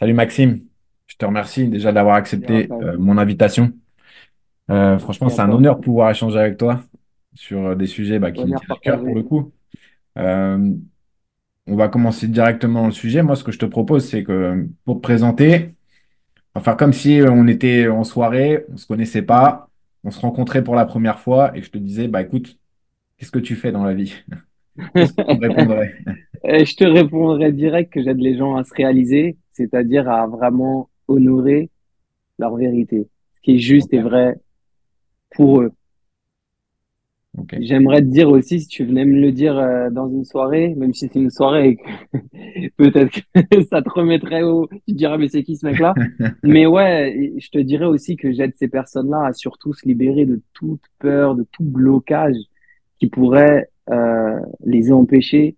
Salut Maxime, je te remercie déjà d'avoir accepté euh, mon invitation. Euh, franchement, c'est un honneur de pouvoir échanger avec toi sur euh, des sujets bah, qui me tiennent à cœur pour le coup. Euh, on va commencer directement le sujet. Moi, ce que je te propose, c'est que pour te présenter, on va faire comme si on était en soirée, on ne se connaissait pas, on se rencontrait pour la première fois et je te disais, bah écoute, qu'est-ce que tu fais dans la vie? Qu'est-ce que tu me répondrais? Euh, Je te répondrai direct que j'aide les gens à se réaliser, c'est-à-dire à vraiment honorer leur vérité, ce qui est juste et vrai pour eux. J'aimerais te dire aussi, si tu venais me le dire euh, dans une soirée, même si c'est une soirée, et que peut-être que ça te remettrait au... Tu te dirais, mais c'est qui ce mec-là? Mais ouais, je te dirais aussi que j'aide ces personnes-là à surtout se libérer de toute peur, de tout blocage qui pourrait euh, les empêcher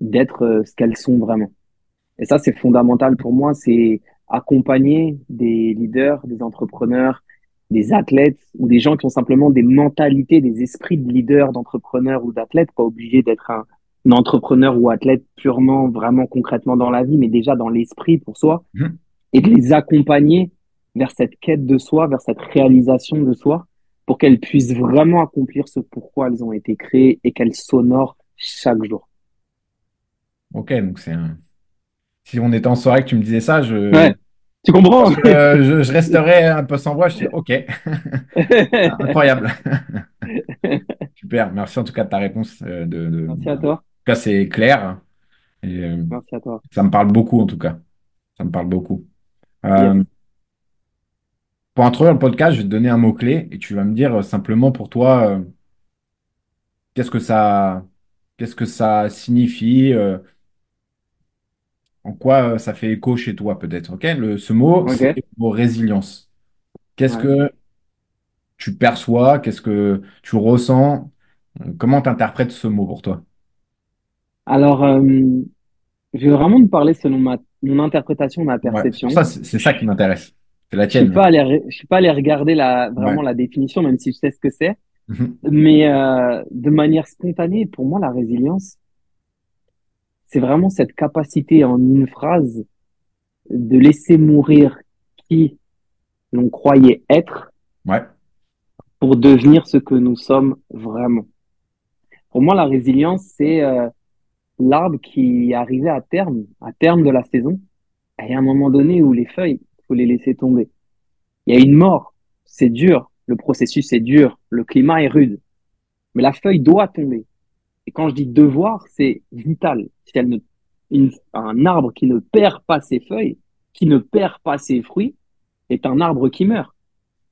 d'être euh, ce qu'elles sont vraiment. Et ça, c'est fondamental pour moi, c'est accompagner des leaders, des entrepreneurs, des athlètes ou des gens qui ont simplement des mentalités, des esprits de leaders, d'entrepreneurs ou d'athlètes, pas obligé d'être un, un entrepreneur ou athlète purement, vraiment concrètement dans la vie, mais déjà dans l'esprit pour soi, Mhm. et de les accompagner vers cette quête de soi, vers cette réalisation de soi, pour qu'elles puissent vraiment accomplir ce pourquoi elles ont été créées et qu'elles s'honorent chaque jour. Ok, donc c'est un... Si on était en soirée que tu me disais ça, je, Ouais, tu comprends? euh, je, je resterai un peu sans voix. Je dis OK, incroyable. Super. Merci en tout cas de ta réponse. euh, de, de- Merci à bah, en toi. tout cas, c'est clair. Et, euh, Merci à toi. ça me parle beaucoup en tout cas. Ça me parle beaucoup. Yes. Pour introduire le podcast, je vais te donner un mot-clé et tu vas me dire simplement pour toi euh, qu'est-ce que ça, qu'est-ce que ça signifie, euh, en quoi euh, ça fait écho chez toi peut-être. OK? Le, ce mot, c'est le mot résilience. Qu'est-ce Ouais. que tu perçois? Qu'est-ce que tu ressens? Euh, Comment tu interprètes ce mot pour toi? Alors, euh, je vais vraiment te parler selon ma, mon interprétation, ma Ouais, perception. ça, c'est ça qui m'intéresse. C'est la je suis tienne. pas allé, re- je suis pas allé regarder la, Ouais. vraiment la définition, même si je sais ce que c'est. Mhm. Mais euh, de manière spontanée, pour moi, la résilience, c'est vraiment cette capacité en une phrase de laisser mourir qui l'on croyait être Ouais. pour devenir ce que nous sommes vraiment. Pour moi, la résilience, c'est euh, l'arbre qui est arrivé à terme, à terme de la saison. Et il y a un moment donné où les feuilles, faut les laisser tomber. Il y a une mort, c'est dur, le processus est dur, le climat est rude, mais la feuille doit tomber. Et quand je dis devoir, c'est vital. Si un arbre qui ne perd pas ses feuilles, qui ne perd pas ses fruits, est un arbre qui meurt.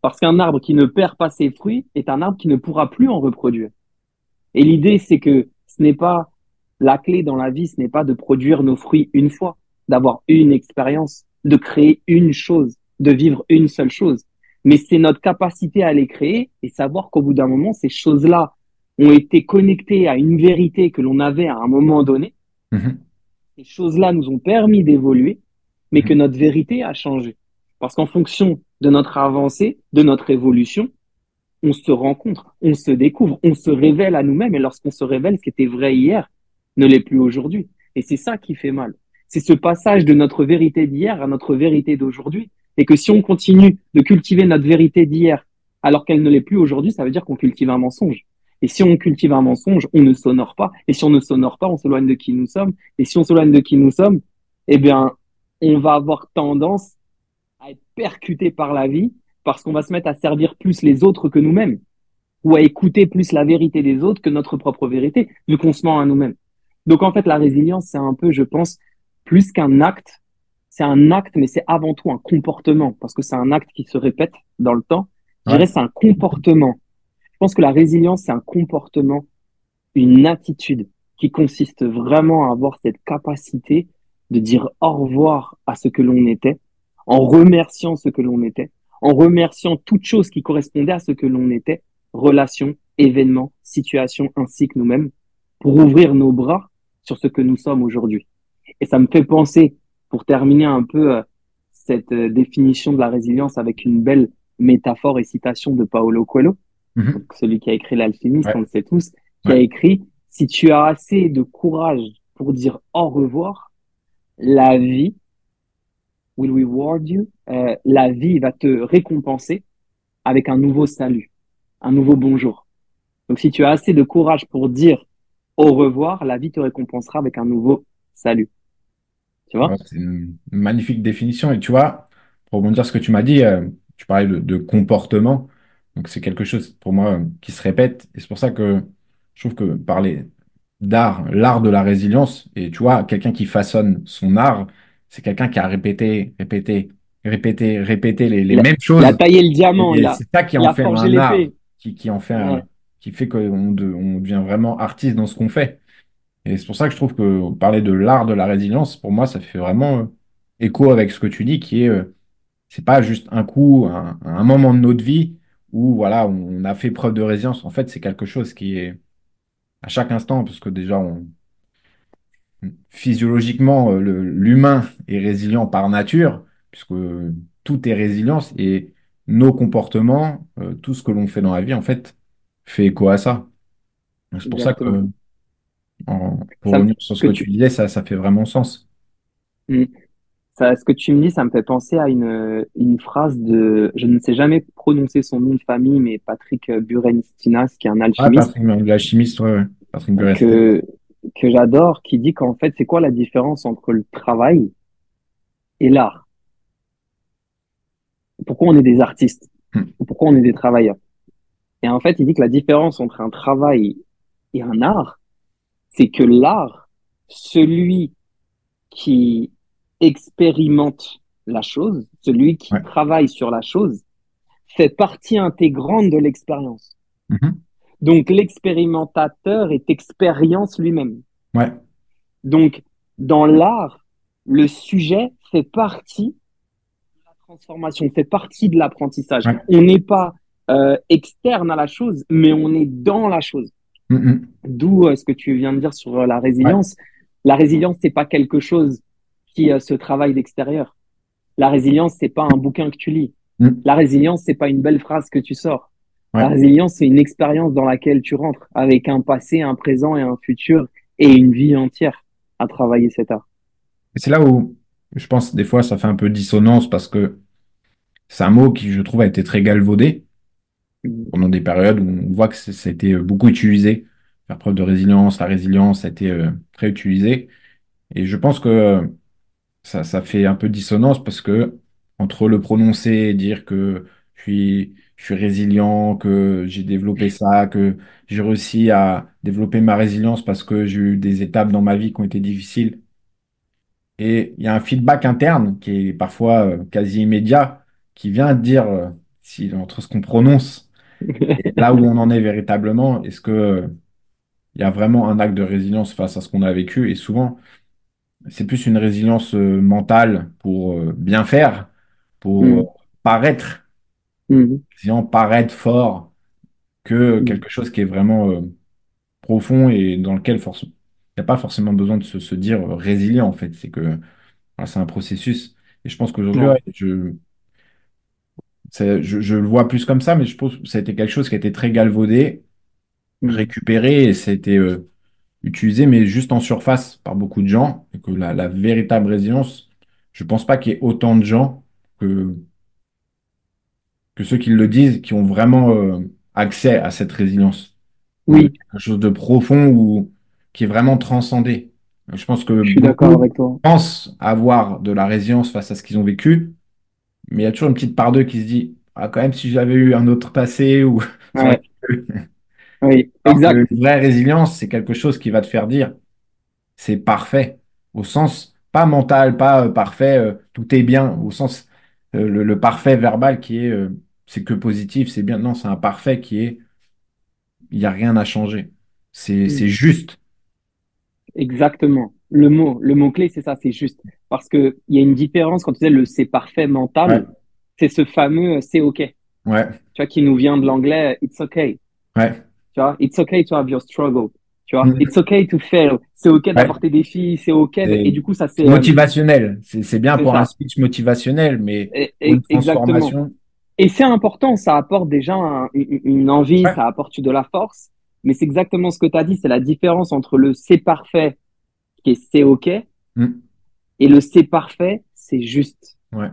Parce qu'un arbre qui ne perd pas ses fruits est un arbre qui ne pourra plus en reproduire. Et l'idée, c'est que ce n'est pas la clé dans la vie, ce n'est pas de produire nos fruits une fois, d'avoir une expérience, de créer une chose, de vivre une seule chose. Mais c'est notre capacité à les créer et savoir qu'au bout d'un moment, ces choses-là ont été connectées à une vérité que l'on avait à un moment donné. Mhm. Ces choses-là nous ont permis d'évoluer, mais que Mhm. notre vérité a changé. Parce qu'en fonction de notre avancée, de notre évolution, on se rencontre, on se découvre, on se révèle à nous-mêmes. Et lorsqu'on se révèle, ce qui était vrai hier ne l'est plus aujourd'hui. Et c'est ça qui fait mal. C'est ce passage de notre vérité d'hier à notre vérité d'aujourd'hui. Et que si on continue de cultiver notre vérité d'hier alors qu'elle ne l'est plus aujourd'hui, ça veut dire qu'on cultive un mensonge. Et si on cultive un mensonge, on ne s'honore pas. Et si on ne s'honore pas, on s'éloigne de qui nous sommes. Et si on s'éloigne de qui nous sommes, eh bien, on va avoir tendance à être percuté par la vie parce qu'on va se mettre à servir plus les autres que nous-mêmes ou à écouter plus la vérité des autres que notre propre vérité, vu qu'on se ment à nous-mêmes. Donc en fait, la résilience, c'est un peu, je pense, plus qu'un acte, c'est un acte, mais c'est avant tout un comportement, parce que c'est un acte qui se répète dans le temps. Je Ouais. dirais c'est un comportement. Pense que la résilience, c'est un comportement, une attitude qui consiste vraiment à avoir cette capacité de dire au revoir à ce que l'on était, en remerciant ce que l'on était, en remerciant toute chose qui correspondait à ce que l'on était, relations, événements, situations, ainsi que nous-mêmes, pour ouvrir nos bras sur ce que nous sommes aujourd'hui. Et ça me fait penser, pour terminer un peu euh, cette euh, définition de la résilience avec une belle métaphore et citation de Paolo Coelho, donc Mhm. celui qui a écrit L'Alchimiste, Ouais. on le sait tous, qui a écrit, si tu as assez de courage pour dire au revoir, la vie will reward you. Euh, la vie va te récompenser avec un nouveau salut, un nouveau bonjour. Donc, si tu as assez de courage pour dire au revoir, la vie te récompensera avec un nouveau salut. Tu vois? C'est une magnifique définition. Et tu vois, pour rebondir sur ce que tu m'as dit, euh, tu parlais de, de comportement. Donc, c'est quelque chose pour moi euh, qui se répète. Et c'est pour ça que je trouve que parler d'art, l'art de la résilience, et tu vois, quelqu'un qui façonne son art, c'est quelqu'un qui a répété, répété, répété, répété les, mêmes il a choses. taillé le diamant, c'est ça qui en fait un art, qui, qui en fait un- qui fait qu'on de- on devient vraiment artiste dans ce qu'on fait. Et c'est pour ça que je trouve que parler de l'art de la résilience, pour moi, ça fait vraiment euh, écho avec ce que tu dis, qui est, euh, c'est pas juste un coup, un, un moment de notre vie où voilà, on a fait preuve de résilience. En fait, c'est quelque chose qui est à chaque instant, parce que déjà, on, physiologiquement, euh, l'humain est résilient par nature, puisque tout est résilience et nos comportements, euh, tout ce que l'on fait dans la vie, en fait, fait écho à ça. C'est pour ça que, en- pour Ça, revenir sur ce que que tu disais, ça, ça fait vraiment sens. hmm. Ça, ce que tu me dis, ça me fait penser à une, une phrase de, je ne sais jamais prononcer son nom de famille, mais Patrick Burenstinas, qui est un Ah, alchimiste, Patrick, la chimiste, ouais, ouais. Patrick Buresté. que, que j'adore, qui dit qu'en fait, c'est quoi la différence entre le travail et l'art? Pourquoi on est des artistes? Hmm. Ou pourquoi on est des travailleurs? Et en fait, il dit que la différence entre un travail et un art, c'est que l'art, celui qui expérimente la chose, celui qui Ouais. travaille sur la chose, fait partie intégrante de l'expérience. Mhm. Donc l'expérimentateur est expérience lui-même. Ouais, Donc dans l'art, le sujet fait partie de la transformation, fait partie de l'apprentissage. ouais. On n'est pas euh, externe à la chose, mais on est dans la chose. Mhm. D'où euh, ce que tu viens de dire sur euh, la Ouais, résilience. La résilience, c'est pas quelque chose qui euh, se travaille d'extérieur. La résilience, c'est pas un bouquin que tu lis. Mhm. La résilience, c'est pas une belle phrase que tu sors. La résilience, c'est une expérience dans laquelle tu rentres avec un passé, un présent et un futur et une vie entière à travailler cet art. Et c'est là où je pense des fois ça fait un peu dissonance parce que c'est un mot qui, je trouve, a été très galvaudé Mhm. pendant des périodes où on voit que ça a été euh, beaucoup utilisé. Faire preuve de résilience, la résilience a été euh, très utilisé. Et je pense que euh, ça, ça fait un peu dissonance parce que entre le prononcer et dire que je suis, je suis résilient, que j'ai développé ça, que j'ai réussi à développer ma résilience parce que j'ai eu des étapes dans ma vie qui ont été difficiles. Et il y a un feedback interne qui est parfois euh, quasi immédiat, qui vient dire euh, si, entre ce qu'on prononce et là où on en est véritablement, est-ce que, euh, il y a vraiment un acte de résilience face à ce qu'on a vécu? Et souvent, c'est plus une résilience euh, mentale pour euh, bien faire, pour euh, Mhm. paraître, disons, paraître fort, que Mhm. quelque chose qui est vraiment euh, profond et dans lequel il n'y a pas forcément besoin de se, se dire euh, résilient, en fait. C'est que c'est un processus. Et je pense qu'aujourd'hui, Ouais. je, je, je le vois plus comme ça, mais je pense que ça a été quelque chose qui a été très galvaudé, Mhm. récupéré et ça a été euh, utilisé, mais juste en surface par beaucoup de gens. Et que la, la véritable résilience, je pense pas qu'il y ait autant de gens que, que ceux qui le disent, qui ont vraiment euh, accès à cette résilience. Oui, quelque chose de profond ou qui est vraiment transcendé. Je pense que je suis d'accord beaucoup avec toi. pensent avoir de la résilience face à ce qu'ils ont vécu, mais il y a toujours une petite part d'eux qui se dit, ah, quand même, si j'avais eu un autre passé, ou Ouais. oui, exact. une vraie résilience, c'est quelque chose qui va te faire dire, c'est parfait, au sens, pas mental, pas euh, parfait, euh, tout est bien, au sens, euh, le, le parfait verbal qui est, c'est que positif, c'est bien. Non, c'est un parfait qui est, il n'y a rien à changer. C'est, c'est juste. Exactement. Le mot, le mot-clé, c'est ça, c'est juste. Parce que il y a une différence quand tu disais le c'est parfait Ouais, mental, c'est ce fameux c'est OK. Tu ouais, vois, qui nous vient de l'anglais it's okay. ouais. Tu vois, it's okay to have your struggle. Tu vois, Mhm. it's okay to fail. C'est OK Ouais. d'avoir tes défis, c'est OK. Et du coup, ça, c'est euh, motivationnel. C'est bien pour un speech motivationnel, mais Et- une et- exactement. transformation, Et c'est important, ça apporte déjà un- une une envie, ouais. ça apporte de la force. Mais c'est exactement ce que tu as dit, c'est la différence entre le c'est parfait qui est c'est OK et Mhm. le c'est parfait, c'est juste. Ouais,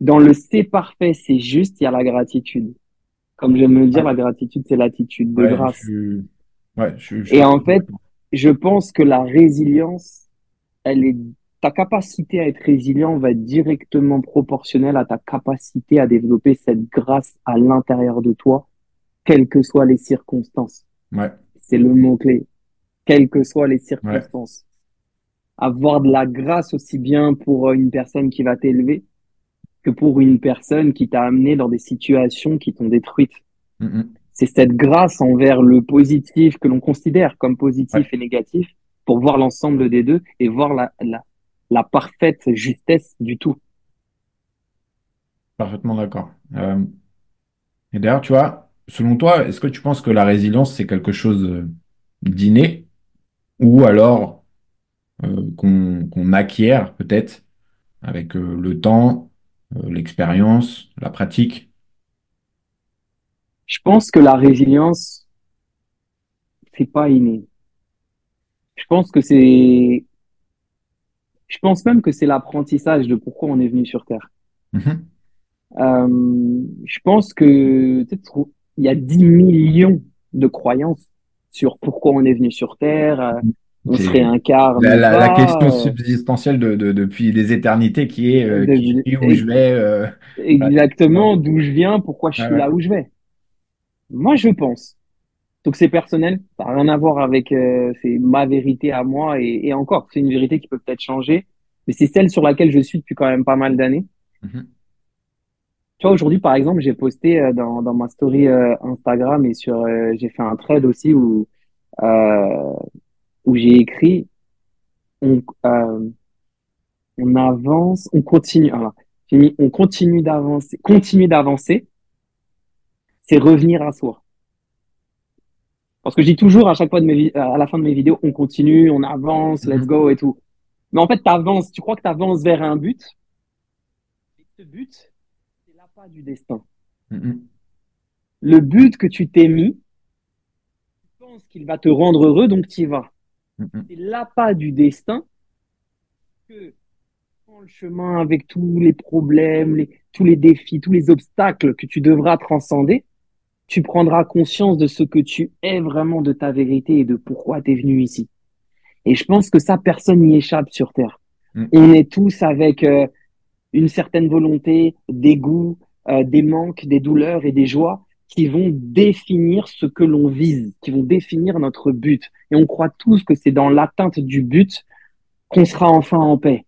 Dans le c'est parfait, c'est juste, il y a la gratitude. Comme j'aime le dire, la gratitude, c'est l'attitude de ouais, grâce. ouais, je, je Et en fait, je pense que la résilience, elle est, ta capacité à être résilient va être directement proportionnelle à ta capacité à développer cette grâce à l'intérieur de toi, quelles que soient les circonstances. Ouais, C'est le mot-clé. Quelles que soient les ouais. circonstances. Avoir de la grâce aussi bien pour une personne qui va t'élever que pour une personne qui t'a amené dans des situations qui t'ont détruite. Mm, mm. C'est cette grâce envers le positif que l'on considère comme Ouais, positif et négatif pour voir l'ensemble des deux et voir la, la, la parfaite justesse du tout. parfaitement d'accord. Euh, et d'ailleurs, tu vois, selon toi, est-ce que tu penses que la résilience, c'est quelque chose euh, d'inné ou alors euh, qu'on acquiert peut-être avec euh, le temps, l'expérience, la pratique? Je pense que la résilience, c'est pas inné. Je pense que c'est, je pense même que c'est l'apprentissage de pourquoi on est venu sur Terre. Mhm. Euh, je pense que peut-être il y a 10 millions de croyances sur pourquoi on est venu sur Terre, euh, on se réincarne la, la- la question euh, subsistentielle de, de- depuis des éternités qui est euh, qui de- où je vais. euh, voilà. exactement d'où je viens, pourquoi je suis ouais. là où je vais. Moi, je pense. Donc c'est personnel, ça n'a rien à voir avec euh, c'est ma vérité à moi et, et encore, c'est une vérité qui peut peut-être changer, mais c'est celle sur laquelle je suis depuis quand même pas mal d'années. Mhm. Tu vois, aujourd'hui, par exemple, j'ai posté euh, dans, dans ma story euh, Instagram et sur euh, j'ai fait un thread aussi où euh, où j'ai écrit on euh, on avance, on continue. Alors, j'ai mis on continue d'avancer, continuer d'avancer, c'est revenir à soi. Parce que je dis toujours à chaque fois de mes à la fin de mes vidéos, on continue, on avance, let's go et tout. Mais en fait, t'avances, tu crois que t'avances vers un but? Et ce but, c'est l'appât du destin. Mhm. Le but que tu t'es mis, tu penses qu'il va te rendre heureux, donc tu y vas. C'est l'appât du destin que prends le chemin avec tous les problèmes, les, tous les défis, tous les obstacles que tu devras transcender, tu prendras conscience de ce que tu es vraiment de ta vérité et de pourquoi tu es venu ici. Et je pense que ça, personne n'y échappe sur Terre. Mhm. On est tous avec euh, une certaine volonté, des goûts, euh, des manques, des douleurs et des joies qui vont définir ce que l'on vise, qui vont définir notre but. Et on croit tous que c'est dans l'atteinte du but qu'on sera enfin en paix.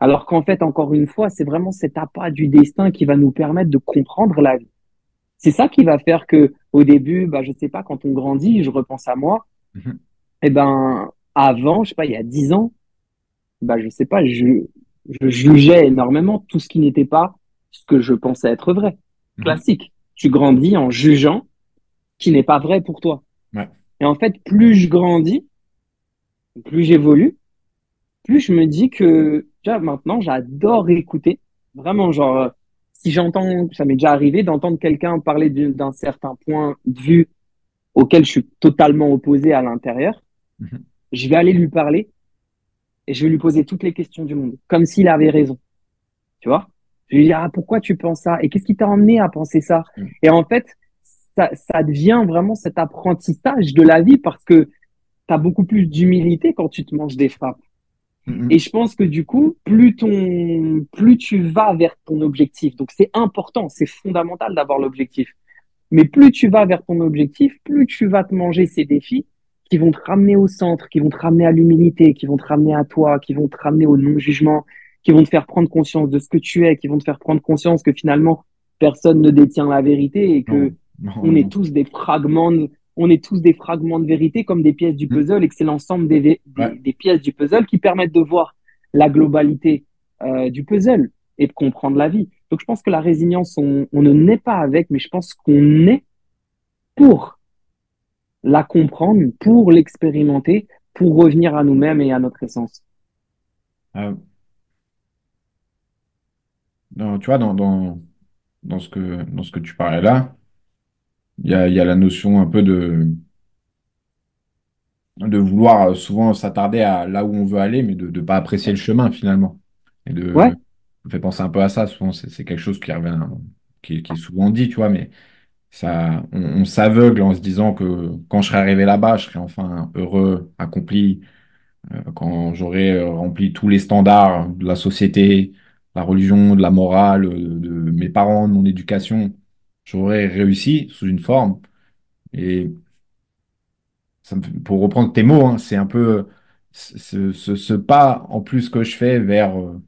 Alors qu'en fait, encore une fois, c'est vraiment cet appât du destin qui va nous permettre de comprendre la vie. C'est ça qui va faire que, au début, bah, je sais pas, quand on grandit, je repense à moi, Mhm. eh ben, avant, je sais pas, il y a dix ans, bah, je sais pas, je, je jugeais énormément tout ce qui n'était pas ce que je pensais être vrai. Mhm. Classique. Tu grandis en jugeant qui n'est pas vrai pour toi. Ouais. Et en fait, plus je grandis, plus j'évolue, plus je me dis que, tu vois, maintenant, j'adore écouter. Vraiment, genre, euh, si j'entends, ça m'est déjà arrivé d'entendre quelqu'un parler d'un certain point de vue auquel je suis totalement opposé à l'intérieur, Mhm. je vais aller lui parler et je vais lui poser toutes les questions du monde, comme s'il avait raison. Tu vois? Je lui dire, ah, pourquoi tu penses ça? Et qu'est-ce qui t'a emmené à penser ça? Mhm. Et en fait, ça, ça devient vraiment cet apprentissage de la vie parce que tu as beaucoup plus d'humilité quand tu te manges des frappes. Mhm. Et je pense que du coup, plus ton, plus tu vas vers ton objectif. Donc c'est important, c'est fondamental d'avoir l'objectif. Mais plus tu vas vers ton objectif, plus tu vas te manger ces défis qui vont te ramener au centre, qui vont te ramener à l'humilité, qui vont te ramener à toi, qui vont te ramener au non-jugement, qui vont te faire prendre conscience de ce que tu es, qui vont te faire prendre conscience que finalement personne ne détient la vérité et que Non, non, on est tous des fragments de, on est tous des fragments de vérité comme des pièces du Mhm. puzzle et que c'est l'ensemble des, Ouais. des, des pièces du puzzle qui permettent de voir la globalité euh, du puzzle et de comprendre la vie. Donc je pense que la résilience, on, on ne naît pas avec, mais je pense qu'on est pour la comprendre, pour l'expérimenter, pour revenir à nous-mêmes et à notre essence. Euh, non, tu vois, dans, dans, dans ce que, dans ce que tu parlais là, il y a, il y a la notion un peu de, de vouloir euh, souvent s'attarder à là où on veut aller, mais de ne pas apprécier le chemin finalement. Et de, Ouais, me fait penser un peu à ça. Souvent, c'est quelque chose qui revient, qui, qui est souvent dit, tu vois, mais ça, on, on s'aveugle en se disant que quand je serai arrivé là-bas, je serai enfin heureux, accompli, euh, quand j'aurai euh, rempli tous les standards de la société, la religion, de la morale, de, de mes parents, de mon éducation, j'aurai réussi sous une forme. Et ça me fait- pour reprendre tes mots, hein, c'est un peu ce, ce- ce pas en plus que je fais vers, euh,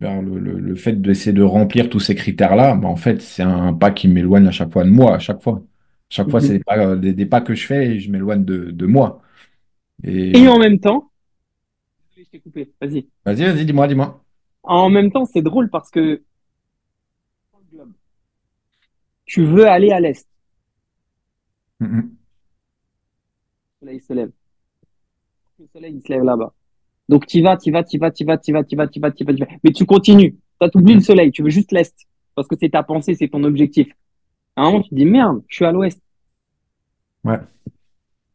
vers le, le- le fait d'essayer de remplir tous ces critères-là. bah, en fait, c'est un pas qui m'éloigne à chaque fois de moi, à chaque fois. chaque fois, c'est Mhm. des pas, des, des pas que je fais et je m'éloigne de, de moi. Et Et en même temps, désolé, je t'ai coupé, vas-y. vas-y, vas-y, dis-moi, dis-moi. En même temps, c'est drôle parce que tu veux aller à l'est, Mhm. le soleil se lève. Le soleil, il se lève là-bas. Donc, tu vas, tu vas, tu vas, tu vas, tu vas, tu vas, tu vas, tu vas, tu vas. Mais tu continues. Toi, t'oublies le soleil. Tu veux juste l'est. Parce que c'est ta pensée, c'est ton objectif. À un moment, tu te dis, merde, je suis à l'ouest. Ouais,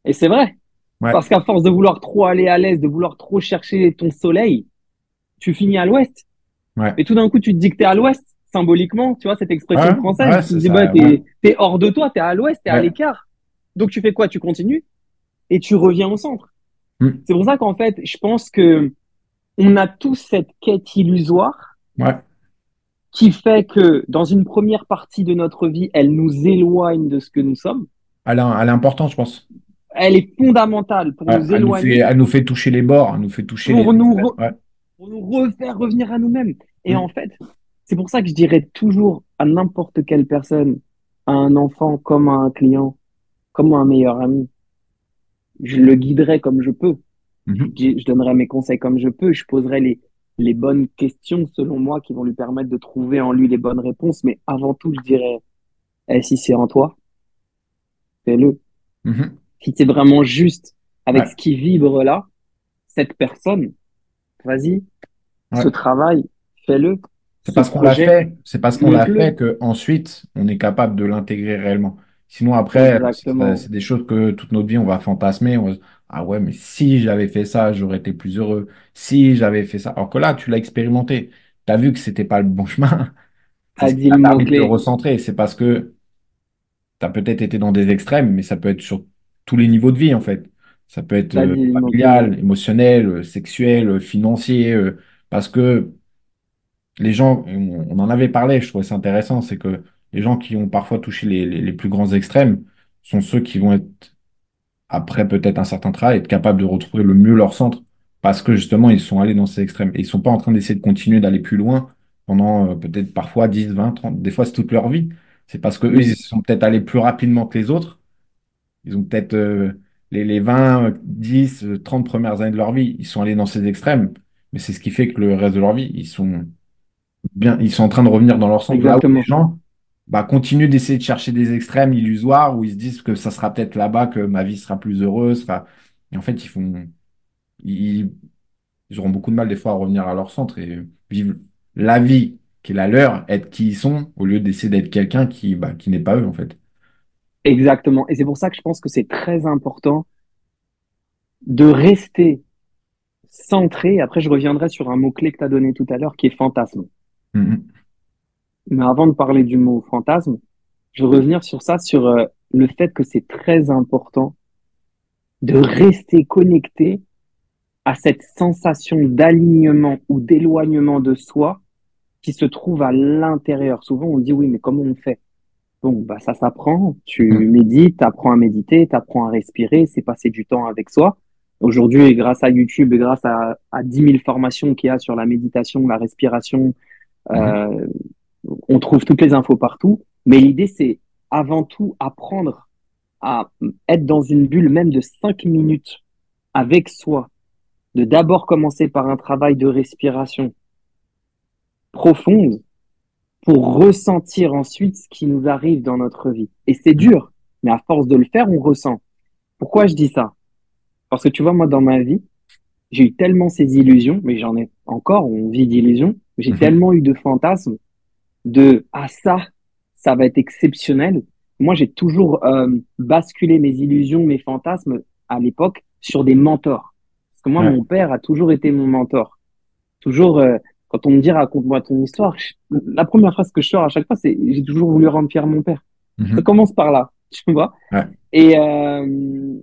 Et c'est vrai. ouais, Parce qu'à force de vouloir trop aller à l'est, de vouloir trop chercher ton soleil, tu finis à l'ouest. ouais. Et tout d'un coup, tu te dis que t'es à l'ouest, symboliquement, tu vois, cette expression Ouais, française. ouais, Tu te dis, bah, ça. T'es, t'es hors de toi, t'es à l'ouest, t'es à l'écart. Donc, tu fais quoi? Tu continues et tu reviens au centre. Mhm. C'est pour ça qu'en fait, je pense que on a tous cette quête illusoire qui fait que dans une première partie de notre vie, elle nous éloigne de ce que nous sommes. elle est, elle est importante, je pense. Elle est fondamentale pour Ouais, nous elle nous fait, éloigner, elle nous fait toucher les bords, elle nous fait toucher les pour nous, re- Ouais. Pour nous refaire revenir à nous-mêmes. Et en Mhm. fait, c'est pour ça que je dirais toujours à n'importe quelle personne, à un enfant comme à un client, comme à un meilleur ami, je le guiderai comme je peux. Mhm. Je, je donnerai mes conseils comme je peux. Je poserai les, les bonnes questions selon moi qui vont lui permettre de trouver en lui les bonnes réponses. Mais avant tout, je dirais, eh, si c'est en toi, fais-le. Mhm. Si c'est vraiment juste avec Ouais, ce qui vibre là, cette personne, vas-y, ce travail, fais-le. C'est Ce parce qu'on l'a fait, c'est parce qu'on l'a fait que ensuite on est capable de l'intégrer réellement. Sinon après, c'est des choses que toute notre vie on va fantasmer. On va ah ouais, mais si j'avais fait ça, j'aurais été plus heureux. Si j'avais fait ça, alors que là tu l'as expérimenté, tu as vu que c'était pas le bon chemin. C'est A ce qui dit le de te recentrer. C'est parce que tu as peut-être été dans des extrêmes, mais ça peut être sur tous les niveaux de vie en fait. Ça peut être T'as euh, familial, émotionnel, euh, sexuel, euh, financier, euh, parce que les gens, on, en avait parlé, je trouvais ça intéressant, c'est que les gens qui ont parfois touché les, plus grands extrêmes sont ceux qui vont être, après peut-être un certain travail, être capables de retrouver le mieux leur centre parce que justement, ils sont allés dans ces extrêmes. Et ils sont pas en train d'essayer de continuer d'aller plus loin pendant euh, peut-être parfois 10, 20, 30, des fois c'est toute leur vie. C'est parce que eux, ils sont peut-être allés plus rapidement que les autres. Ils ont peut-être euh, les, les 20, 10, euh, 30 premières années de leur vie, ils sont allés dans ces extrêmes. Mais c'est ce qui fait que le reste de leur vie, ils sont bien, ils sont en train de revenir dans leur centre. Là où les Exactement. gens bah, continuent d'essayer de chercher des extrêmes illusoires où ils se disent que ça sera peut-être là-bas que ma vie sera plus heureuse. Sera... Et en fait, ils font, ils, ils auront beaucoup de mal des fois à revenir à leur centre et vivre la vie qui est la leur, être qui ils sont, au lieu d'essayer d'être quelqu'un qui, bah, qui n'est pas eux, en fait. Exactement. Et c'est pour ça que je pense que c'est très important de rester centré. Après, je reviendrai sur un mot-clé que tu as donné tout à l'heure qui est fantasme. Mhm. Mais avant de parler du mot fantasme, je veux revenir sur ça, sur euh, le fait que c'est très important de rester connecté à cette sensation d'alignement ou d'éloignement de soi qui se trouve à l'intérieur. Souvent, on dit oui, mais comment on fait? Bon, bah, ça s'apprend. Tu Mhm. médites, t'apprends à méditer, t'apprends à respirer, c'est passer du temps avec soi. Aujourd'hui, grâce à YouTube et grâce à, à 10 000 formations qu'il y a sur la méditation, la respiration, Mhm. euh, on trouve toutes les infos partout. Mais l'idée, c'est avant tout apprendre à être dans une bulle même de 5 minutes avec soi, de d'abord commencer par un travail de respiration profonde pour ressentir ensuite ce qui nous arrive dans notre vie. Et c'est dur, mais à force de le faire, on ressent. Pourquoi je dis ça? Parce que tu vois, moi, dans ma vie, j'ai eu tellement ces illusions, mais j'en ai encore, on vit d'illusions, j'ai Mhm. tellement eu de fantasmes de, ah ça, ça va être exceptionnel. Moi, j'ai toujours euh, basculé mes illusions, mes fantasmes à l'époque sur des mentors. Parce que moi, Ouais. mon père a toujours été mon mentor. Toujours, euh, Quand on me dit raconte-moi ton histoire, la première phrase que je sors à chaque fois, c'est j'ai toujours voulu rendre fier mon père. Ça Mhm. commence par là, tu vois. Ouais. Et, euh,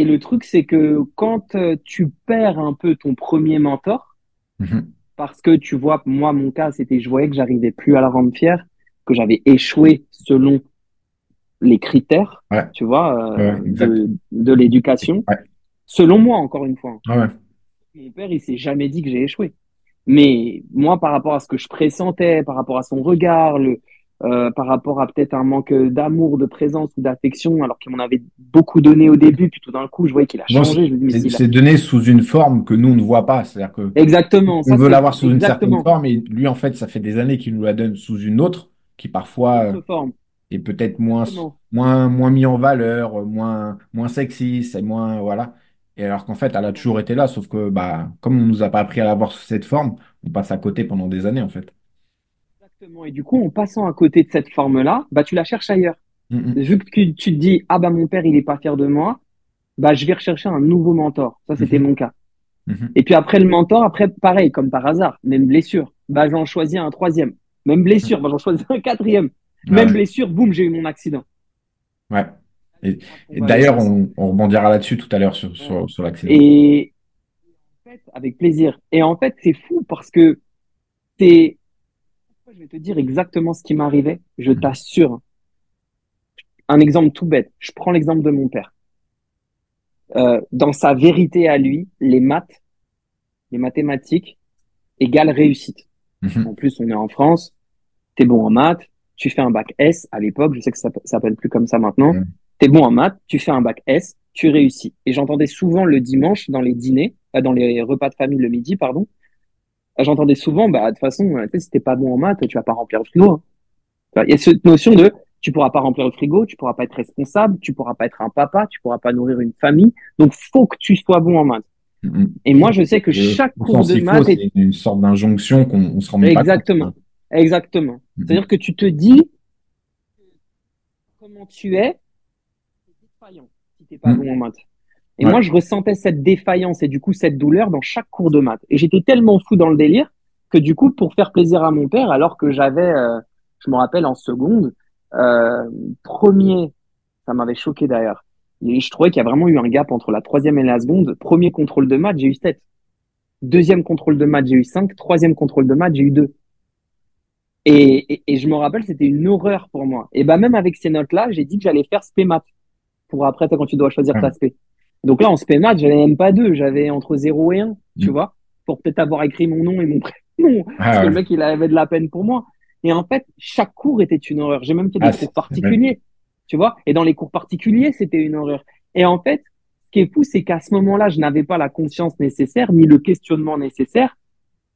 et le truc, c'est que quand euh, tu perds un peu ton premier mentor, Mhm. parce que tu vois, moi, mon cas, c'était je voyais que j'arrivais plus à la rendre fière, que j'avais échoué selon les critères, Ouais. tu vois, euh, Ouais, de, de l'éducation. Ouais. Selon moi, encore une fois. Ah ouais. Mon père, il s'est jamais dit que j'ai échoué. Mais moi, par rapport à ce que je pressentais, par rapport à son regard, le, euh, par rapport à peut-être un manque d'amour, de présence ou d'affection, alors qu'il m'en avait beaucoup donné au début, puis tout d'un coup, je voyais qu'il a changé. C'est a- donné sous une forme que nous, on ne voit pas. C'est-à-dire que Exactement. on ça, veut l'avoir sous une certaine forme et lui, en fait, ça fait des années qu'il nous la donne sous une autre qui parfois euh, est peut-être moins, moins, moins mis en valeur, euh, moins, moins sexy, c'est moins, voilà. Et alors qu'en fait, elle a toujours été là, sauf que, bah, comme on nous a pas appris à l'avoir sous cette forme, on passe à côté pendant des années, en fait. Exactement. Et du coup, en passant à côté de cette forme-là, bah, tu la cherches ailleurs. Mhm. Vu que tu, te dis, ah bah mon père, il est pas fier de moi, bah je vais rechercher un nouveau mentor. Ça, c'était Mhm. mon cas. Mhm. Et puis après le mentor, après, pareil, comme par hasard, même blessure, bah j'en choisis un troisième. Même blessure, bah j'en choisis un quatrième. Même Ouais. blessure, boum, j'ai eu mon accident. Ouais. Et, et d'ailleurs, on, on rebondira là-dessus tout à l'heure sur, sur, sur l'accident. Et en fait, avec plaisir. Et en fait, c'est fou parce que c'est. Je vais te dire exactement ce qui m'arrivait. Je t'assure. Un exemple tout bête. Je prends l'exemple de mon père. Euh, dans sa vérité à lui, les maths, les mathématiques égale réussite. Mhm. En plus, on est en France. T'es bon en maths. Tu fais un bac S à l'époque. Je sais que ça ça s'appelle plus comme ça maintenant. T'es bon en maths. Tu fais un bac S. Tu réussis. Et j'entendais souvent le dimanche dans les dîners, euh, dans les repas de famille le midi, pardon. Euh, J'entendais souvent, bah, de toute façon, euh, si t'es pas bon en maths, tu vas pas remplir le frigo. hein. Il y a cette notion de, tu pourras pas remplir le frigo, tu pourras pas être responsable, tu pourras pas être un papa, tu pourras pas nourrir une famille. Donc, faut que tu sois bon en maths. Mhm. Et moi, je sais que chaque cours de maths est c'est une sorte d'injonction qu'on on se rend pas compte. Exactement. Exactement. Mhm. C'est-à-dire que tu te dis comment tu es, défaillant si t'es pas Mhm. bon en maths. Et Ouais. moi, je ressentais cette défaillance et du coup cette douleur dans chaque cours de maths. Et j'étais tellement fou dans le délire que du coup, pour faire plaisir à mon père, alors que j'avais, euh, je me rappelle en seconde, euh, premier, ça m'avait choqué d'ailleurs. Et je trouvais qu'il y a vraiment eu un gap entre la troisième et la seconde. Premier contrôle de maths, j'ai eu 7. Deuxième contrôle de maths, j'ai eu 5. Troisième contrôle de maths, j'ai eu 2. Et, et, et je me rappelle, c'était une horreur pour moi. Et bah même avec ces notes-là, j'ai dit que j'allais faire spé maths pour après quand tu dois choisir ta spé. Donc là, en maths, j'avais même pas 2, j'avais entre 0 et 1, tu Mm. vois, pour peut-être avoir écrit mon nom et mon prénom. Parce Ah que ouais. le mec, il avait de la peine pour moi. Et en fait, chaque cours était une horreur. J'ai même fait des Ah, cours particuliers, tu vois. Et dans les cours particuliers, c'était une horreur. Et en fait, ce qui est fou, c'est qu'à ce moment-là, je n'avais pas la conscience nécessaire, ni le questionnement nécessaire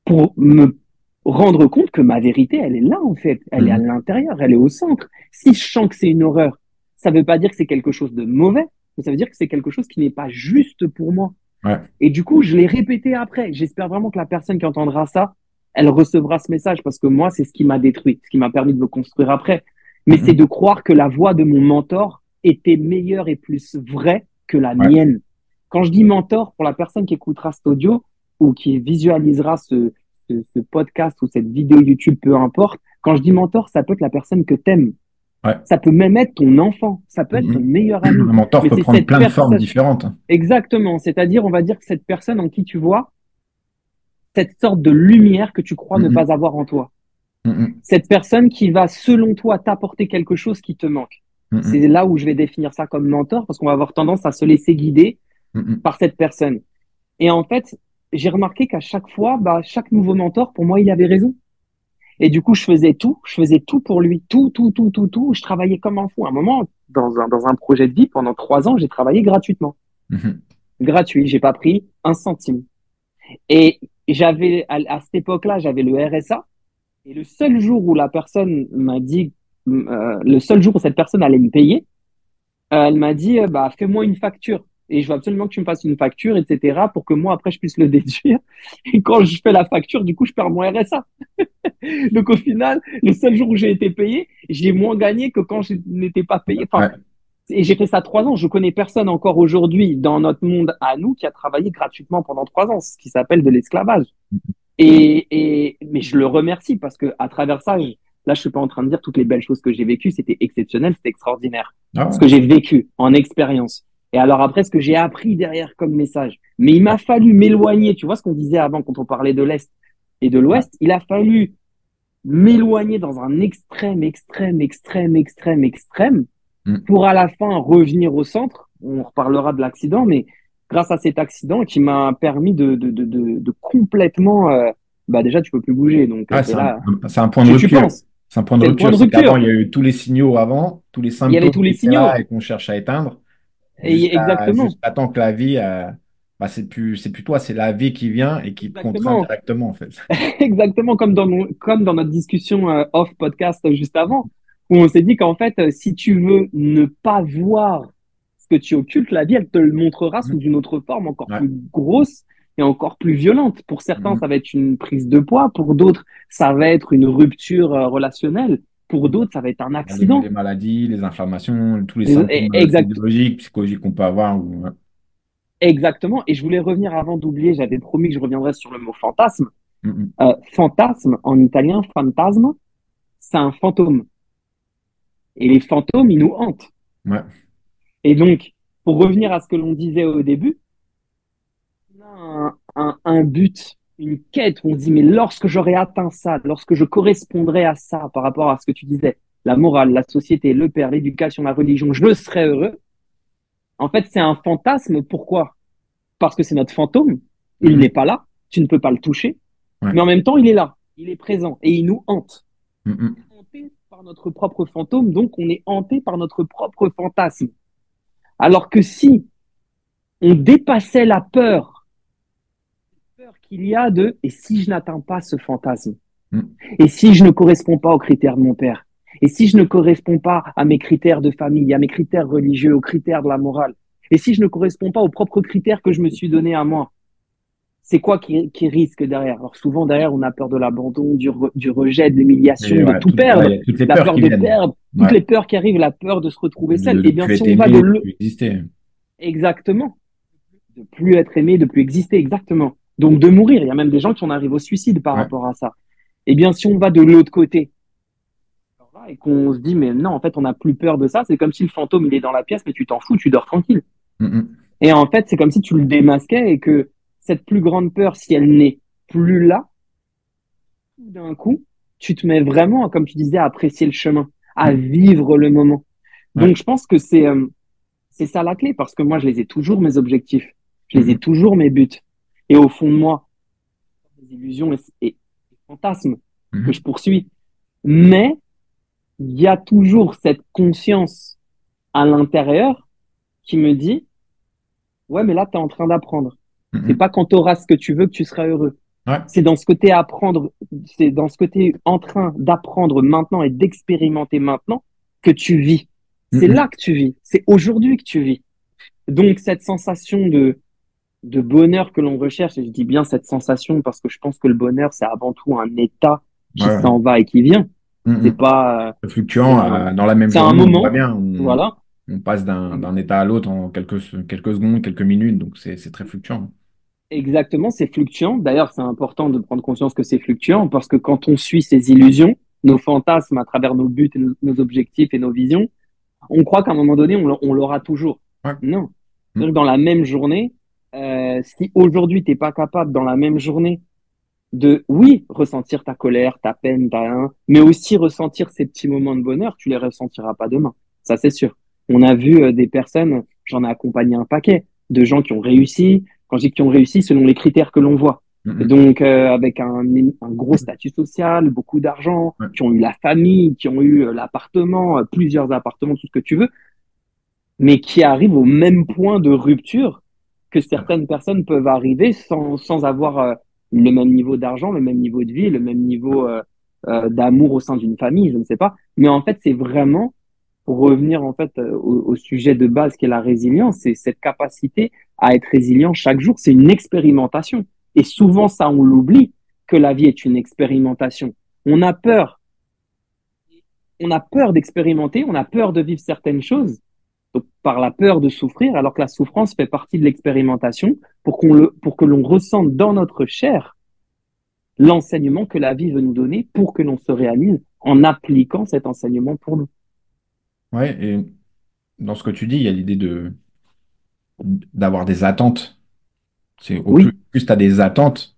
pour me rendre compte que ma vérité, elle est là, en fait. Elle est à Mhm. l'intérieur, elle est au centre. Si je sens que c'est une horreur, ça veut pas dire que c'est quelque chose de mauvais, mais ça veut dire que c'est quelque chose qui n'est pas juste pour moi. Ouais. Et du coup, je l'ai répété après. J'espère vraiment que la personne qui entendra ça, elle recevra ce message parce que moi, c'est ce qui m'a détruit, ce qui m'a permis de me construire après. Mais Mhm. c'est de croire que la voix de mon mentor était meilleure et plus vraie que la Ouais. mienne. Quand je dis mentor, pour la personne qui écoutera cet audio ou qui visualisera ce, ce, ce podcast ou cette vidéo YouTube, peu importe, quand je dis mentor, ça peut être la personne que t'aimes. Ouais. Ça peut même être ton enfant. Ça peut être ton meilleur ami. Un mentor Mais peut prendre plein de formes différentes. Exactement. C'est-à-dire, on va dire que cette personne en qui tu vois cette sorte de lumière que tu crois ne Mhm. pas avoir en toi. Mhm. Cette personne qui va, selon toi, t'apporter quelque chose qui te manque. C'est là où je vais définir ça comme mentor parce qu'on va avoir tendance à se laisser guider par cette personne. Et en fait, j'ai remarqué qu'à chaque fois, bah, chaque nouveau mentor, pour moi, il avait raison. Et du coup, je faisais tout, je faisais tout pour lui, tout, tout, tout, tout, tout. Je travaillais comme un fou. À un moment, dans un, dans un projet de vie, pendant trois ans, j'ai travaillé gratuitement. Mhm. Gratuit, j'ai pas pris un centime. Et j'avais, à, à cette époque-là, j'avais le RSA. Et le seul jour où la personne m'a dit, euh, le seul jour où cette personne allait me payer, euh, elle m'a dit, euh, bah, fais-moi une facture. Et je veux absolument que tu me fasses une facture, etc., pour que moi, après, je puisse le déduire. Et quand je fais la facture, du coup, je perds mon RSA. Donc, au final, le seul jour où j'ai été payé, j'ai moins gagné que quand je n'étais pas payé. Enfin, Ouais. et j'ai fait ça trois ans. Je connais personne encore aujourd'hui dans notre monde à nous qui a travaillé gratuitement pendant trois ans, ce qui s'appelle de l'esclavage. Et, et, mais je le remercie parce que à travers ça, je, là, je suis pas en train de dire toutes les belles choses que j'ai vécues. C'était exceptionnel, c'était extraordinaire. Ah ouais. Ce que j'ai vécu en expérience. Et alors après, ce que j'ai appris derrière comme message. Mais il m'a fallu m'éloigner. Tu vois ce qu'on disait avant quand on parlait de l'Est et de l'Ouest. Il a fallu m'éloigner dans un extrême, extrême, extrême, extrême, extrême Mm. pour à la fin revenir au centre. On reparlera de l'accident, mais grâce à cet accident qui m'a permis de, de, de, de, de complètement, euh, bah déjà tu peux plus bouger, donc euh, Ah, c'est là. un, c'est un point de Tu, tu rupture. C'est un point de rupture. point de rupture. il y a eu tous les signaux avant, tous les Il y avait symptômes tous les signaux. et qu'on cherche à éteindre. Et Jusqu'à exactement, jusqu'à que la vie, euh, bah, c'est plus, c'est plus toi, c'est la vie qui vient et qui te contraint exactement, directement, en fait. exactement comme dans mon, comme dans notre discussion euh, off podcast euh, juste avant, où on s'est dit qu'en fait, si tu veux ne pas voir ce que tu occultes, la vie, elle te le montrera sous Mhm. une autre forme encore Ouais. plus grosse et encore plus violente. Pour certains, Mhm. ça va être une prise de poids. Pour d'autres, ça va être une rupture euh, relationnelle. Pour d'autres, ça va être un accident. les maladies, les inflammations, tous les symptômes euh, exact, physiologiques, psychologiques qu'on peut avoir. ou- exactement. Et je voulais revenir avant d'oublier, j'avais promis que je reviendrais sur le mot fantasme. Mhm. Euh, fantasme, en italien, fantasme, c'est un fantôme. Et les fantômes, ils nous hantent. Ouais. Et donc, pour revenir à ce que l'on disait au début, on a un, un, un but, une quête, où on dit, mais lorsque j'aurai atteint ça, lorsque je correspondrai à ça par rapport à ce que tu disais, la morale, la société, le père, l'éducation, la religion, je serai heureux. En fait, c'est un fantasme. Pourquoi? Parce que c'est notre fantôme. Il Mhm. n'est pas là. Tu ne peux pas le toucher. Ouais. Mais en même temps, il est là. Il est présent et il nous hante. Mhm. hanté par notre propre fantôme, donc on est hanté par notre propre fantasme. Alors que si on dépassait la peur qu'il y a de et si je n'atteins pas ce fantasme, Mm. et si je ne corresponds pas aux critères de mon père, et si je ne corresponds pas à mes critères de famille, à mes critères religieux, aux critères de la morale, et si je ne corresponds pas aux propres critères que je me suis donné à moi, c'est quoi qui, qui risque derrière? Alors souvent derrière, on a peur de l'abandon, du, re- du rejet, de l'humiliation, Et de tout perdre, ouais, toutes les la peurs peur qui de viennent. perdre, toutes Ouais. les peurs qui arrivent, la peur de se retrouver seul. de Eh bien, si on va de le... exister. Exactement. De plus être aimé, de plus exister, exactement. Donc de mourir. Il y a même des gens qui en arrivent au suicide par Ouais. rapport à ça. Eh bien, si on va de l'autre côté et qu'on se dit, mais non, en fait, on n'a plus peur de ça, c'est comme si le fantôme, il est dans la pièce, mais tu t'en fous, tu dors tranquille. Mhm. Et en fait, c'est comme si tu le démasquais et que cette plus grande peur, si elle n'est plus là, tout d'un coup, tu te mets vraiment, comme tu disais, à apprécier le chemin, à vivre le moment. Ouais. Donc, je pense que c'est euh, c'est ça la clé, parce que moi, je les ai toujours mes objectifs, je les ai toujours mes buts. Et au fond de moi, des illusions et, et des fantasmes que Mhm. je poursuis. Mais il y a toujours cette conscience à l'intérieur qui me dit, ouais, mais là, tu es en train d'apprendre. C'est Mhm. pas quand tu auras ce que tu veux que tu seras heureux. Ouais. C'est dans ce côté apprendre, c'est dans ce côté en train d'apprendre maintenant et d'expérimenter maintenant que tu vis. C'est Mhm. là que tu vis. C'est aujourd'hui que tu vis. Donc, cette sensation de, de bonheur que l'on recherche, et je dis bien cette sensation parce que je pense que le bonheur, c'est avant tout un état qui Ouais, s'en va et qui vient. C'est pas, fluctuant, euh, dans la même c'est un journée, on moment. bien, on, voilà. on passe d'un d'un état à l'autre en quelques, quelques secondes, quelques minutes, donc c'est c'est très fluctuant. Exactement, c'est fluctuant. D'ailleurs, c'est important de prendre conscience que c'est fluctuant parce que quand on suit ces illusions, nos fantasmes à travers nos buts, et nos, nos objectifs et nos visions, on croit qu'à un moment donné, on, l'a- on l'aura toujours. Ouais. Non. Mm. Dans la même journée, euh, si aujourd'hui t'es pas capable dans la même journée de, oui, ressentir ta colère, ta peine, ta haine, mais aussi ressentir ces petits moments de bonheur, tu les ressentiras pas demain. Ça, c'est sûr. On a vu euh, des personnes, j'en ai accompagné un paquet, de gens qui ont réussi. Quand je dis qui ont réussi, selon les critères que l'on voit. Mhm. Et donc, euh, avec un, un gros statut social, beaucoup d'argent, qui ont eu la famille, qui ont eu euh, l'appartement, plusieurs appartements, tout ce que tu veux, mais qui arrivent au même point de rupture que certaines personnes peuvent arriver sans, sans avoir euh, le même niveau d'argent, le même niveau de vie, le même niveau euh, euh, d'amour au sein d'une famille, je ne sais pas. Mais en fait, c'est vraiment, pour revenir en fait euh, au, au sujet de base qui est la résilience, c'est cette capacité à être résilient chaque jour, c'est une expérimentation. Et souvent, ça, on l'oublie, que la vie est une expérimentation. On a peur. On a peur d'expérimenter, on a peur de vivre certaines choses, par la peur de souffrir, alors que la souffrance fait partie de l'expérimentation pour qu'on le, pour que l'on ressente dans notre chair l'enseignement que la vie veut nous donner pour que l'on se réalise en appliquant cet enseignement pour nous. Ouais, et dans ce que tu dis, il y a l'idée de d'avoir des attentes. C'est au plus, Oui, plus tu as des attentes,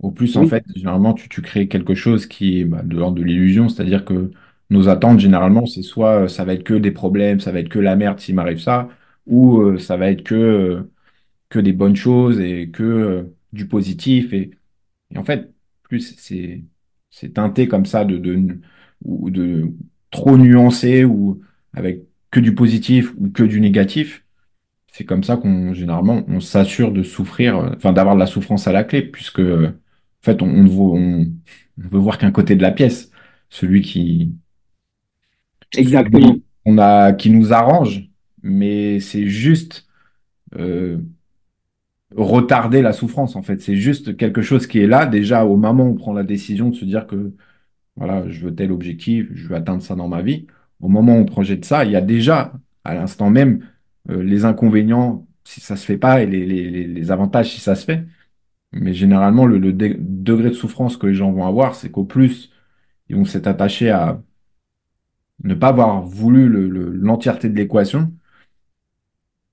au plus en fait, généralement, tu, tu crées quelque chose qui est bah, de l'ordre de l'illusion, c'est-à-dire que nos attentes, généralement, c'est soit euh, ça va être que des problèmes, ça va être que la merde s'il m'arrive ça, ou euh, ça va être que, euh, que des bonnes choses et que du positif. Et, en fait, plus c'est teinté comme ça de, trop nuancé ou avec que du positif ou que du négatif, c'est comme ça qu'on généralement on s'assure de souffrir, enfin d'avoir de la souffrance à la clé, puisque en fait on, on, ne veut, on veut voir qu'un côté de la pièce, celui qui exactement, qu'on a qui nous arrange, mais c'est juste euh, retarder la souffrance en fait. C'est juste quelque chose qui est là déjà au moment où on prend la décision de se dire que voilà, je veux tel objectif, je veux atteindre ça dans ma vie. Au moment où on projette ça, il y a déjà à l'instant même euh, les inconvénients si ça se fait pas et les, les, les- avantages si ça se fait. Mais généralement, le, le degré de souffrance que les gens vont avoir, c'est qu'au plus ils vont s'être attachés à ne pas avoir voulu le- le- l'entièreté de l'équation.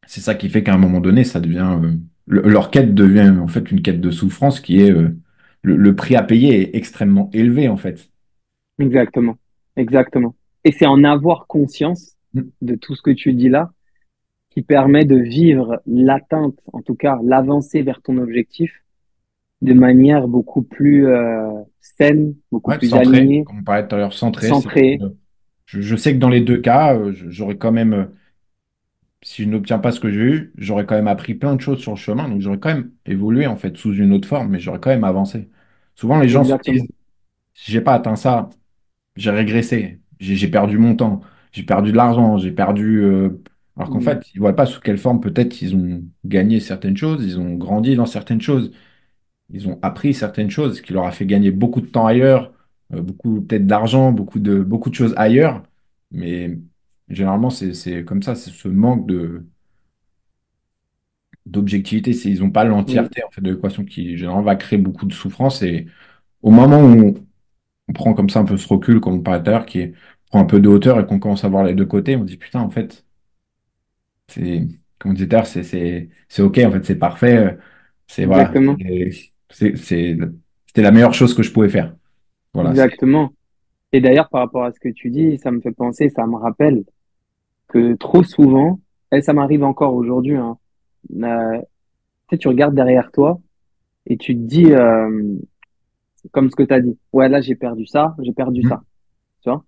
C'est ça qui fait qu'à un moment donné, ça devient euh, le- leur quête devient en fait une quête de souffrance qui est euh, le, prix à payer est extrêmement élevé en fait. exactement, exactement. Et c'est en avoir conscience Mm. de tout ce que tu dis là qui permet de vivre l'atteinte, en tout cas l'avancée vers ton objectif de manière beaucoup plus euh, saine, beaucoup Ouais, plus centré, alignée, comme on parlait tout à l'heure, centrée. Je, je sais que dans les deux cas, euh, j'aurais quand même, euh, si je n'obtiens pas ce que j'ai eu, j'aurais quand même appris plein de choses sur le chemin. Donc j'aurais quand même évolué en fait sous une autre forme, mais j'aurais quand même avancé. Souvent, les gens se disent, j'ai pas atteint ça, j'ai régressé, j'ai perdu mon temps, j'ai perdu de l'argent, j'ai perdu. euh, Alors qu'en Mm. fait, ils voient pas sous quelle forme peut-être ils ont gagné certaines choses, ils ont grandi dans certaines choses. Ils ont appris certaines choses, ce qui leur a fait gagner beaucoup de temps ailleurs, beaucoup peut-être d'argent, beaucoup de, beaucoup de choses ailleurs. Mais généralement, c'est, c'est comme ça, c'est ce manque de, d'objectivité. C'est, ils n'ont pas l'entièreté en fait, de l'équation qui, généralement, va créer beaucoup de souffrance. Et au moment où on, on prend comme ça un peu ce recul, comme on parlait tout à l'heure, qui est- prend un peu de hauteur et qu'on commence à voir les deux côtés, on dit, putain, en fait, c'est, comme on disait tout à l'heure, c'est, c'est, c'est OK, en fait, c'est parfait. euh, C'est, voilà, exactement, c'était la meilleure chose que je pouvais faire. Voilà, exactement. Et d'ailleurs, par rapport à ce que tu dis, ça me fait penser, ça me rappelle que trop souvent, et ça m'arrive encore aujourd'hui, hein, euh, tu sais, tu regardes derrière toi et tu te dis, euh, comme ce que tu as dit, ouais, là, j'ai perdu ça, j'ai perdu ça, tu vois?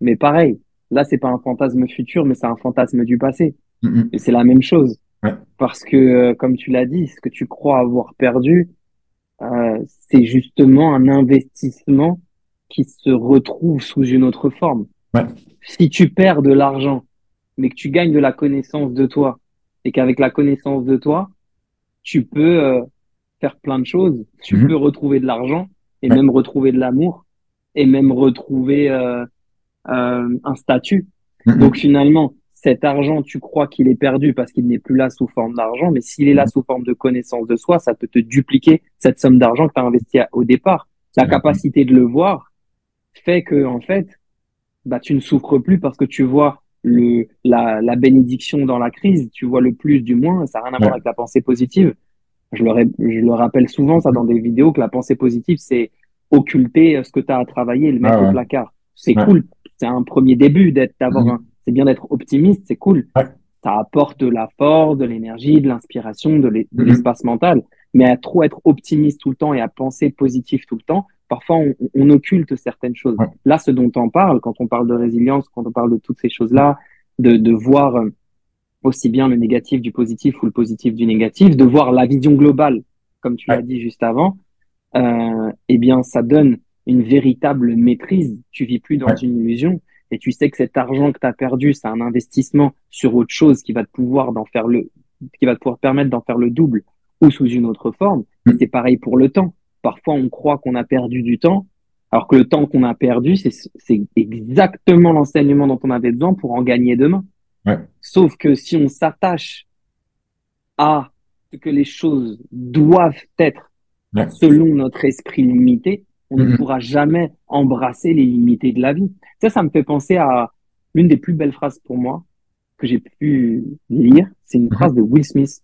Mais pareil, là, c'est pas un fantasme futur, mais c'est un fantasme du passé. mhm. Et c'est la même chose. Ouais, Parce que, euh, comme tu l'as dit, ce que tu crois avoir perdu, c'est justement un investissement qui se retrouve sous une autre forme. ouais. Si tu perds de l'argent, mais que tu gagnes de la connaissance de toi, et qu'avec la connaissance de toi, tu peux euh, faire plein de choses, tu peux Mhm, retrouver de l'argent, et ouais, même retrouver de l'amour, et même retrouver euh, euh, un statut. Donc mhm, finalement, cet argent, tu crois qu'il est perdu parce qu'il n'est plus là sous forme d'argent, mais s'il est là mhm. sous forme de connaissance de soi, ça peut te dupliquer cette somme d'argent que tu as investi au départ. La Exactement. capacité de le voir fait que, en fait, bah, tu ne souffres plus parce que tu vois le, la, la bénédiction dans la crise, tu vois le plus du moins, ça n'a rien à voir avec la pensée positive. Je le, je le rappelle souvent, ça, dans des vidéos, que la pensée positive, c'est occulter euh, ce que tu as à travailler et le Ouais, mettre au ouais, placard. C'est ouais. cool. C'est un premier début d'être, d'avoir un, Mhm. C'est bien d'être optimiste, c'est cool. Ouais. Ça apporte de la force, de l'énergie, de l'inspiration, de Mhm. l'espace mental. Mais à trop être optimiste tout le temps et à penser positif tout le temps, parfois on, on occulte certaines choses. Ouais. Là, ce dont on parle, quand on parle de résilience, quand on parle de toutes ces choses-là, de, de voir euh, aussi bien le négatif du positif ou le positif du négatif, de voir la vision globale, comme tu Ouais. l'as dit juste avant, euh, eh bien, ça donne une véritable maîtrise. Tu vis plus dans Ouais. une illusion et tu sais que cet argent que tu as perdu, c'est un investissement sur autre chose qui va te pouvoir d'en faire le, qui va te pouvoir permettre d'en faire le double ou sous une autre forme. Mhm. c'est pareil pour le temps. Parfois, on croit qu'on a perdu du temps, alors que le temps qu'on a perdu, c'est, c'est exactement l'enseignement dont on avait besoin pour en gagner demain. Ouais. Sauf que si on s'attache à ce que les choses doivent être Ouais. selon notre esprit limité, on ne Mhm. pourra jamais embrasser les limités de la vie. Ça, ça me fait penser à l'une des plus belles phrases pour moi que j'ai pu lire. C'est une Mhm. phrase de Will Smith.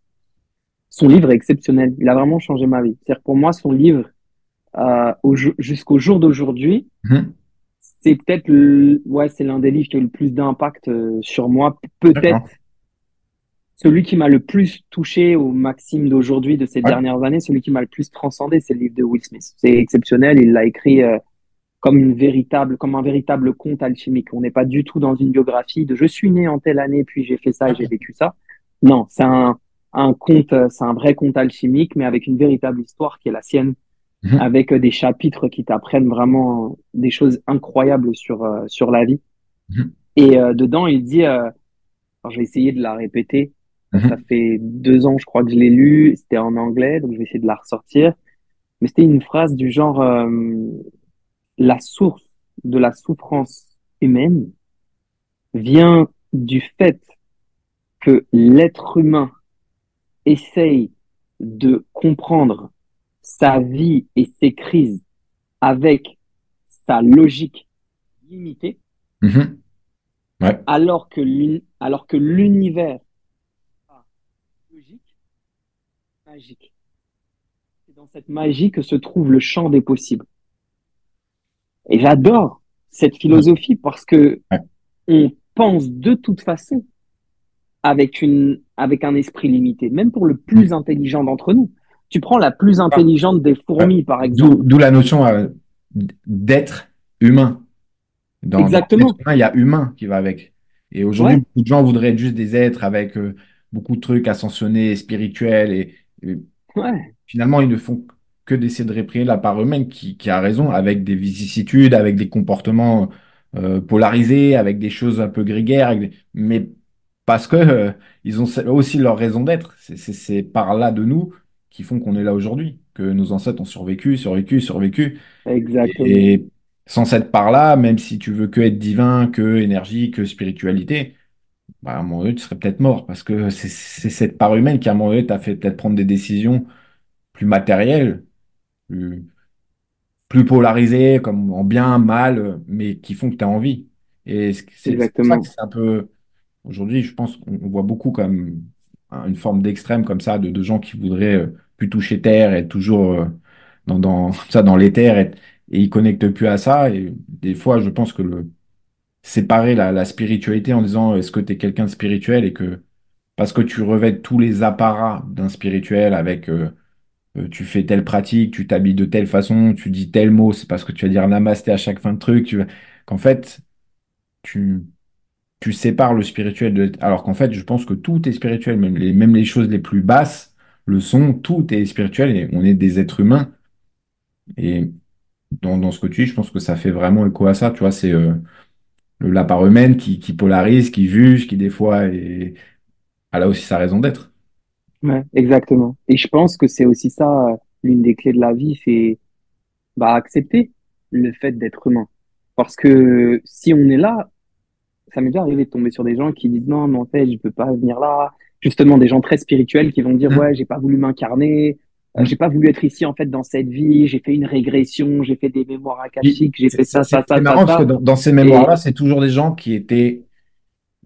Son livre est exceptionnel. Il a vraiment changé ma vie. C'est-à-dire pour moi, son livre, euh, au jusqu'au jour d'aujourd'hui, Mhm. c'est peut-être le- ouais, c'est l'un des livres qui a eu le plus d'impact euh, sur moi. Peut-être. Celui qui m'a le plus touché au maxime d'aujourd'hui, de ces Ouais. dernières années, celui qui m'a le plus transcendé, c'est le livre de Will Smith. C'est exceptionnel. Il l'a écrit euh, comme une véritable, comme un véritable conte alchimique. On n'est pas du tout dans une biographie de je suis né en telle année, puis j'ai fait ça et j'ai vécu ça. Non, c'est un, un conte, euh, c'est un vrai conte alchimique, mais avec une véritable histoire qui est la sienne, Mhm. avec euh, des chapitres qui t'apprennent vraiment des choses incroyables sur, euh, sur la vie. Mhm. Et euh, dedans, il dit, euh, alors je vais essayer de la répéter. Ça Mhm. fait deux ans, je crois que je l'ai lu. C'était en anglais, donc je vais essayer de la ressortir. Mais c'était une phrase du genre euh, la source de la souffrance humaine vient du fait que l'être humain essaye de comprendre sa vie et ses crises avec sa logique limitée, Mhm. Ouais. alors que l'univers a logique magique. C'est dans cette magie que se trouve le champ des possibles. Et j'adore cette philosophie parce que on pense de toute façon avec une, avec un esprit limité, même pour le plus intelligent d'entre nous. Tu prends la plus intelligente des fourmis, par exemple. D'où la notion euh, d'être humain. Dans, Exactement. humain, il y a humain qui va avec. Et aujourd'hui, Ouais. beaucoup de gens voudraient être juste des êtres avec euh, beaucoup de trucs ascensionnés, spirituels. Et Ouais. finalement, ils ne font que d'essayer de réprimer la part humaine qui, qui a raison, avec des vicissitudes, avec des comportements euh, polarisés, avec des choses un peu grégaires. des- Mais parce que euh, ils ont aussi leur raison d'être. C'est par là de nous qui font qu'on est là aujourd'hui, que nos ancêtres ont survécu, survécu, survécu. Exactement. Et sans cette part-là, même si tu veux que être divin, que énergie, que spiritualité, bah, à un moment donné, tu serais peut-être mort. Parce que c'est c'est cette part humaine qui, à un moment donné, t'a fait peut-être prendre des décisions plus matérielles, plus, plus polarisées, comme en bien, mal, mais qui font que tu as envie. Et c'est c'est pour ça que Exactement. c'est un peu. Aujourd'hui, je pense qu'on on voit beaucoup comme hein, une forme d'extrême comme ça, de, de gens qui voudraient euh, plus toucher terre, être toujours euh, dans, dans, ça, dans l'éther, et, et ils connectent plus à ça. Et des fois, je pense que le séparer la, la spiritualité en disant est-ce que tu es quelqu'un de spirituel et que parce que tu revêtes tous les apparats d'un spirituel avec euh, euh, tu fais telle pratique, tu t'habilles de telle façon, tu dis tel mot, c'est parce que tu vas dire namasté à chaque fin de truc, tu qu'en fait, tu tu sépares le spirituel. Alors qu'en fait, je pense que tout est spirituel, même les, même les choses les plus basses le sont, tout est spirituel et on est des êtres humains. Et dans, ce que tu dis, je pense que ça fait vraiment écho à ça, tu vois, c'est euh, le- la part humaine qui, qui polarise, qui juge, qui des fois est... a aussi sa raison d'être. Ouais, exactement. Et je pense que c'est aussi ça, l'une des clés de la vie, c'est bah, accepter le fait d'être humain. Parce que si on est là, ça m'est déjà arrivé de tomber sur des gens qui disent non, mais en fait, je peux pas venir là. Justement, des gens très spirituels qui vont dire Mm, ouais, j'ai pas voulu m'incarner, euh, j'ai pas voulu être ici en fait dans cette vie, j'ai fait une régression, j'ai fait des mémoires akashiques, j'ai C'est fait c'est- ça, ça, c'est- c'est ça, ça, marrant parce que dans, dans ces Et mémoires-là, c'est toujours des gens qui étaient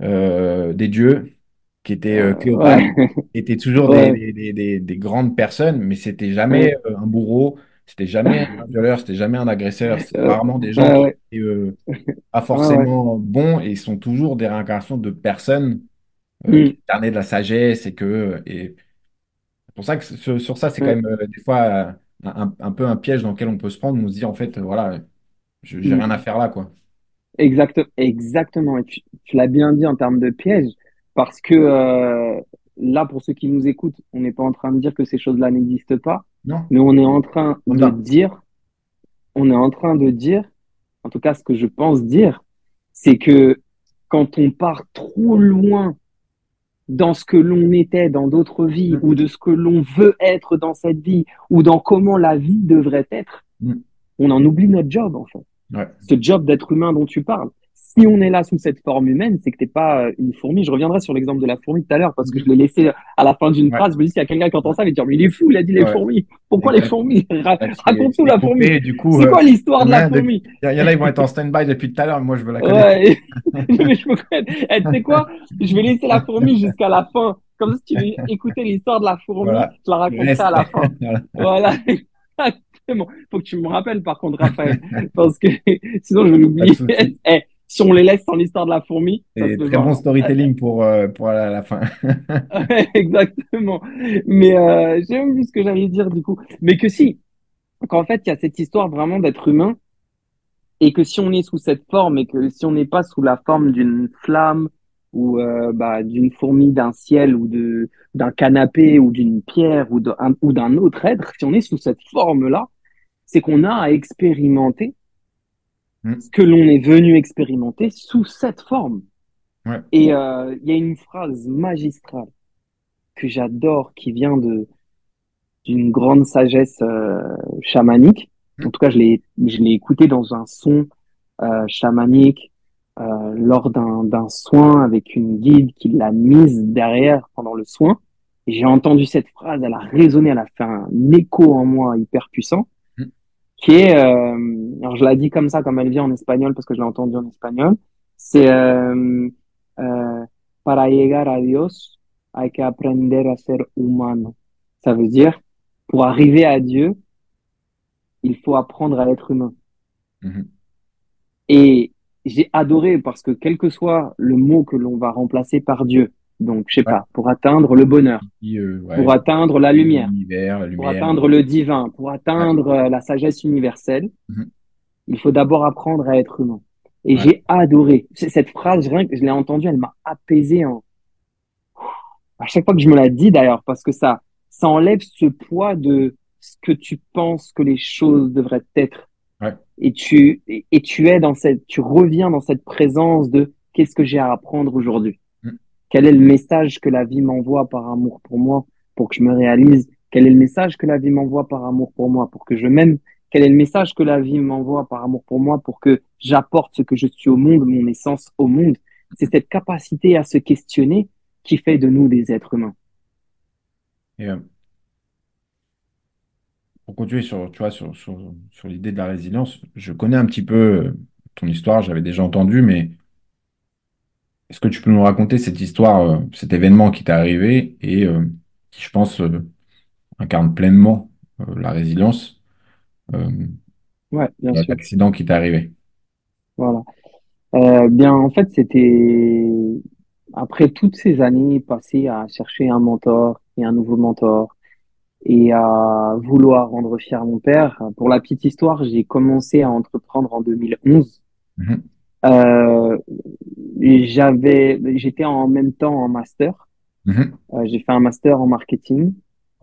euh, des dieux, qui étaient euh, Cléopâtre, ouais, étaient toujours des, ouais, des, des, des- des grandes personnes, mais c'était jamais ouais, un bourreau, c'était jamais un violeur, c'était jamais un agresseur, c'est rarement des gens qui étaient pas forcément bons et sont toujours des réincarnations de personnes euh, qui Mm, de la sagesse et que et c'est pour ça que sur, sur ça, c'est quand même euh, des fois euh, un, un peu un piège dans lequel on peut se prendre, on se dit en fait, euh, voilà, je- j'ai mm. rien à faire là, quoi. Exact, exactement. Et tu, tu l'as bien dit en termes de piège, parce que euh, là, pour ceux qui nous écoutent, on n'est pas en train de dire que ces choses-là n'existent pas, Non? mais on est en train de dire, on est en train de dire, en tout cas ce que je pense dire, c'est que quand on part trop loin dans ce que l'on était dans d'autres vies, Mm, ou de ce que l'on veut être dans cette vie, ou dans comment la vie devrait être, mm. on en oublie notre job, en fait. Ouais. Ce job d'être humain dont tu parles. Si on est là sous cette forme humaine, c'est que t'es pas euh, une fourmi. Je reviendrai sur l'exemple de la fourmi tout à l'heure parce que je l'ai laissé à la fin d'une Ouais. phrase. Je me dis, s'il y a quelqu'un qui entend ça, il va dire, mais il est fou, il a dit les Ouais. fourmis. Pourquoi les fourmis? Raconte-nous la fourmi. C'est euh, quoi l'histoire de la fourmi? il y, en a, ils vont être en stand-by depuis tout à l'heure. Moi, je veux la connaître. Ouais. Mais je me connais. Eh, tu sais quoi? Je vais laisser la fourmi jusqu'à la fin. Comme si tu veux écouter l'histoire de la fourmi, Voilà. je la raconterai à la fin. Voilà. Exactement. Faut que tu me rappelles par contre, Raphaël, parce que sinon je vais l'oublier. Si on les laisse sans l'histoire de la fourmi, C'est très bon storytelling pour, euh, pour la, la fin. Exactement. Mais euh, j'ai vu ce que j'allais dire du coup. Mais que si, qu'en fait, il y a cette histoire vraiment d'être humain et que si on est sous cette forme et que si on n'est pas sous la forme d'une flamme ou euh, bah, d'une fourmi, d'un ciel ou de d'un canapé ou d'une pierre ou d'un ou d'un autre être, si on est sous cette forme-là, c'est qu'on a à expérimenter Mm. ce que l'on est venu expérimenter sous cette forme. Ouais. Et euh, il y a une phrase magistrale que j'adore qui vient de d'une grande sagesse euh, chamanique. Mm. En tout cas, je l'ai je l'ai écouté dans un son euh, chamanique lors d'un d'un soin avec une guide qui l'a mise derrière pendant le soin. Et j'ai entendu cette phrase, elle a résonné, elle a fait un écho en moi hyper puissant, Mm. Qui est, euh, alors je la dis comme ça, comme elle vient en espagnol parce que je l'ai entendu en espagnol, c'est euh, euh, para llegar a Dios hay que aprender a ser humano. Ça veut dire, pour arriver à Dieu, il faut apprendre à être humain. Mhm. Et j'ai adoré parce que quel que soit le mot que l'on va remplacer par Dieu, donc je sais Ouais. pas, pour atteindre le bonheur, euh, ouais, pour atteindre la lumière, pour atteindre le divin, pour atteindre euh, la sagesse universelle, Mhm. il faut d'abord apprendre à être humain. Et Ouais. j'ai adoré cette phrase, rien que je l'ai entendue, elle m'a apaisé en... à chaque fois que je me la dis d'ailleurs, parce que ça, ça enlève ce poids de ce que tu penses que les choses devraient être. Ouais. Et tu, et, et tu es dans cette, tu reviens dans cette présence de qu'est-ce que j'ai à apprendre aujourd'hui? Quel est le message que la vie m'envoie par amour pour moi, pour que je me réalise? Quel est le message que la vie m'envoie par amour pour moi, pour que je m'aime? Quel est le message que la vie m'envoie par amour pour moi, pour que j'apporte ce que je suis au monde, mon essence au monde? C'est cette capacité à se questionner qui fait de nous des êtres humains. Euh, pour continuer sur, tu vois, sur, sur, sur l'idée de la résilience, je connais un petit peu ton histoire, j'avais déjà entendu, mais est-ce que tu peux nous raconter cette histoire, euh, cet événement qui t'est arrivé et euh, qui, je pense, euh, incarne pleinement la résilience, Ouais, bien sûr. l'accident qui t'est arrivé? Voilà. Bien, en fait, c'était après toutes ces années passées à chercher un mentor et un nouveau mentor et à vouloir rendre fier mon père. Pour la petite histoire, j'ai commencé à entreprendre en 2011. Mhm. Euh, j'avais, j'étais en même temps en master. Mhm. Euh, j'ai fait un master en marketing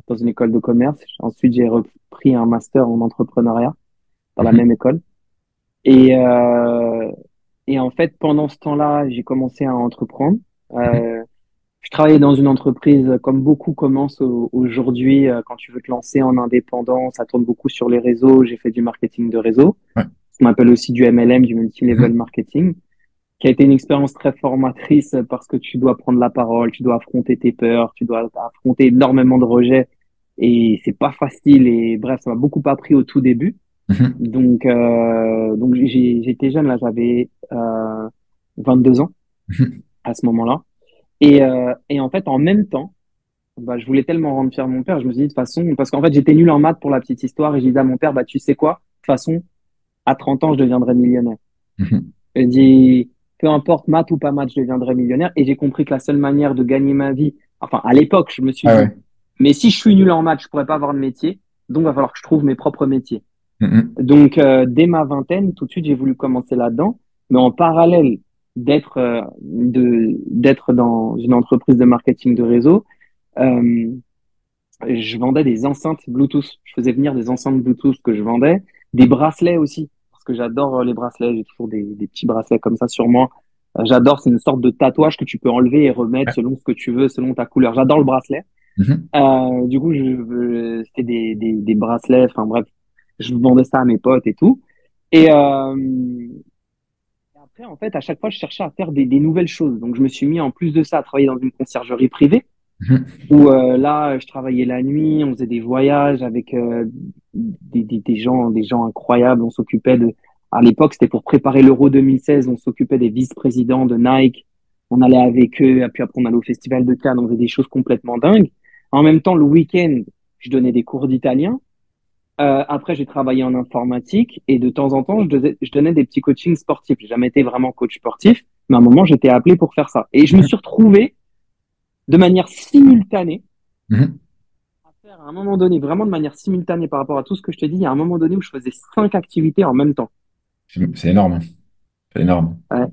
dans une école de commerce. Ensuite, j'ai repris un master en entrepreneuriat dans la Mhm. même école. Et, euh, et en fait, pendant ce temps-là, j'ai commencé à entreprendre. Euh, je travaillais dans une entreprise comme beaucoup commencent au- aujourd'hui. Quand tu veux te lancer en indépendant, ça tourne beaucoup sur les réseaux. J'ai fait du marketing de réseau. Ouais. Ce qu'on appelle aussi du MLM, du multi-level Mhm. marketing, qui a été une expérience très formatrice parce que tu dois prendre la parole, tu dois affronter tes peurs, tu dois affronter énormément de rejets. Et c'est pas facile. Et bref, ça m'a beaucoup appris au tout début. Mhm. Donc, euh, donc j'étais jeune, là, j'avais euh, 22 ans Mhm. à ce moment-là. Et, euh, et en fait, en même temps, bah, je voulais tellement rendre fier mon père, je me suis dit de toute façon, parce qu'en fait, j'étais nul en maths pour la petite histoire, et j'ai dit à mon père, bah, tu sais quoi, de toute façon, à 30 ans, je deviendrai millionnaire. Mhm. J'ai dit, peu importe maths ou pas maths, je deviendrai millionnaire. Et j'ai compris que la seule manière de gagner ma vie, enfin, à l'époque, je me suis Ah dit, ouais. mais si je suis nul en maths, je pourrais pas avoir de métier, donc il va falloir que je trouve mes propres métiers. Mhm. Donc, euh, dès ma vingtaine, tout de suite, j'ai voulu commencer là-dedans. Mais en parallèle d'être euh, de d'être dans une entreprise de marketing de réseau, euh, je vendais des enceintes Bluetooth. Je faisais venir des enceintes Bluetooth que je vendais, des bracelets aussi, que j'adore euh, les bracelets. J'ai toujours des, des petits bracelets comme ça sur moi. Euh, J'adore, c'est une sorte de tatouage que tu peux enlever et remettre selon ce que tu veux, selon ta couleur. J'adore le bracelet. Mhm. Euh, du coup, je, c'était des, des, des bracelets, enfin bref, je vendais ça à mes potes et tout. Et, euh, Après, en fait, à chaque fois, je cherchais à faire des, des nouvelles choses. Donc, je me suis mis en plus de ça à travailler dans une conciergerie privée. Où euh, là, je travaillais la nuit, on faisait des voyages avec euh, des, des, des gens, des gens incroyables. On s'occupait de, à l'époque, c'était pour préparer l'Euro 2016, on s'occupait des vice-présidents de Nike. On allait avec eux, et puis après on allait au Festival de Cannes, on faisait des choses complètement dingues. En même temps, le week-end, je donnais des cours d'italien. Euh, après, j'ai travaillé en informatique et de temps en temps, je, donnais- je donnais des petits coachings sportifs. J'ai jamais été vraiment coach sportif, mais à un moment, j'étais appelé pour faire ça. Et je me suis retrouvé de manière simultanée Mhm. à faire à un moment donné, vraiment de manière simultanée par rapport à tout ce que je te dis, il y a un moment donné où je faisais cinq activités en même temps. C'est énorme. hein. C'est énorme. Ouais.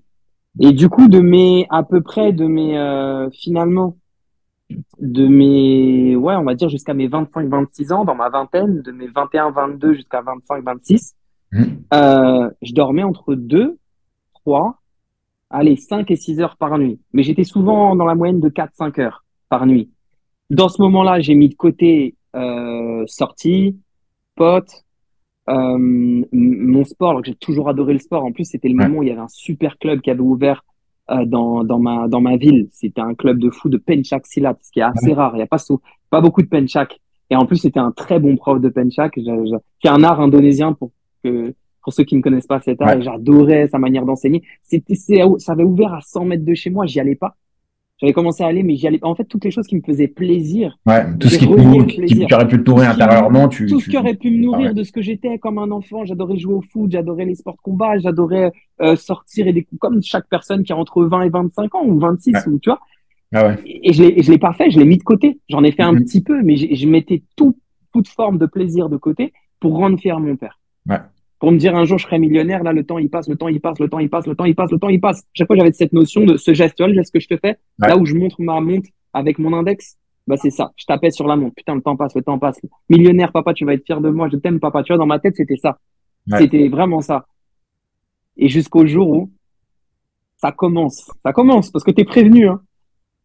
Et du coup, de mes, à peu près de mes, euh, finalement, de mes, ouais, on va dire jusqu'à mes 25-26 ans, dans ma vingtaine, de mes 21-22 jusqu'à 25-26, Mhm. euh, je dormais entre 2, 3, allez, 5 et 6 heures par nuit. Mais j'étais souvent dans la moyenne de 4-5 heures par nuit. Dans ce moment-là, j'ai mis de côté euh, sortie, potes, euh, mon sport, alors que j'ai toujours adoré le sport. En plus, c'était le Ouais. moment où il y avait un super club qui avait ouvert euh, dans, dans ma, dans ma ville. C'était un club de foot de Penchak Silat, ce qui est assez Ouais. rare. Il n'y a pas, beaucoup de Penchak. Et en plus, c'était un très bon prof de Penchak. C'est un art indonésien pour que, pour ceux qui ne connaissent pas cet art. Ouais. J'adorais sa manière d'enseigner. C'était, ça avait ouvert à 100 mètres de chez moi. J'y allais pas. J'avais commencé à aller, mais j'y allais pas. En fait, toutes les choses qui me faisaient plaisir, Ouais, tout ce qui, qui, aurait pu te nourrir intérieurement, tu, tout ce tu... qui aurait pu me Ah nourrir ouais. de ce que j'étais comme un enfant. J'adorais jouer au foot, j'adorais les sports de combat, j'adorais euh, sortir et des comme chaque personne qui a entre 20 et 25 ans ou 26 Ouais. ou tu vois. Ah. Et je l'ai, je l'ai pas fait, je l'ai mis de côté. J'en ai fait un Mhm. petit peu, mais je mettais tout, toute forme de plaisir de côté pour rendre fier mon père. Ouais. Pour me dire un jour je serai millionnaire, là le temps il passe, le temps il passe, le temps il passe, le temps il passe, le temps il passe. Chaque fois j'avais cette notion de ce geste, tu vois, le geste que je te fais, Ouais. là où je montre ma montre avec mon index, bah c'est ça. Je tapais sur la montre, putain le temps passe, le temps passe. Millionnaire papa, tu vas être fier de moi, je t'aime papa. Tu vois, dans ma tête c'était ça. Ouais. C'était vraiment ça. Et jusqu'au jour où ça commence, ça commence parce que t'es prévenu. Hein.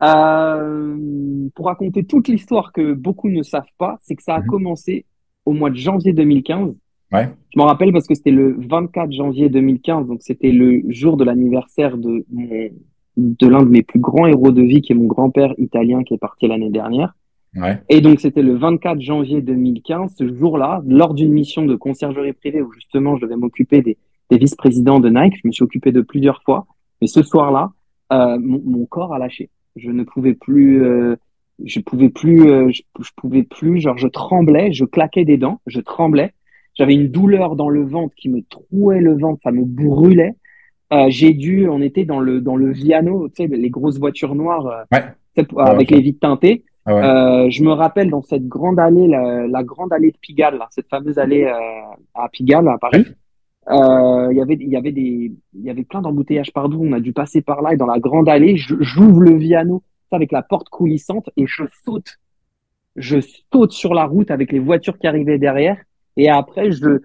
Euh, pour raconter toute l'histoire que beaucoup ne savent pas, c'est que ça a Mhm. commencé au mois de janvier 2015. Ouais. Je m'en rappelle parce que c'était le 24 janvier 2015, donc c'était le jour de l'anniversaire de mon, de l'un de mes plus grands héros de vie, qui est mon grand-père italien qui est parti l'année dernière. Ouais. Et donc c'était le 24 janvier 2015, ce jour-là, lors d'une mission de conciergerie privée où justement je devais m'occuper des, des vice-présidents de Nike. Je me suis occupé de plusieurs fois, mais ce soir-là, euh, mon, mon corps a lâché. Je ne pouvais plus, euh, je pouvais plus, euh, je, je pouvais plus, genre je tremblais, je claquais des dents, je tremblais. J'avais une douleur dans le ventre qui me trouait le ventre, ça me brûlait. Euh, j'ai dû, on était dans le dans le Viano, tu sais, les grosses voitures noires euh, Ouais. avec ouais. les vitres teintées. Ah ouais. Euh, je me rappelle dans cette grande allée, la, la grande allée de Pigalle, là, cette fameuse allée euh, à Pigalle, à Paris. Euh, Il y avait, il y avait des, il y avait plein d'embouteillages partout. On a dû passer par là et dans la grande allée, j'ouvre le sais, avec la porte coulissante et je saute. Je saute sur la route avec les voitures qui arrivaient derrière et après je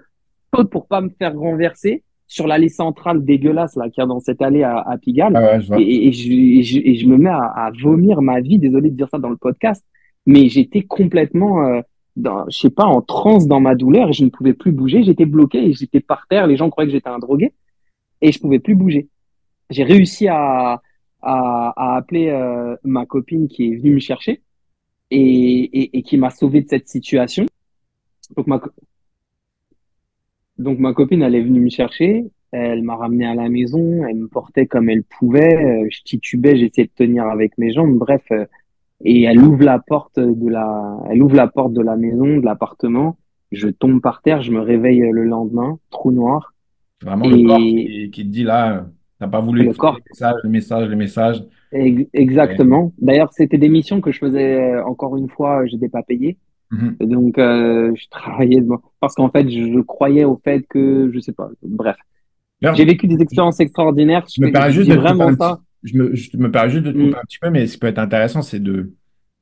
saute pour pas me faire renverser sur l'allée centrale dégueulasse là qu'il y a dans cette allée à, à Pigalle Ah ouais, et, et je, et je, et je me mets à, à vomir ma vie. Désolé de dire ça dans le podcast, mais j'étais complètement, euh, dans, je sais pas, en transe dans ma douleur et je ne pouvais plus bouger. J'étais bloqué et j'étais par terre. Les gens croyaient que j'étais un drogué et je pouvais plus bouger. J'ai réussi à, à, à appeler euh, ma copine qui est venue me chercher et, et, et qui m'a sauvé de cette situation. Donc ma, donc ma copine, elle est venue me chercher, elle m'a ramené à la maison, elle me portait comme elle pouvait, euh, je titubais, j'essayais de tenir avec mes jambes, bref, euh, et elle ouvre la porte de la, elle ouvre la porte de la maison, de l'appartement, je tombe par terre, je me réveille euh, le lendemain, trou noir, vraiment le corps et qui, qui te dit là, t'as pas voulu le corps. les messages, les messages, les messages. Ex- Et- Exactement. D'ailleurs, c'était des missions que je faisais encore une fois, je n'étais pas payé. Mhm. Et Donc, euh, je travaillais de- parce qu'en fait, je, je croyais au fait que, je sais pas, bref. J'ai vécu des expériences extraordinaires. Je, je me permets juste de te vraiment un ça. petit, je me, je me permets juste de te Mm, un petit peu, mais ce qui peut être intéressant, c'est de,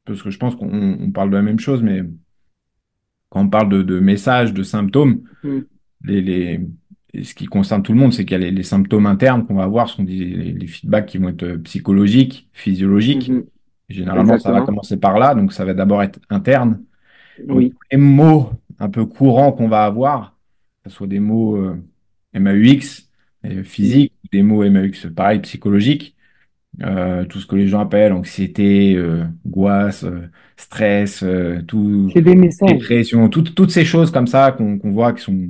parce que je pense qu'on on parle de la même chose, mais quand on parle de, de messages, de symptômes, mm, les, les, et ce qui concerne tout le monde, c'est qu'il y a les, les symptômes internes qu'on va avoir, sont des, les, les feedbacks qui vont être euh, psychologiques, physiologiques. mhm. Généralement, ça va commencer par là, donc ça va d'abord être interne. Donc, les mots un peu courants qu'on va avoir, que ce soit des mots euh, MAUX, euh, physiques, des mots MAX, pareil, psychologiques. Euh, tout ce que les gens appellent anxiété, angoisse, stress, tout, des messages. dépression, toutes toutes ces choses comme ça qu'on voit qui sont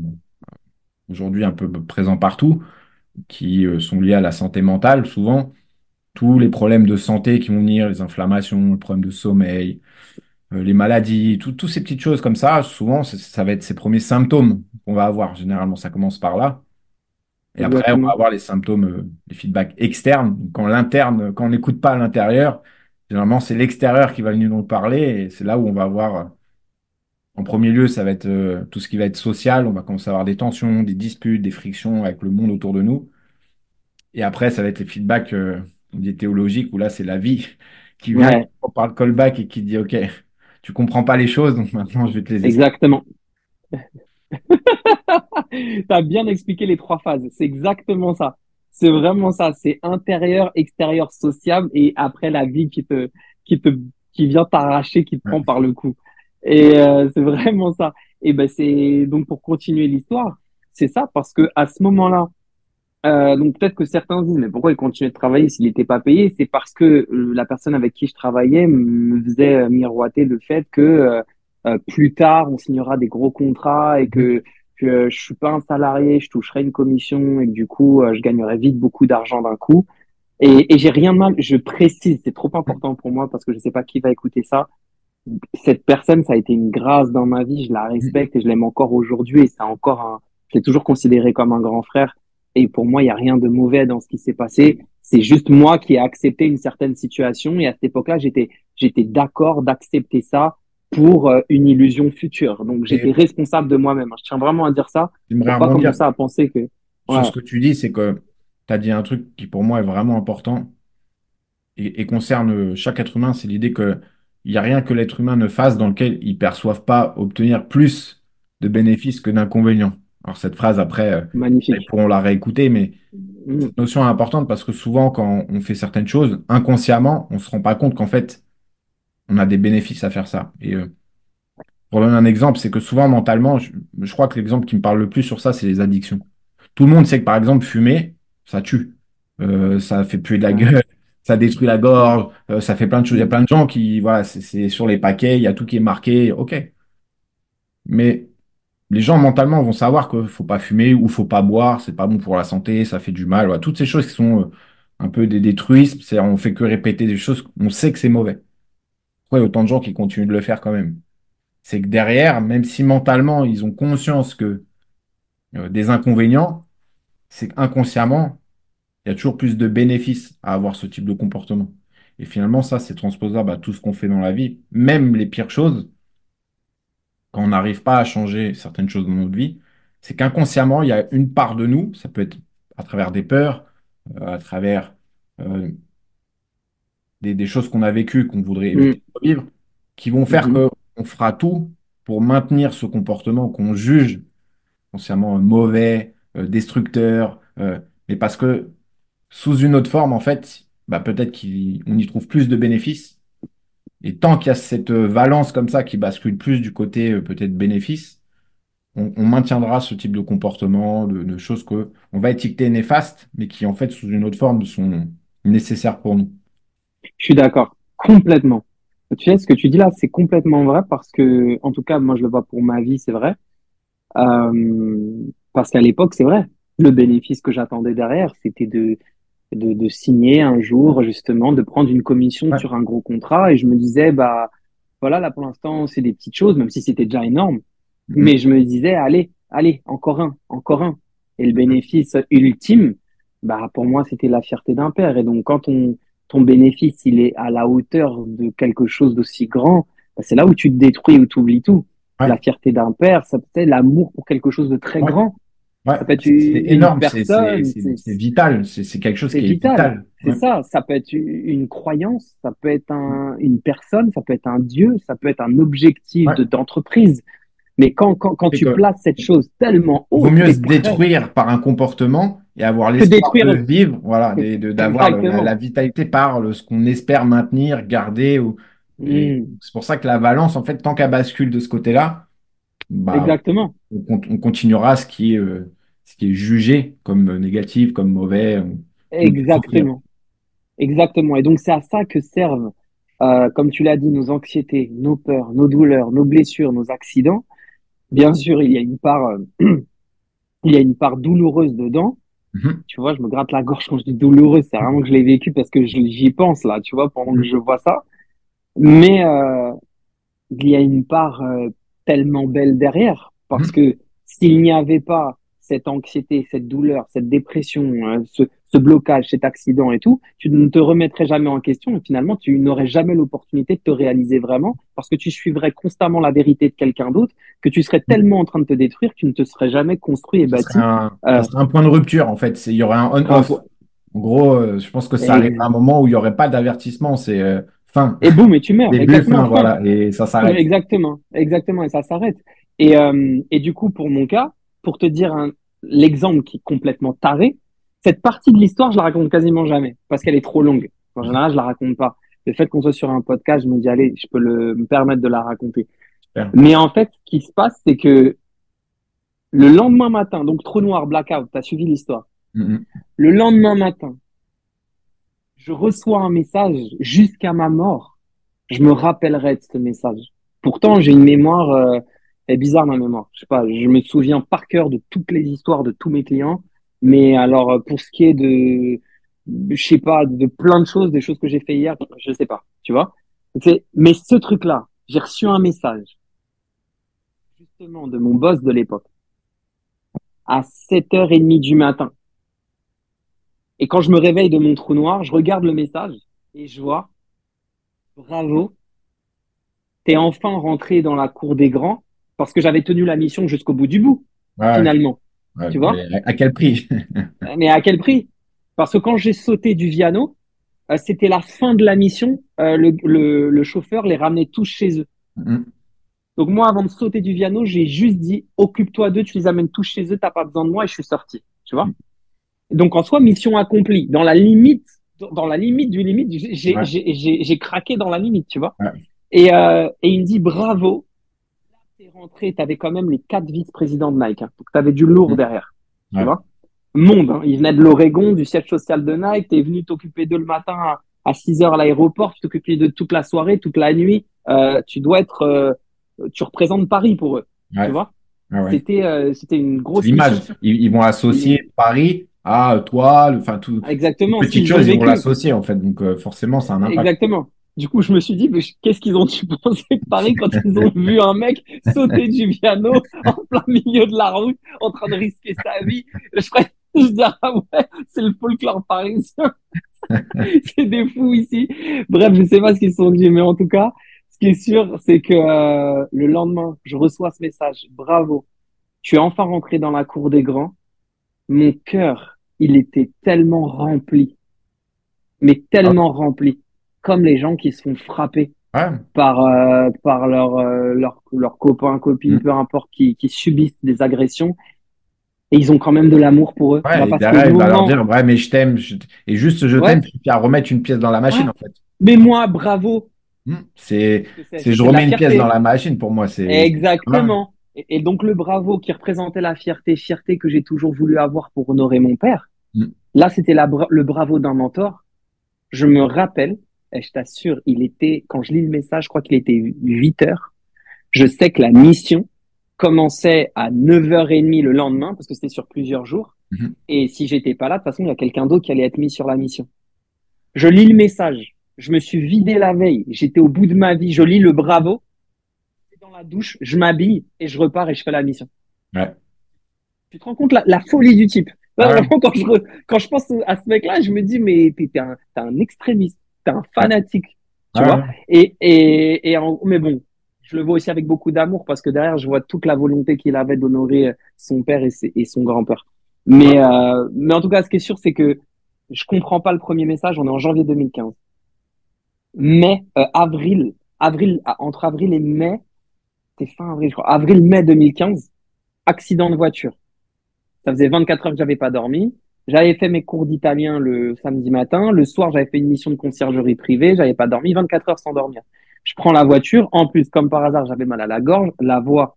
aujourd'hui un peu présents partout, qui sont liés à la santé mentale souvent. Tous les problèmes de santé qui vont venir, les inflammations, les problèmes de sommeil, les maladies, tout- toutes ces petites choses comme ça, souvent ça va être ces premiers symptômes qu'on va avoir. Généralement, ça commence par là. Et après, on va avoir les symptômes, euh, les feedbacks externes. Quand l'interne, quand on n'écoute pas à l'intérieur, généralement, c'est l'extérieur qui va venir nous parler. Et c'est là où on va avoir, euh, en premier lieu, ça va être euh, tout ce qui va être social. On va commencer à avoir des tensions, des disputes, des frictions avec le monde autour de nous. Et après, ça va être les feedbacks, euh, on dit théologiques, où là, c'est la vie qui vient, Ouais, on parle callback et qui dit, OK, tu comprends pas les choses, donc maintenant, je vais te les expliquer. exactement. Tu as bien expliqué les trois phases. C'est exactement ça. C'est vraiment ça. C'est intérieur, extérieur, sociable et après la vie qui te, qui te, qui vient t'arracher, qui te Ouais. prend par le cou. Et euh, c'est vraiment ça. Et ben c'est donc pour continuer l'histoire, c'est ça parce que à ce moment-là, euh, donc peut-être que certains disent mais pourquoi il continuait de travailler s'il n'était pas payé? C'est parce que euh, la personne avec qui je travaillais me faisait euh, miroiter le fait que euh, plus tard on signera des gros contrats et que que euh, je suis pas un salarié, je toucherai une commission et que du coup je gagnerai vite beaucoup d'argent d'un coup. Et, et j'ai rien de mal, je précise, c'est trop important pour moi parce que je sais pas qui va écouter ça. Cette personne, ça a été une grâce dans ma vie, je la respecte et je l'aime encore aujourd'hui et c'est encore un, je l'ai toujours considéré comme un grand frère. Et pour moi, il y a rien de mauvais dans ce qui s'est passé. C'est juste moi qui ai accepté une certaine situation et à cette époque-là, j'étais, j'étais d'accord d'accepter ça pour euh, une illusion future. Donc j'étais Et responsable de moi-même. Je tiens vraiment à dire ça j'aimerais pas commencer à penser que, ouais, ce que tu dis, c'est que tu as dit un truc qui pour moi est vraiment important et, et concerne chaque être humain, c'est l'idée que il n'y a rien que l'être humain ne fasse dans lequel il ne perçoive pas obtenir plus de bénéfices que d'inconvénients. Alors cette phrase, après, euh, magnifique. pourront la réécouter, mais Mm, cette notion est importante parce que souvent, quand on fait certaines choses, inconsciemment, on ne se rend pas compte qu'en fait, on a des bénéfices à faire ça. Et euh, pour donner un exemple, c'est que souvent, mentalement, je, je crois que l'exemple qui me parle le plus sur ça, c'est les addictions. Tout le monde sait que, par exemple, fumer, ça tue. Euh, ça fait puer de la gueule, ça détruit la gorge, euh, ça fait plein de choses. Il y a plein de gens qui, voilà, c'est c'est sur les paquets, il y a tout qui est marqué, ok. Mais les gens, mentalement, vont savoir qu'il faut pas fumer ou faut pas boire, c'est pas bon pour la santé, ça fait du mal. Toutes ces choses qui sont euh, un peu des, des truismes, c'est, on fait que répéter des choses, on sait que c'est mauvais. Pourquoi il y a autant de gens qui continuent de le faire quand même? C'est que derrière, même si mentalement, ils ont conscience que euh, des inconvénients, c'est qu'inconsciemment, il y a toujours plus de bénéfices à avoir ce type de comportement. Et finalement, ça, c'est transposable à tout ce qu'on fait dans la vie, même les pires choses, quand on n'arrive pas à changer certaines choses dans notre vie, c'est qu'inconsciemment, il y a une part de nous, ça peut être à travers des peurs, euh, à travers euh, des, des choses qu'on a vécues, qu'on voudrait mm, éviter de vivre, qui vont faire mhm. que on fera tout pour maintenir ce comportement qu'on juge consciemment mauvais, euh, destructeur, mais parce que sous une autre forme, en fait, bah, peut-être qu'on y trouve plus de bénéfices. Et tant qu'il y a cette euh, valence comme ça qui bascule plus du côté euh, peut-être bénéfice, on, maintiendra ce type de comportement, de, de choses que on va étiqueter néfastes, mais qui en fait sous une autre forme sont nécessaires pour nous. Je suis d'accord, complètement. Tu sais, ce que tu dis là, c'est complètement vrai parce que, en tout cas, moi, je le vois pour ma vie, c'est vrai. Euh, parce qu'à l'époque, c'est vrai. Le bénéfice que j'attendais derrière, c'était de, de, de signer un jour, justement, de prendre une commission Ouais. sur un gros contrat. Et je me disais, bah, voilà, là, pour l'instant, c'est des petites choses, même si c'était déjà énorme. Mhm. Mais je me disais, allez, allez, encore un, encore un. Et le Mhm. bénéfice ultime, bah, pour moi, c'était la fierté d'un père. Et donc, quand on, ton bénéfice, il est à la hauteur de quelque chose d'aussi grand, bah, c'est là où tu te détruis, où tu oublies tout. La fierté d'un père, ça peut être l'amour pour quelque chose de très Ouais. grand. Ouais. Ça peut être une énorme, c'est vital, c'est quelque chose qui est vital. C'est Ouais. ça. Ça peut être une croyance, ça peut être un, une personne, ça peut être un Dieu, ça peut être un objectif Ouais. de, d'entreprise. Mais quand, quand, quand tu places cette chose tellement vaut haute, mieux t'es se prêt détruire par un comportement et avoir l'espoir de vivre, voilà, d'avoir la, vitalité par le- ce qu'on espère maintenir, garder. Ou, Hmm. c'est pour ça que la balance, en fait, tant qu'elle bascule de ce côté-là, bah, Exactement. on, con- on continuera ce qui est, euh, ce qui est jugé comme négatif, comme mauvais, euh. Exactement. Exactement. Et donc, c'est à ça que servent, euh, comme tu l'as dit, nos anxiétés, nos peurs, nos douleurs, nos blessures, nos accidents. Bien sûr, il y a une part, euh, il y a une part douloureuse dedans. Mhm. Tu vois, je me gratte la gorge quand je dis douloureuse. C'est vraiment que je l'ai vécu parce que j'y pense là, tu vois, pendant que je vois ça. Mais euh, il y a une part euh, tellement belle derrière parce Mhm. que s'il n'y avait pas cette anxiété, cette douleur, cette dépression, hein, ce, ce blocage, cet accident et tout, tu ne te remettrais jamais en question et finalement tu n'aurais jamais l'opportunité de te réaliser vraiment parce que tu suivrais constamment la vérité de quelqu'un d'autre, que tu serais tellement en train de te détruire que tu ne te serais jamais construit et bâti. un, Euh, un point de rupture, en fait. Il y aurait un on-off. En gros, euh, je pense que ça arrive à un moment où il n'y aurait pas d'avertissement. C'est euh, fin, et boum, et tu meurs. début, fin, voilà. Et ça s'arrête. Exactement, exactement, et ça s'arrête. Et, euh, et du coup, pour mon cas, pour te dire l'exemple qui est complètement taré, cette partie de l'histoire, je la raconte quasiment jamais parce qu'elle est trop longue. En général, je la raconte pas. Le fait qu'on soit sur un podcast, je me dis, allez, je peux le, me permettre de la raconter. Super. Mais en fait, ce qui se passe, c'est que le lendemain matin, donc trou noir, blackout, t'as suivi l'histoire. Mhm. Le lendemain matin, je reçois un message jusqu'à ma mort. Je me rappellerai de ce message. Pourtant, j'ai une mémoire, euh, est bizarre ma mémoire. Je sais pas, je me souviens par cœur de toutes les histoires de tous mes clients. Mais alors, euh, pour ce qui est de, je sais pas, de plein de choses, des choses que j'ai fait hier, je sais pas, tu vois. Mais ce truc-là, j'ai reçu un message, justement, de mon boss de l'époque, à 7h30 du matin. Et quand je me réveille de mon trou noir, je regarde le message et je vois, bravo, t'es enfin rentré dans la cour des grands parce que j'avais tenu la mission jusqu'au bout du bout, Ouais, finalement. ouais, tu vois à quel prix? Mais à quel prix? Parce que quand j'ai sauté du Viano, euh, c'était la fin de la mission. Euh, le, le, le chauffeur les ramenait tous chez eux. Mhm. Donc moi, avant de sauter du Viano, j'ai juste dit, occupe-toi d'eux, tu les amènes tous chez eux, t'as pas besoin de moi et je suis sorti. Tu vois? Donc en soi, mission accomplie. Dans la limite, dans la limite du limite, j'ai Ouais. craqué dans la limite, tu vois. Ouais. Et, euh, et il me dit bravo. Là, t'es rentré, t'avais quand même les quatre vice-présidents de Nike. Hein, donc t'avais du lourd derrière, Ouais. tu vois. Monde, hein. il venait de l'Oregon, du siège social de Nike. T'es venu t'occuper d'eux le matin à, à 6 heures à l'aéroport. Tu t'occupais de toute la soirée, toute la nuit. Euh, tu dois être, euh, tu représentes Paris pour eux, tu vois. Ouais. C'était, c'était une grosse l'image. ils vont associer Paris à toi, le- enfin, tout, Exactement. petites choses, ils vont l'associer, en fait. Donc, euh, forcément, ça a un impact. Exactement. Du coup, je me suis dit, mais qu'est-ce qu'ils ont dû penser de Paris quand ils ont vu un mec sauter du piano en plein milieu de la route, en train de risquer sa vie? Je ferais, je dis, ah ouais, c'est le folklore parisien. c'est des fous ici. Bref, je sais pas ce qu'ils se sont dit, mais en tout cas, ce qui est sûr, c'est que euh, le lendemain, je reçois ce message. Bravo. Tu es enfin rentré dans la cour des grands. Mon cœur, il était tellement rempli, mais tellement rempli, comme les gens qui se font frapper Ouais. par euh, par leurs euh, leurs leurs copains, copines, Mm. peu importe, qui qui subissent des agressions. Et ils ont quand même de l'amour pour eux. Ouais, Bah, parce derrière, que il va leur dire, ouais, mais je t'aime. je Et juste, je Ouais. t'aime, puis à remettre une pièce dans la machine, Ouais. en fait. Mais moi, bravo. Hmm. C'est, c'est- je remets une pièce dans la machine pour moi. C'est, Exactement. Et, et donc le bravo qui représentait la fierté, fierté que j'ai toujours voulu avoir pour honorer mon père. Là, c'était bra- le bravo d'un mentor. Je me rappelle, et je t'assure, il était, quand je lis le message, je crois qu'il était 8 heures. Je sais que la mission commençait à 9h30 le lendemain, parce que c'était sur plusieurs jours. Mhm. Et si j'étais pas là, de toute façon, il y a quelqu'un d'autre qui allait être mis sur la mission. Je lis le message. Je me suis vidé la veille. J'étais au bout de ma vie. Je lis le bravo. Dans la douche, je m'habille et je repars et je fais la mission. Ouais. Tu te rends compte la, la folie du type. Là, Ouais. Vraiment, quand je, quand je pense à ce mec-là, je me dis, mais t'es un, t'es un extrémiste, t'es un fanatique. Tu Ouais, vois et, et, et en- mais bon, je le vois aussi avec beaucoup d'amour parce que derrière, je vois toute la volonté qu'il avait d'honorer son père et, ses- et son grand-père. Mais, euh, mais en tout cas, ce qui est sûr, c'est que je comprends pas le premier message. On est en janvier 2015. Mai, euh, avril, avril, ah, entre avril et mai, c'est fin avril, je crois. Avril-mai 2015, accident de voiture. Ça faisait 24 heures que j'avais pas dormi. J'avais fait mes cours d'italien le samedi matin. Le soir, j'avais fait une mission de conciergerie privée. J'avais pas dormi 24 heures sans dormir. Je prends la voiture. En plus, comme par hasard, j'avais mal à la gorge. La voix,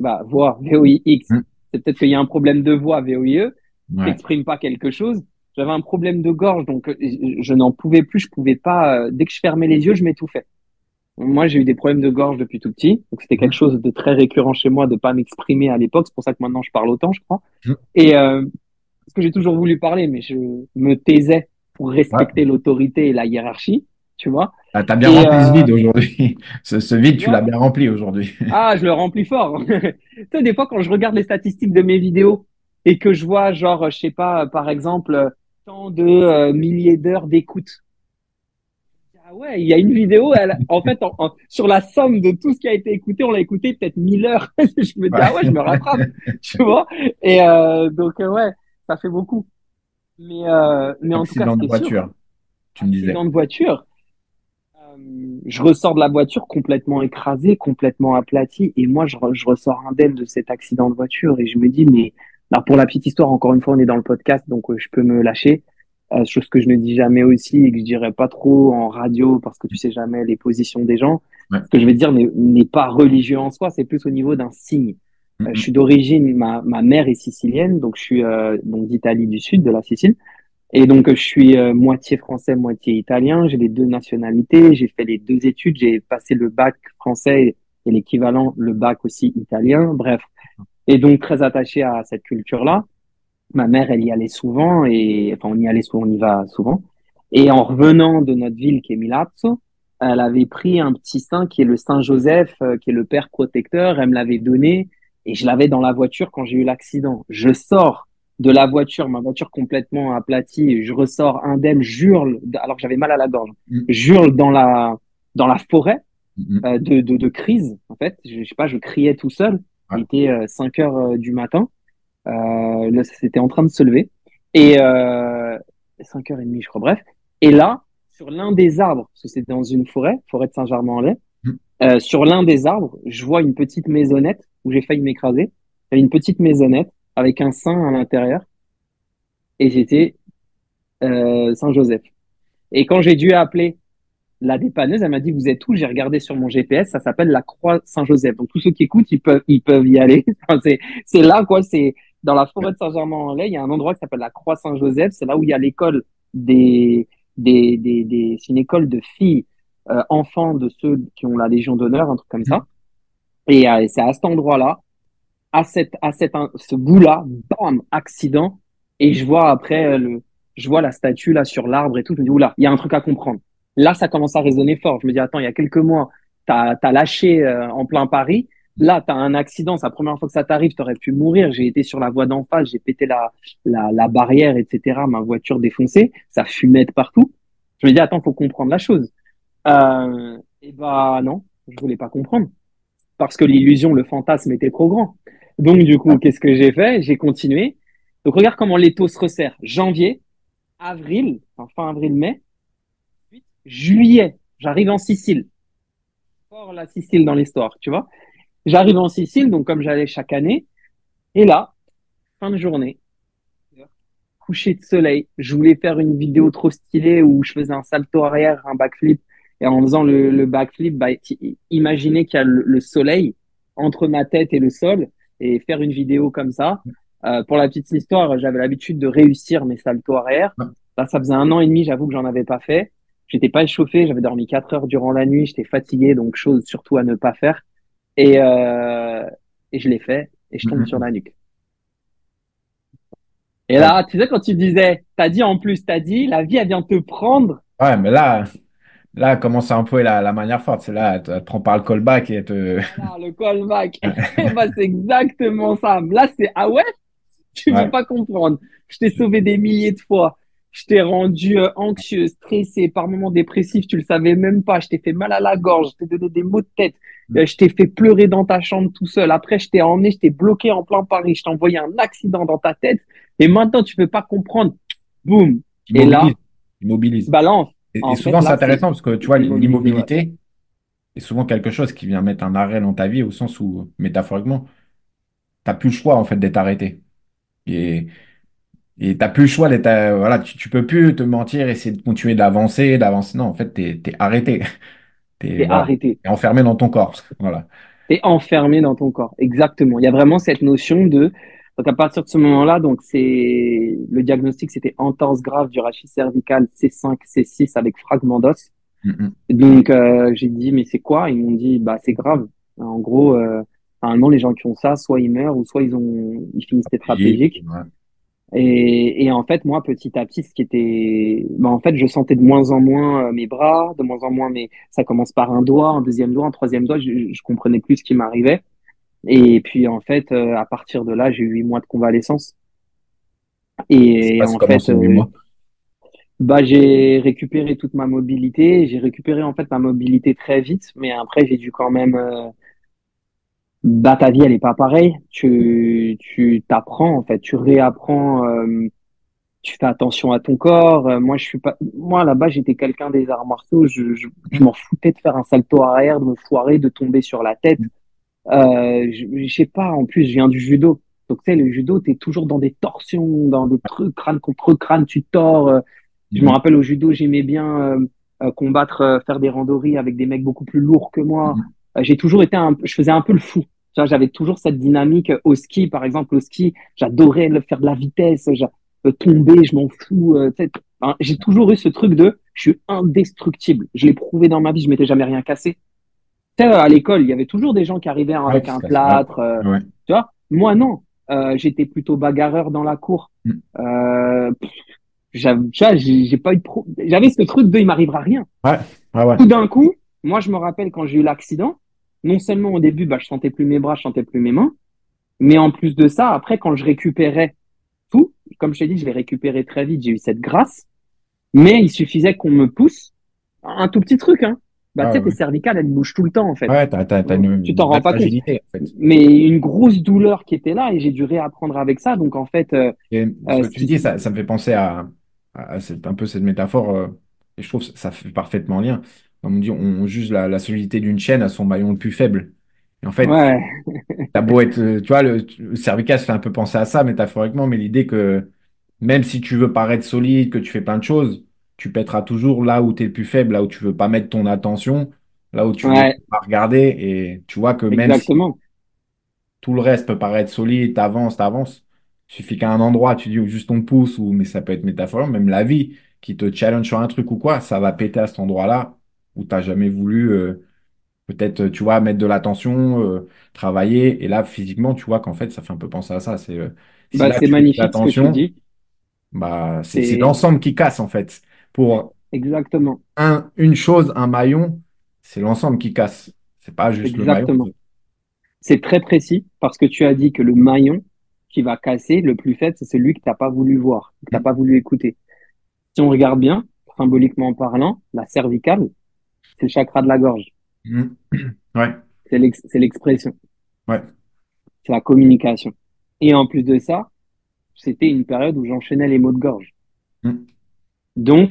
bah, voix, VOIX. Mm. C'est peut-être qu'il y a un problème de voix, VOIE, Ouais. t'exprimes pas quelque chose. J'avais un problème de gorge, donc euh, je n'en pouvais plus, je pouvais pas. euh, dès que je fermais les yeux, je m'étouffais. Moi, j'ai eu des problèmes de gorge depuis tout petit, donc c'était quelque Mhm. chose de très récurrent chez moi de pas m'exprimer à l'époque. C'est pour ça que maintenant je parle autant, je crois. Mhm. Et euh, parce que j'ai toujours voulu parler, mais je me taisais pour Ouais. respecter l'autorité et la hiérarchie, tu vois. Ah, t'as bien Et rempli ce euh, vide aujourd'hui. Ce, ce vide, tu l'as bien rempli aujourd'hui. ah, je le remplis fort. Tu sais, des fois, quand je regarde les statistiques de mes vidéos et que je vois, genre, je sais pas, par exemple, tant de euh, milliers d'heures d'écoute. Ouais, il y a une vidéo, elle, en fait, en- en- sur la somme de tout ce qui a été écouté, on l'a écouté peut-être 1000 heures. Je me dis, ah ouais, je me rattrape, tu vois. Et euh, donc, euh, ouais, ça fait beaucoup. Mais, euh, mais en tout cas, Accident de sûr, voiture, tu me disais. accident de voiture, euh, je ressors de la voiture complètement écrasé, complètement aplati, et moi, je, je ressors indemne de cet accident de voiture, et je me dis, mais, alors pour la petite histoire, encore une fois, on est dans le podcast, donc je peux me lâcher, euh, chose que je ne dis jamais aussi, et que je dirais pas trop en radio, parce que tu sais jamais les positions des gens. Ouais. Ce que je vais dire n'est pas religieux en soi, c'est plus au niveau d'un signe. Euh, je Mhm. suis d'origine, ma, ma mère est sicilienne, donc je suis euh, donc d'Italie du Sud, de la Sicile. Et donc, je suis euh, moitié français, moitié italien. J'ai les deux nationalités. J'ai fait les deux études. J'ai passé le bac français et l'équivalent, le bac aussi italien. Bref. Et donc, très attaché à cette culture-là. Ma mère, elle y allait souvent et, enfin, on y allait souvent, on y va souvent. Et en revenant de notre ville qui est Milazzo, elle avait pris un petit saint qui est le Saint Joseph, euh, qui est le père protecteur. Elle me l'avait donné et je l'avais dans la voiture quand j'ai eu l'accident. Je sors de la voiture, ma voiture complètement aplatie, je ressors indemne, j'hurle, alors que j'avais mal à la gorge, Mhm. j'hurle dans la, dans la forêt Mhm. euh, de, de, de crise, en fait. Je, je sais pas, je criais tout seul. Il était euh, 5 heures euh, du matin. Euh, là, c'était en train de se lever. Et euh, 5h30, je crois, bref. Et là, sur l'un des arbres, parce que c'était dans une forêt, forêt de Saint-Germain-en-Laye, Mhm. euh, sur l'un des arbres, je vois une petite maisonnette où j'ai failli m'écraser. Il y avait une petite maisonnette avec un saint à l'intérieur. Et j'étais euh, Saint-Joseph. Et quand j'ai dû appeler la dépanneuse, elle m'a dit, vous êtes où? J'ai regardé sur mon GPS, ça s'appelle la Croix Saint-Joseph. Donc, tous ceux qui écoutent, ils peuvent, ils peuvent y aller. C'est là, quoi. C'est dans la forêt de Saint-Germain-en-Laye. Il y a un endroit qui s'appelle la Croix Saint-Joseph. C'est là où il y a l'école des, des, des, des, c'est une école de filles, euh, enfants de ceux qui ont la Légion d'honneur, un truc comme ça. Et euh, c'est à cet endroit-là, à cette, à cette, ce bout-là, bam, accident. Et je vois après euh, le, je vois la statue là sur l'arbre et tout. Je me dis, oula, il y a un truc à comprendre. Là, ça commence à résonner fort. Je me dis, attends, il y a quelques mois, t'as, t'as lâché euh, en plein Paris. Là, t'as un accident. C'est la première fois que ça t'arrive. T'aurais pu mourir. J'ai été sur la voie d'en face. J'ai pété la, la, la barrière, etc. Ma voiture défoncée. Ça fumait de partout. Je me dis, attends, faut comprendre la chose. Euh, et bah, non, je voulais pas comprendre. Parce que l'illusion, le fantasme était trop grand. Donc, du coup, qu'est-ce que j'ai fait? J'ai continué. Donc, regarde comment l'étau se resserre. Janvier, avril, enfin, fin avril-mai, juillet, j'arrive en Sicile. Fort la Sicile dans l'histoire, tu vois. J'arrive en Sicile, donc comme j'allais chaque année. Et là, fin de journée, coucher de soleil, je voulais faire une vidéo trop stylée où je faisais un salto arrière, un backflip. Et en faisant le, le backflip, bah, imaginez qu'il y a le, le, soleil entre ma tête et le sol et faire une vidéo comme ça. Euh, pour la petite histoire, j'avais l'habitude de réussir mes saltos arrière. Là, ça faisait un an et demi, j'avoue que j'en avais pas fait. J'étais pas échauffé, j'avais dormi quatre heures durant la nuit, j'étais fatigué, donc chose surtout à ne pas faire. Et, euh, et je l'ai fait et je tombe Mhm. sur la nuque. Et là, tu sais, quand tu disais, t'as dit en plus, t'as dit, la vie, elle vient te prendre. Ouais, mais là, là, commence à employer la, la manière forte. C'est là, elle te, elle te prend par le callback et elle te. Voilà, le callback. bah, c'est exactement ça. Là, c'est, ah ouais, tu veux Ouais. pas comprendre. Je t'ai sauvé des milliers de fois. Je t'ai rendu euh, anxieux, stressé, par moments dépressif, tu le savais même pas. Je t'ai fait mal à la gorge, je t'ai donné des maux de tête. Euh, je t'ai fait pleurer dans ta chambre tout seul. Après, je t'ai emmené, je t'ai bloqué en plein Paris. Je t'ai envoyé un accident dans ta tête. Et maintenant, tu peux pas comprendre. Boum. Et là, Immobilise. Balance. Et, souvent, c'est intéressant parce que tu vois, l'immobilité est souvent quelque chose qui vient mettre un arrêt dans ta vie au sens où, métaphoriquement, t'as plus le choix en fait d'être arrêté. Et et t'as plus le choix d'être, euh, voilà, tu, tu peux plus te mentir, essayer de continuer d'avancer, d'avancer. Non, en fait, t'es, t'es arrêté. T'es, voilà, arrêté. t'es enfermé dans ton corps. Voilà. T'es enfermé dans ton corps. Exactement. Il y a vraiment cette notion de, Donc à partir de ce moment-là, donc c'est le diagnostic, c'était entorse grave du rachis cervical C5, C6 avec fragment d'os. Donc euh, j'ai dit mais c'est quoi? Ils m'ont dit bah c'est grave. En gros, euh, normalement les gens qui ont ça, soit ils meurent ou soit ils ont ils finissent tétraplégiques. Ouais. Et, et en fait moi petit à petit, ce qui était, bah en fait je sentais de moins en moins euh, mes bras, de moins en moins mes, ça commence par un doigt, un deuxième doigt, un troisième doigt, je, je comprenais plus ce qui m'arrivait. Et puis en fait, euh, à partir de là, j'ai eu huit mois de convalescence. Et en fait, euh, bah j'ai récupéré toute ma mobilité. J'ai récupéré en fait ma mobilité très vite, mais après j'ai dû quand même. Euh, bah ta vie elle est pas pareille. Tu tu t'apprends en fait, tu réapprends. euh, tu fais attention à ton corps. Euh, moi je suis pas. Moi là-bas j'étais quelqu'un des arts martiaux. Je je, je m'en foutais de faire un salto arrière, de me foirer, de tomber sur la tête. Euh, je, je sais pas, en plus, je viens du judo. Donc, tu sais, le judo, t'es toujours dans des torsions, dans des trucs, crâne contre crâne, tu tords. euh. Je me Mhm. rappelle au judo, j'aimais bien euh, euh, combattre, faire des randonnées avec des mecs beaucoup plus lourds que moi. Euh, j'ai toujours été un, je faisais un peu le fou. Tu vois, j'avais toujours cette dynamique au ski, par exemple, au ski, j'adorais le- faire de la vitesse, j'a- euh, tomber, je m'en fous. euh, j'ai toujours eu ce truc de, je suis indestructible. Je l'ai prouvé dans ma vie, je m'étais jamais rien cassé. Tu sais, à l'école, il y avait toujours des gens qui arrivaient Ouais, avec un plâtre, euh, Ouais. tu vois. Moi, non. Euh, j'étais plutôt bagarreur dans la cour. Mhm. Euh, j'ai pas eu pro... J'avais ce truc de il m'arrivera rien. Ouais. Ouais. Ouais. Tout d'un coup, moi, je me rappelle quand j'ai eu l'accident, non seulement au début, bah, je sentais plus mes bras, je sentais plus mes mains, mais en plus de ça, après, quand je récupérais tout, comme je t'ai dit, je l'ai récupéré très vite, j'ai eu cette grâce, mais il suffisait qu'on me pousse un tout petit truc, hein. Bah, Ouais, tu sais, tes cervicales, elles bougent tout le temps, en fait. Ouais, une, Tu t'en rends pas compte. fragilité, en fait. Mais une grosse douleur qui était là et j'ai dû réapprendre avec ça. Donc, en fait, euh, Et ce euh, que tu dis, ça, ça me fait penser à, à, à cette, un peu cette métaphore, euh, et je trouve que ça fait parfaitement lien. On me dit, on juge la, la solidité d'une chaîne à son maillon le plus faible. Et en fait, ouais, t'as beau être, euh, tu vois, le, le cervical fait un peu penser à ça métaphoriquement, mais l'idée que même si tu veux paraître solide, que tu fais plein de choses, tu pèteras toujours là où tu es le plus faible, là où tu veux pas mettre ton attention, là où tu veux ouais, pas regarder. Et tu vois que même si tout le reste peut paraître solide, t'avances, t'avances. Il suffit qu'à un endroit, tu dis juste ton pouce, ou mais ça peut être métaphorique, même la vie qui te challenge sur un truc ou quoi, ça va péter à cet endroit-là où t'as jamais voulu euh, peut-être, tu vois, mettre de l'attention, euh, travailler. Et là, physiquement, tu vois qu'en fait, ça fait un peu penser à ça. C'est euh, si Bah, là tu fais magnifique ce que tu dis. bah c'est c'est C'est l'ensemble qui casse en fait. Pour exactement, un, une chose, un maillon, c'est l'ensemble qui casse. C'est pas juste le maillon. exactement. C'est très précis parce que tu as dit que le maillon qui va casser le plus faible, c'est celui que t'as pas voulu voir, que t'as Mm, pas voulu écouter. Si on regarde bien, symboliquement parlant, la cervicale, c'est le chakra de la gorge. mm. Ouais, C'est l'ex- c'est l'expression, ouais. c'est la communication. Et en plus de ça, c'était une période où j'enchaînais les mots de gorge. Mm. Donc,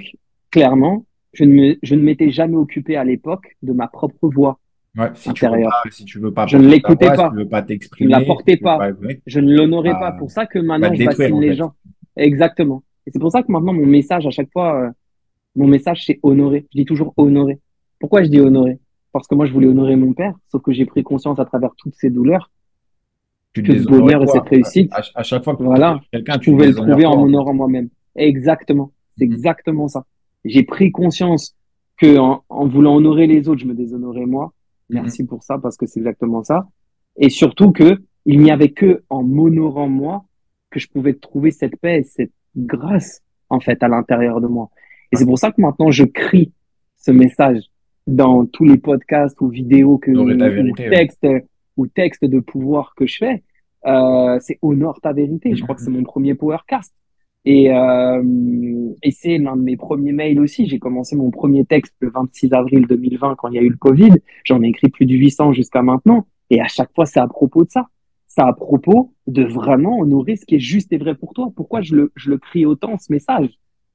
clairement, je ne me, je ne m'étais jamais occupé à l'époque de ma propre voix Ouais, si tu veux pas, si tu veux pas Je ne l'écoutais voix, si tu pas. veux pas Je ne la portais pas. Je ne l'honorais pas. bah, Pour ça que va maintenant, te je bassine en les gens. Exactement. Et c'est pour ça que maintenant, mon message, à chaque fois, euh, mon message, c'est honorer. Je dis toujours honorer. Pourquoi je dis honorer? Parce que moi, je voulais honorer mon père, sauf que j'ai pris conscience à travers toutes ces douleurs Tu que déshonorais bonheur et cette réussite, À, à chaque fois que voilà, quelqu'un, tu pouvais le trouver en m'honorant moi-même. Exactement. C'est Mhm. exactement ça. J'ai pris conscience que en, en voulant honorer les autres, je me déshonorais moi. Mhm. Merci pour ça, parce que c'est exactement ça. Et surtout que il n'y avait que en m'honorant moi que je pouvais trouver cette paix et cette grâce, en fait, à l'intérieur de moi. Et c'est pour ça que maintenant je crie ce message dans tous les podcasts ou vidéos que, ta ou vérité. ouais. textes, ou textes de pouvoir que je fais. Euh, c'est honore ta vérité. Je crois que c'est mon premier powercast. Et, euh, et c'est l'un de mes premiers mails aussi. J'ai commencé mon premier texte le 26 avril 2020 quand il y a eu le Covid. J'en ai écrit plus de 800 jusqu'à maintenant. Et à chaque fois, c'est à propos de ça. C'est à propos de vraiment honorer ce qui est juste et vrai pour toi. Pourquoi je le, je le crie autant, ce message?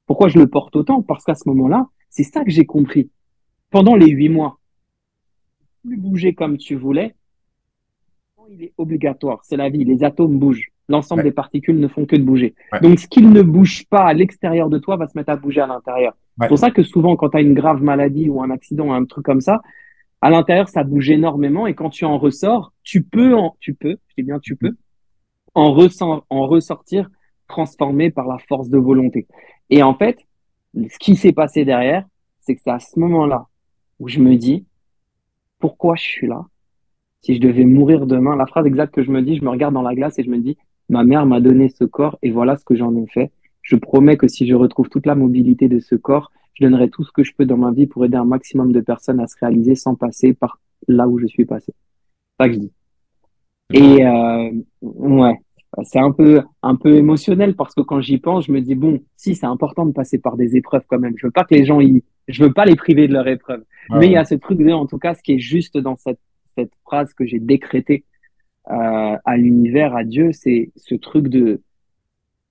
Pourquoi je le porte autant? Parce qu'à ce moment-là, c'est ça que j'ai compris. Pendant les huit mois, plus bouger comme tu voulais, il est obligatoire. C'est la vie. Les atomes bougent. L'ensemble Ouais. des particules ne font que de bouger. Ouais. Donc, ce qu'il ne bouge pas à l'extérieur de toi va se mettre à bouger à l'intérieur. Ouais. C'est pour ça que souvent, quand tu as une grave maladie ou un accident ou un truc comme ça, à l'intérieur, ça bouge énormément et quand tu en ressors, tu peux, en, tu peux, je dis bien tu peux, en, ressent, en ressortir transformé par la force de volonté. Et en fait, ce qui s'est passé derrière, c'est que c'est à ce moment-là où je me dis, pourquoi je suis là? Si je devais mourir demain, la phrase exacte que je me dis, je me regarde dans la glace et je me dis, ma mère m'a donné ce corps et voilà ce que j'en ai fait. Je promets que si je retrouve toute la mobilité de ce corps, je donnerai tout ce que je peux dans ma vie pour aider un maximum de personnes à se réaliser sans passer par là où je suis passé. C'est ça que je dis. Et euh, ouais, c'est un peu un peu émotionnel parce que quand j'y pense, je me dis bon, si c'est important de passer par des épreuves quand même. Je veux pas que les gens y, je veux pas les priver de leur épreuve. Mais il y a ce truc de, en tout cas, ce qui est juste dans cette cette phrase que j'ai décrétée euh, à l'univers, à Dieu, c'est ce truc de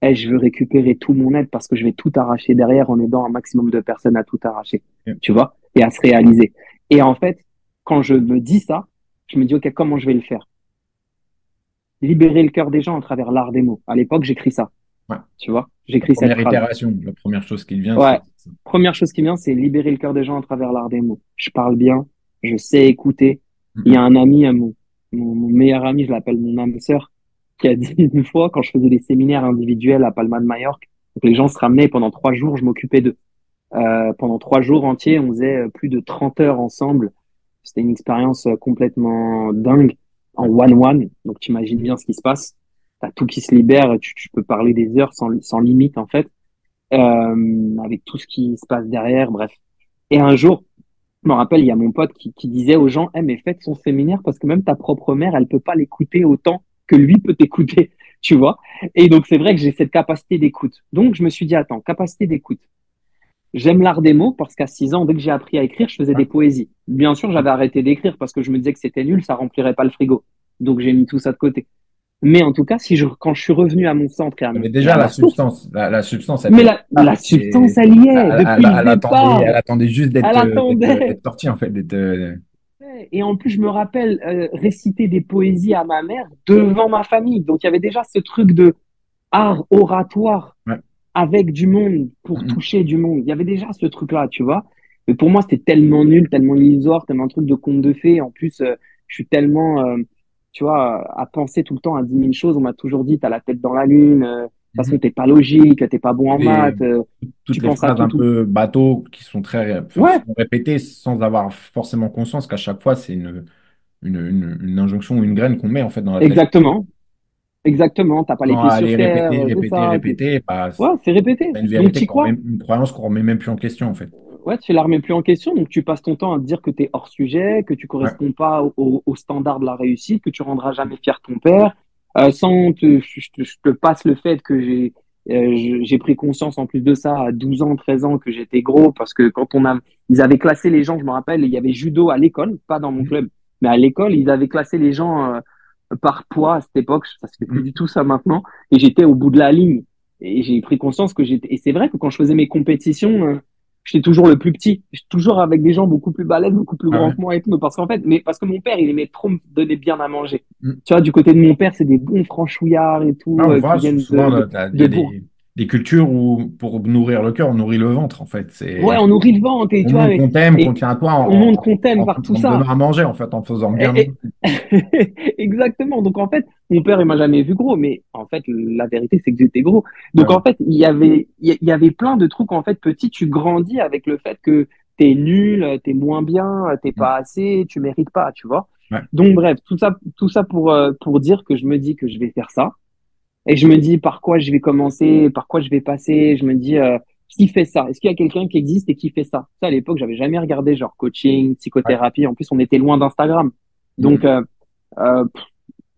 hey, je veux récupérer tout mon aide parce que je vais tout arracher derrière en aidant un maximum de personnes à tout arracher, tu vois, et à se réaliser. Et en fait, quand je me dis ça, je me dis ok, comment je vais le faire? Libérer le cœur des gens à travers l'art des mots. À l'époque, j'écris ça. Ouais. Tu vois, j'écris cette Première itération, la première chose qui vient. Ouais. Première chose qui vient, c'est libérer le cœur des gens à travers l'art des mots. Je parle bien, je sais écouter. Mm-hmm. Il y a un ami, mon, mon, mon meilleur ami, je l'appelle mon âme sœur, qui a dit une fois, quand je faisais des séminaires individuels à Palma de donc les gens se ramenaient pendant trois jours, je m'occupais d'eux. Euh, pendant trois jours entiers, on faisait euh, plus de 30 heures ensemble. C'était une expérience euh, complètement dingue en one-one. Donc, tu imagines bien ce qui se passe. Tu as tout qui se libère. Tu, peux parler des heures sans, limite, en fait, euh, avec tout ce qui se passe derrière. Bref. Et un jour, je me rappelle, il y a mon pote qui, qui disait aux gens, eh, mais faites son séminaire parce que même ta propre mère, elle peut pas l'écouter autant que lui peut t'écouter, tu vois. Et donc, c'est vrai que j'ai cette capacité d'écoute. Donc, je me suis dit, attends, capacité d'écoute. J'aime l'art des mots parce qu'à 6 ans, dès que j'ai appris à écrire, je faisais des poésies. Bien sûr, j'avais arrêté d'écrire parce que je me disais que c'était nul, ça remplirait pas le frigo. Donc j'ai mis tout ça de côté. Mais en tout cas, si je, quand je suis revenu à mon centre et à mon, Mais déjà, la substance, la, la, substance, elle Mais la, la substance, elle y est. Elle, depuis elle, le attendait, elle attendait juste d'être sortie, en fait. Et en plus, je me rappelle euh, réciter des poésies à ma mère devant ma famille. Donc, il y avait déjà ce truc de art oratoire. Ouais avec du monde pour mm-hmm. toucher du monde. Il y avait déjà ce truc-là, tu vois. Mais pour moi, c'était tellement nul, tellement illusoire, tellement un truc de conte de fées. En plus, euh, je suis tellement, euh, tu vois, à penser tout le temps à 10 000 choses. On m'a toujours dit, t'as la tête dans la lune. Euh, de toute façon, mm-hmm. t'es pas logique, t'es pas bon en maths. toutes tu les penses phrases à un peu bateau qui sont très ouais. répétées sans avoir forcément conscience qu'à chaque fois, c'est une, une, une, une, injonction ou une graine qu'on met en fait dans la tête. Exactement. Exactement, t'as pas les pieds sur terre. Répéter, répéter, ça, répéter. Bah, ouais, c'est répété. Une, vérité crois? une croyance qu'on remet même plus en question, en fait. Ouais, tu la remets plus en question, donc tu passes ton temps à te dire que tu es hors sujet, que tu corresponds ouais. pas au, au, standard de la réussite, que tu rendras jamais fier ton père. Euh, sans te, je, te, je, te, passe le fait que j'ai euh, j'ai pris conscience en plus de ça à 12 ans, 13 ans que j'étais gros parce que quand on a ils avaient classé les gens, je me rappelle, il y avait judo à l'école, pas dans mon mmh. club, mais à l'école, ils avaient classé les gens euh, par poids à cette époque, ça se fait plus mm. du tout ça maintenant, et j'étais au bout de la ligne. Et j'ai pris conscience que j'étais. Et c'est vrai que quand je faisais mes compétitions, euh, j'étais toujours le plus petit. Toujours avec des gens beaucoup plus balèzes, beaucoup plus grands ah ouais. que moi et tout. Parce qu'en fait, mais parce que mon père, il aimait trop me donner bien à manger. Mm. Tu vois, du côté de mon père, c'est des bons franchouillards et tout. Ah, euh, qui viennent de, de, de, des, des cultures où pour nourrir le cœur, on nourrit le ventre en fait. C'est ouais, on nourrit le ventre et on tu vois. qu'on t'aime, qu'on tient à toi. On montre qu'on t'aime par tout ça. donnant à manger en fait, en faisant bien. Et, et... Exactement. Donc en fait, mon père il m'a jamais vu gros, mais en fait la vérité c'est que j'étais gros. Donc ouais. en fait il y avait il y avait plein de trucs en fait petit, tu grandis avec le fait que t'es nul, t'es moins bien, t'es pas assez, tu mérites pas, tu vois. Ouais. Donc bref, tout ça tout ça pour euh, pour dire que je me dis que je vais faire ça et je me dis par quoi je vais commencer, par quoi je vais passer. Je me dis euh, qui fait ça? Est-ce qu'il y a quelqu'un qui existe et qui fait ça? Ça à l'époque, j'avais jamais regardé genre coaching, psychothérapie. En plus, on était loin d'Instagram, donc mmh. euh, euh,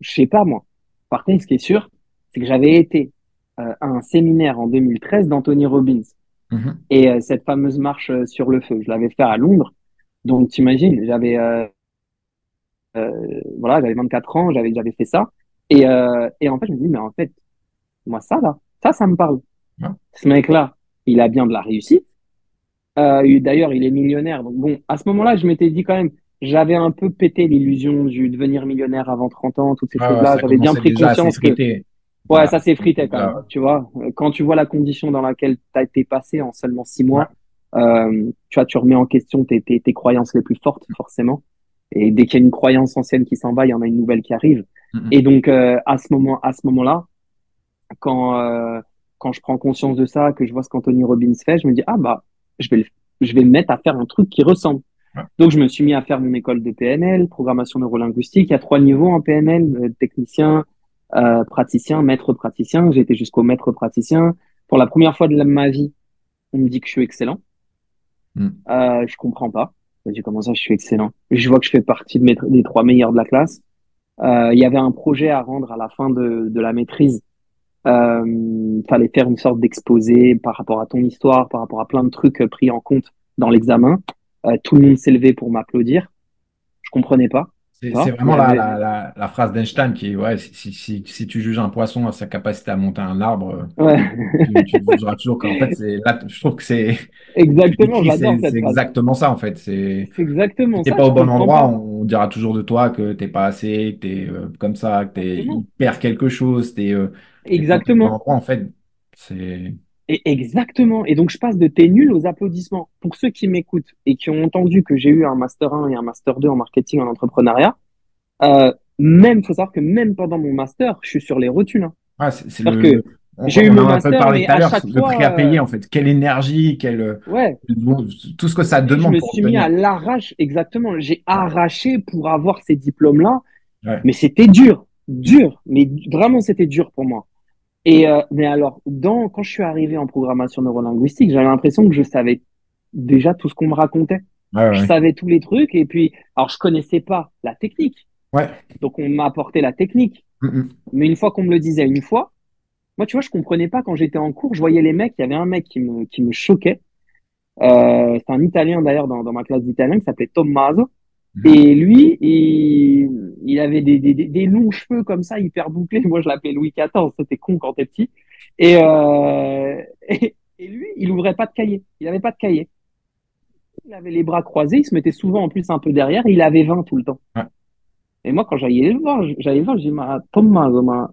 je sais pas moi. Par contre, ce qui est sûr, c'est que j'avais été euh, à un séminaire en 2013 d'Anthony Robbins mmh. et euh, cette fameuse marche euh, sur le feu. Je l'avais fait à Londres. Donc, t'imagines, j'avais voilà, j'avais 24 ans, j'avais j'avais fait ça. Et, et en fait, je me dis, mais en fait, moi, ça, là, ça, ça me parle. Ce mec-là, il a bien de la réussite. Euh, D'ailleurs, il est millionnaire. Donc, bon, à ce moment-là, je m'étais dit quand même, j'avais un peu pété l'illusion du devenir millionnaire avant 30 ans, toutes ces ah, choses-là. J'avais bien pris conscience que. Ouais, voilà. ça s'effritait quand même. Tu vois, quand tu vois la condition dans laquelle tu as été passé en seulement six mois, ouais. euh, tu vois, tu remets en question tes, tes, tes croyances les plus fortes, forcément. Et dès qu'il y a une croyance ancienne qui s'en va, il y en a une nouvelle qui arrive. Et donc, euh, à ce moment, à ce moment-là, quand, euh, quand je prends conscience de ça, que je vois ce qu'Anthony Robbins fait, je me dis, ah bah, je vais, le- je vais me mettre à faire un truc qui ressemble. Donc, je me suis mis à faire mon école de PNL, programmation neurolinguistique. Il y a trois niveaux en PNL, euh, technicien, euh, praticien, maître praticien. J'ai été jusqu'au maître praticien. Pour la première fois de ma vie, on me dit que je suis excellent. Mhm. Euh, je comprends pas. Je dis, comment ça, je suis excellent? Je vois que je fais partie de mes, des trois meilleurs de la classe. Euh, il y avait un projet à rendre à la fin de, de la maîtrise. Euh, fallait faire une sorte d'exposé par rapport à ton histoire, par rapport à plein de trucs pris en compte dans l'examen. Euh, tout le monde s'est levé pour m'applaudir. Je comprenais pas. C'est y vraiment la, avait- la, la, la phrase d'Einstein qui est ouais, si, si, si, si tu juges un poisson à sa capacité à monter un arbre, Ouais, euh, tu, tu jugeras toujours qu'en fait, là, je trouve que c'est exactement. c'est exactement ça en fait. C'est si exactement t'es ça. pas au bon endroit, pas. on, dira toujours de toi que t'es pas assez, que t'es euh, comme ça, que t'es hyper quelque chose, t'es euh, au bon Exactement. endroit, en fait, c'est Et exactement. Et donc, je passe de t'es nul aux applaudissements. Pour ceux qui m'écoutent et qui ont entendu que j'ai eu un master 1 et un master 2 en marketing en entrepreneuriat, euh, même, faut savoir que même pendant mon master, je suis sur les rotules. hein. ouais, c'est le, que j'ai eu mon master, parlé tout à l'heure, le prix à payer euh, en fait, quelle énergie, quel ouais, tout ce que ça je demande me pour suis mis à l'arrache, exactement. J'ai arraché pour avoir ces diplômes-là, ouais. mais c'était dur, dur, mais vraiment c'était dur pour moi. Et euh, mais alors, dans, quand je suis arrivé en programmation neurolinguistique, j'avais l'impression que je savais déjà tout ce qu'on me racontait. Ouais, Je savais tous les trucs et puis, alors je connaissais pas la technique, Ouais. donc on m'a apporté la technique. Mm, mm. Mais une fois qu'on me le disait une fois, moi tu vois, je comprenais pas quand j'étais en cours, je voyais les mecs, il y avait un mec qui me qui me choquait. Euh, c'est un Italien d'ailleurs dans, dans ma classe d'italien qui s'appelait Tommaso. Mhm. Et lui, il, il avait des, des, des- longs cheveux comme ça, hyper bouclés. Moi, je l'appelais Louis XIV. C'était con quand t'es petit. Et, euh, et, et lui, il ouvrait pas de cahier. Il avait pas de cahier. Il avait les bras croisés. Il se mettait souvent en plus un peu derrière. Il avait 20 tout le temps. Ouais. Et moi, quand j'allais le voir, j'allais le voir, je dis, ma Tommaso, ma,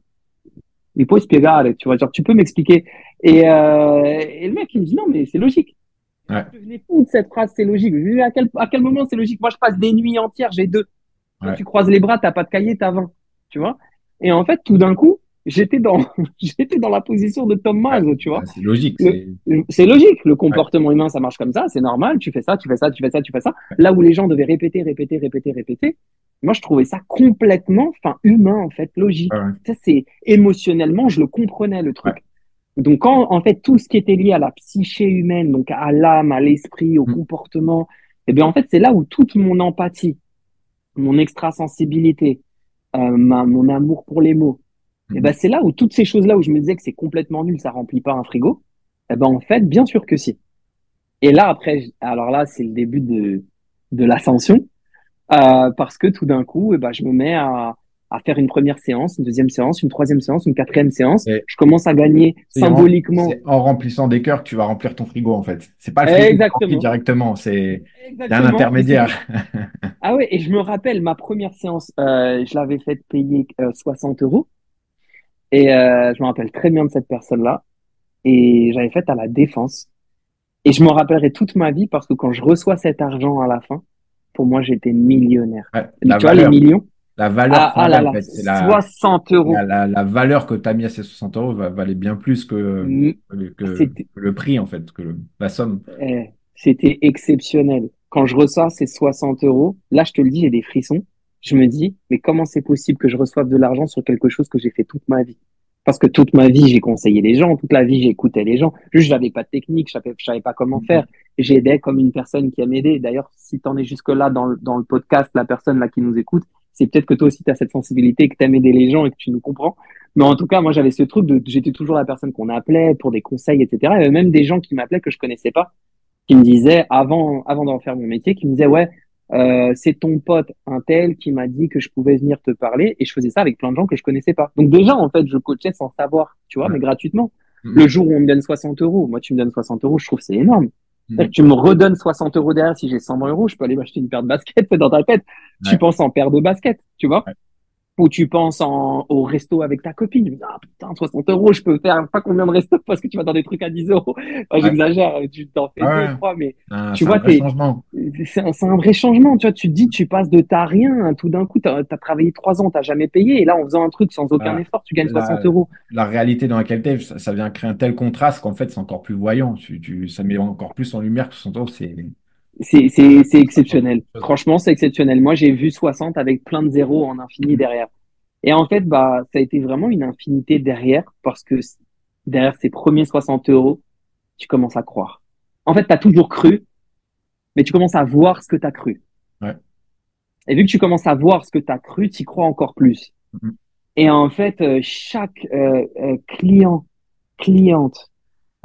mi puoi spiegare, tu vois, genre, tu peux m'expliquer? Et, euh, et le mec, il me dit, non, mais c'est logique. Ouais. Je devenais fou de cette phrase, c'est logique. Je à quel, à quel moment c'est logique? Moi, je passe des nuits entières, j'ai deux. Ouais. tu croises les bras, t'as pas de cahier, t'as 20. Tu vois? Et en fait, tout d'un coup, j'étais dans, j'étais dans la position de. Tommaso, tu vois? C'est logique. C'est logique, le comportement humain, ça marche comme ça, c'est normal, tu fais ça, tu fais ça, tu fais ça, tu fais ça. Là où les gens devaient répéter, répéter, répéter, répéter, moi je trouvais ça complètement, enfin humain en fait, logique. Ça c'est émotionnellement, je le comprenais le truc. Donc quand en fait tout ce qui était lié à la psyché humaine, donc à l'âme, à l'esprit, au Mm. comportement, eh bien en fait c'est là où toute mon empathie, mon extrasensibilité, euh, ma, mon amour pour les mots, et Mhm. ben c'est là où toutes ces choses-là où je me disais que c'est complètement nul, ça remplit pas un frigo. Et ben en fait, bien sûr que si. Et là après, alors là c'est le début de de l'ascension euh, parce que tout d'un coup, eh ben je me mets à à faire une première séance, une deuxième séance, une troisième séance, une quatrième séance. Et- Je commence à gagner en, symboliquement. c'est en remplissant des cœurs que tu vas remplir ton frigo, en fait. C'est pas le frigo qui Exactement. directement, c'est un intermédiaire. Ah ouais, et je me rappelle ma première séance, euh, je l'avais faite payer euh, 60 euros. Et euh, je me rappelle très bien de cette personne-là. Et j'avais faite à la défense. Et je m'en rappellerai toute ma vie parce que quand je reçois cet argent à la fin, pour moi, j'étais millionnaire. Ouais, Donc, la tu vois, les millions. La valeur Ah, ah là finale, en là, fait, c'est la, 60 euros. la, la, la valeur que tu as mis à ces 60 euros va, valait bien plus que, Mm, que, que C'était le prix, en fait, que le- la somme. eh, c'était exceptionnel. Quand je reçois ces 60 euros, là, je te le dis, j'ai des frissons. Je me dis, mais comment c'est possible que je reçoive de l'argent sur quelque chose que j'ai fait toute ma vie? Parce que toute ma vie, j'ai conseillé les gens, toute la vie, j'écoutais les gens. Juste, j'avais pas de technique, je savais, je savais pas comment faire. J'aidais comme une personne qui a m'aidé. D'ailleurs, si t'en es jusque-là dans dans le podcast, la personne là qui nous écoute, c'est peut-être que toi aussi tu as cette sensibilité, que t'aimes aider les gens et que tu nous comprends. Mais en tout cas, moi, j'avais ce truc de, j'étais toujours la personne qu'on appelait pour des conseils, etc. Il y avait même des gens qui m'appelaient que je connaissais pas, qui me disaient, avant, avant d'en faire mon métier, qui me disaient, ouais, euh, c'est ton pote, un tel, qui m'a dit que je pouvais venir te parler. Et je faisais ça avec plein de gens que je connaissais pas. Donc déjà, en fait, je coachais sans savoir, tu vois, mais gratuitement. Mhm. Le jour où on me donne 60 euros, moi, tu me donnes 60 euros, je trouve c'est énorme. Que tu me redonnes 60 euros derrière, si j'ai 100 euros, je peux aller m'acheter une paire de baskets dans ta tête. Tu penses en paire de baskets, tu vois? Ouais. Où tu penses en, au resto avec ta copine. Tu dis, ah putain, 60 euros, je peux faire pas combien de restos parce que tu vas dans des trucs à 10 euros. Enfin, Ouais. J'exagère, tu t'en fais Ouais. deux, trois, mais Ah, tu c'est vois, un vrai t'es, changement. c'est un, vrai changement. Tu vois, tu te dis, tu passes de t'as rien, tout d'un coup, t'as as travaillé trois ans, t'as jamais payé, et là, en faisant un truc sans aucun effort, tu gagnes la, 60 euros. la réalité dans laquelle tu es, ça, ça vient créer un tel contraste qu'en fait, c'est encore plus voyant. Tu, tu- ça met encore plus en lumière que 60 euros, c'est C'est, exceptionnel. Franchement, c'est exceptionnel. Moi, j'ai vu 60 avec plein de zéros en infini derrière. Et en fait, bah, ça a été vraiment une infinité derrière parce que derrière ces premiers 60 euros, tu commences à croire. En fait, tu as toujours cru, mais tu commences à voir ce que tu as cru. Ouais. Et vu que tu commences à voir ce que tu as cru, tu y crois encore plus. Mhm. Et en fait, euh, chaque euh, euh, client, cliente,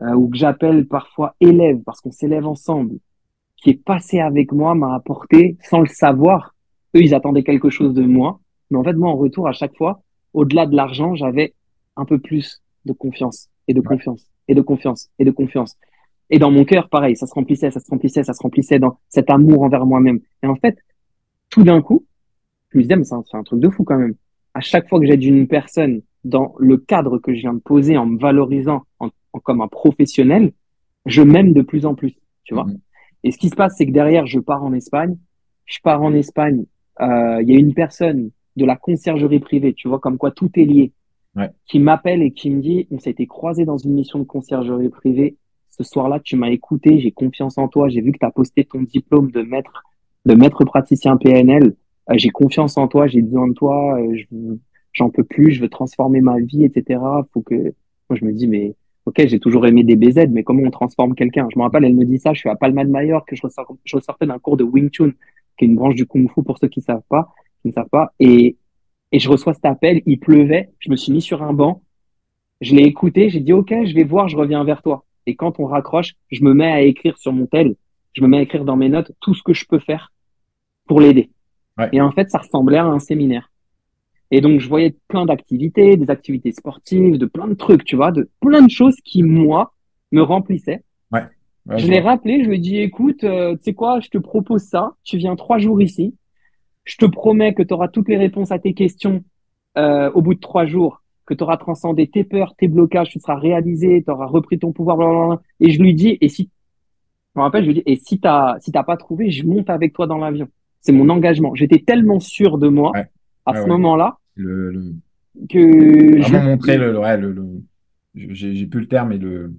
euh, ou que j'appelle parfois élève, parce qu'on s'élève ensemble, qui est passé avec moi m'a apporté, sans le savoir, eux, ils attendaient quelque chose de moi. Mais en fait, moi, en retour, à chaque fois, au-delà de l'argent, j'avais un peu plus de confiance et de Ouais. confiance et de confiance et de confiance. Et dans mon cœur, pareil, ça se remplissait, ça se remplissait, ça se remplissait dans cet amour envers moi-même. Et en fait, tout d'un coup, je me disais, mais c'est un, c'est un truc de fou quand même. À chaque fois que j'aide une personne dans le cadre que je viens de poser en me valorisant en, en- comme un professionnel, je m'aime de plus en plus, tu vois. Mhm. Et ce qui se passe, c'est que derrière, je pars en Espagne. Je pars en Espagne. euh, Il y a une personne de la conciergerie privée, tu vois, comme quoi tout est lié, Ouais. qui m'appelle et qui me dit, on s'est été croisés dans une mission de conciergerie privée. Ce soir-là, tu m'as écouté, j'ai confiance en toi. J'ai vu que tu as posté ton diplôme de maître, de maître praticien PNL. Euh, j'ai confiance en toi, j'ai besoin de toi. euh, j'en peux plus, je veux transformer ma vie, etc. Faut que, moi, je me dis, mais Ok, j'ai toujours aimé des BZ, mais comment on transforme quelqu'un? Je me rappelle, elle me dit ça, je suis à Palma de Mallorca, que je, ressort- je ressortais d'un cours de Wing Chun, qui est une branche du Kung Fu pour ceux qui savent pas, qui ne savent pas. Et, et je reçois cet appel, il pleuvait, je me suis mis sur un banc, je l'ai écouté, j'ai dit ok, je vais voir, je reviens vers toi. Et quand on raccroche, je me mets à écrire sur mon tel, je me mets à écrire dans mes notes tout ce que je peux faire pour l'aider. Ouais. Et en fait, ça ressemblait à un séminaire. Et donc, je voyais plein d'activités, des activités sportives, de plein de trucs, tu vois, de plein de choses qui, moi, me remplissaient. Ouais, je je l'ai rappelé, je lui ai dit, écoute, euh, tu sais quoi, je te propose ça, tu viens trois jours ici, je te promets que tu auras toutes les réponses à tes questions euh, au bout de trois jours, que tu auras transcendé tes peurs, tes blocages, tu seras réalisé, tu auras repris ton pouvoir, blablabla. Et je lui dis, et si, je me rappelle, je lui dis, et si t'as, si t'as pas trouvé, je monte avec toi dans l'avion. C'est mon engagement. J'étais tellement sûr de moi Ouais. À ce ouais. moment-là Le, le- que je, vraiment montrer le, le- ouais, le, le- j'ai j'ai plus le terme, mais le,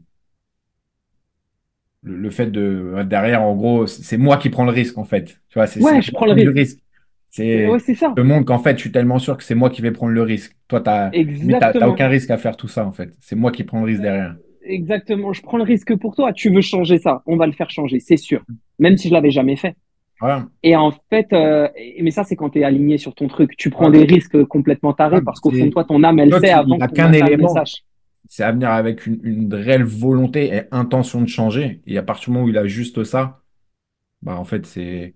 le, le fait de derrière, en gros, c'est moi qui prends le risque en fait. Tu vois, c'est ouais, je prends le risque. risque. C'est Ouais, ça. je te montre qu'en fait, je suis tellement sûr que c'est moi qui vais prendre le risque. Toi, t'as, t'as, aucun risque à faire tout ça en fait. C'est moi qui prends le risque derrière. Exactement. Je prends le risque pour toi. Tu veux changer ça. On va le faire changer, c'est sûr. Même si je l'avais jamais fait. Et en fait, euh, mais ça, c'est quand tu es aligné sur ton truc. Tu prends Ouais. des risques complètement tarés Ouais, parce qu'au fond de toi, ton âme, elle sait avant que ton élément, c'est à venir avec une, une réelle volonté et intention de changer. Et à partir du moment où il a juste ça, bah en fait, c'est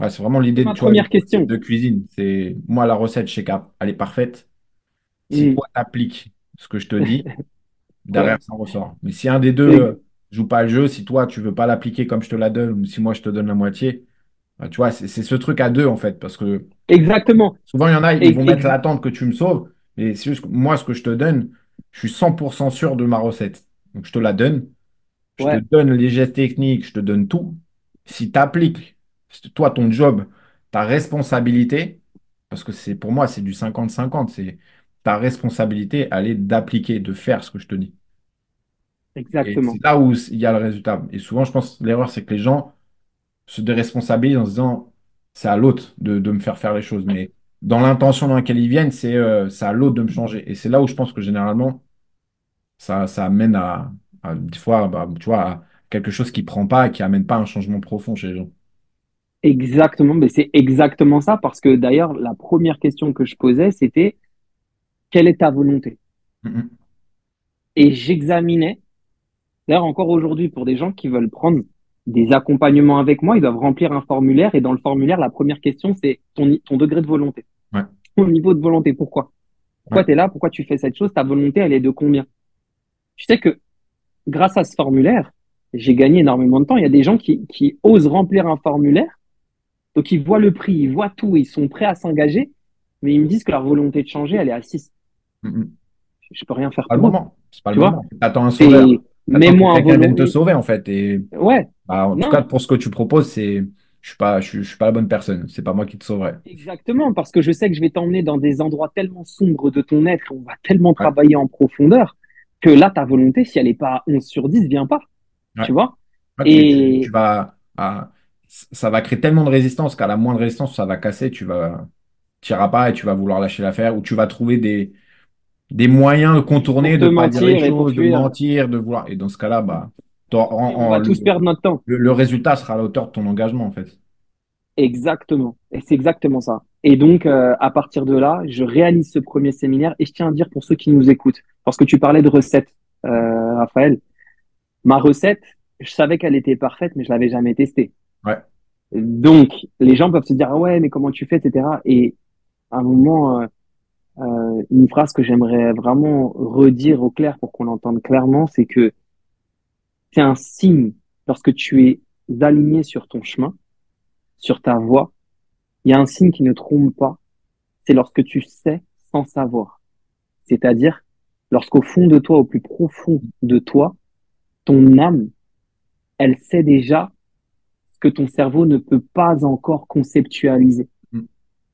c'est vraiment l'idée de, vois, première question. de cuisine. C'est moi, la recette chez Cap, elle est parfaite. Si Mm. toi, t'appliques ce que je te dis, derrière, ça ressort. Mais si un des deux Et- euh, joue pas le jeu, si toi, tu veux pas l'appliquer comme je te la donne, ou si moi, je te donne la moitié, tu vois, c'est ce truc à deux, en fait. Parce que Exactement. souvent, il y en a, ils vont et- mettre l'attente que tu me sauves. Mais c'est juste que moi, ce que je te donne, je suis 100% sûr de ma recette. Donc, je te la donne. Je te donne les gestes techniques, je te donne tout. Si tu appliques, toi, ton job, ta responsabilité, parce que c'est pour moi, c'est du 50-50, c'est ta responsabilité, elle est d'appliquer, de faire ce que je te dis. Exactement. c'est là où il y a le résultat. Et souvent, je pense, l'erreur, c'est que les gens se déresponsabilisent en se disant, c'est à l'autre de, de me faire faire les choses. Mais dans l'intention dans laquelle ils viennent, c'est euh, à l'autre de me changer. Et c'est là où je pense que généralement, ça, ça amène à, à, des fois, bah, tu vois, à quelque chose qui prend pas et qui amène pas un changement profond chez les gens. Exactement. Mais c'est exactement ça parce que d'ailleurs, la première question que je posais, c'était quelle est ta volonté? Mhm. Et j'examinais D'ailleurs, encore aujourd'hui, pour des gens qui veulent prendre des accompagnements avec moi, ils doivent remplir un formulaire. Et dans le formulaire, la première question, c'est ton, ton degré de volonté. Ouais. Ton niveau de volonté. Pourquoi? Pourquoi Ouais. tu es là? Pourquoi tu fais cette chose? Ta volonté, elle est de combien? Tu sais que grâce à ce formulaire, j'ai gagné énormément de temps. Il y a des gens qui, qui osent remplir un formulaire. Donc, ils voient le prix, ils voient tout, ils sont prêts à s'engager. mais ils me disent que leur volonté de changer, elle est à 6. Mm, mm. Je peux rien faire Pas le pour moment. C'est pas le moment. T'attends un sauveur. Mets-moi un vienne te volonté. sauver, en fait. Et Ouais, bah, en tout cas, pour ce que tu proposes, c'est. Je suis pas, je suis, je suis pas la bonne personne. C'est pas moi qui te sauverai. exactement, parce que je sais que je vais t'emmener dans des endroits tellement sombres de ton être, on va tellement Ouais, travailler en profondeur, que là, ta volonté, si elle n'est pas à 11 sur 10, vient pas, ouais. tu vois? Ouais, tu, tu, tu Et vas. ah, ça va créer tellement de résistance qu'à la moindre résistance, ça va casser. Tu vas. Iras pas et tu vas vouloir lâcher l'affaire ou tu vas trouver des, des moyens de contourner, de pas dire les choses, de mentir, de vouloir. Et dans ce cas-là, bah, en- on en- va le, tous perdre notre temps. le- le résultat sera à la hauteur de ton engagement, en fait. Exactement. Et c'est exactement ça. Et donc, euh, à partir de là, je réalise ce premier séminaire et je tiens à dire pour ceux qui nous écoutent, parce que tu parlais de recette, euh, Raphaël, ma recette, je savais qu'elle était parfaite, mais je l'avais jamais testée. Ouais. Donc, les gens peuvent se dire, ah ouais, mais comment tu fais, etc. Et à un moment, euh, euh, une phrase que j'aimerais vraiment redire au clair pour qu'on l'entende clairement, c'est que c'est un signe lorsque tu es aligné sur ton chemin, sur ta voie, il y a un signe qui ne trompe pas, c'est lorsque tu sais sans savoir. C'est-à-dire, lorsqu'au fond de toi, au plus profond de toi, ton âme, elle sait déjà ce que ton cerveau ne peut pas encore conceptualiser. Mm.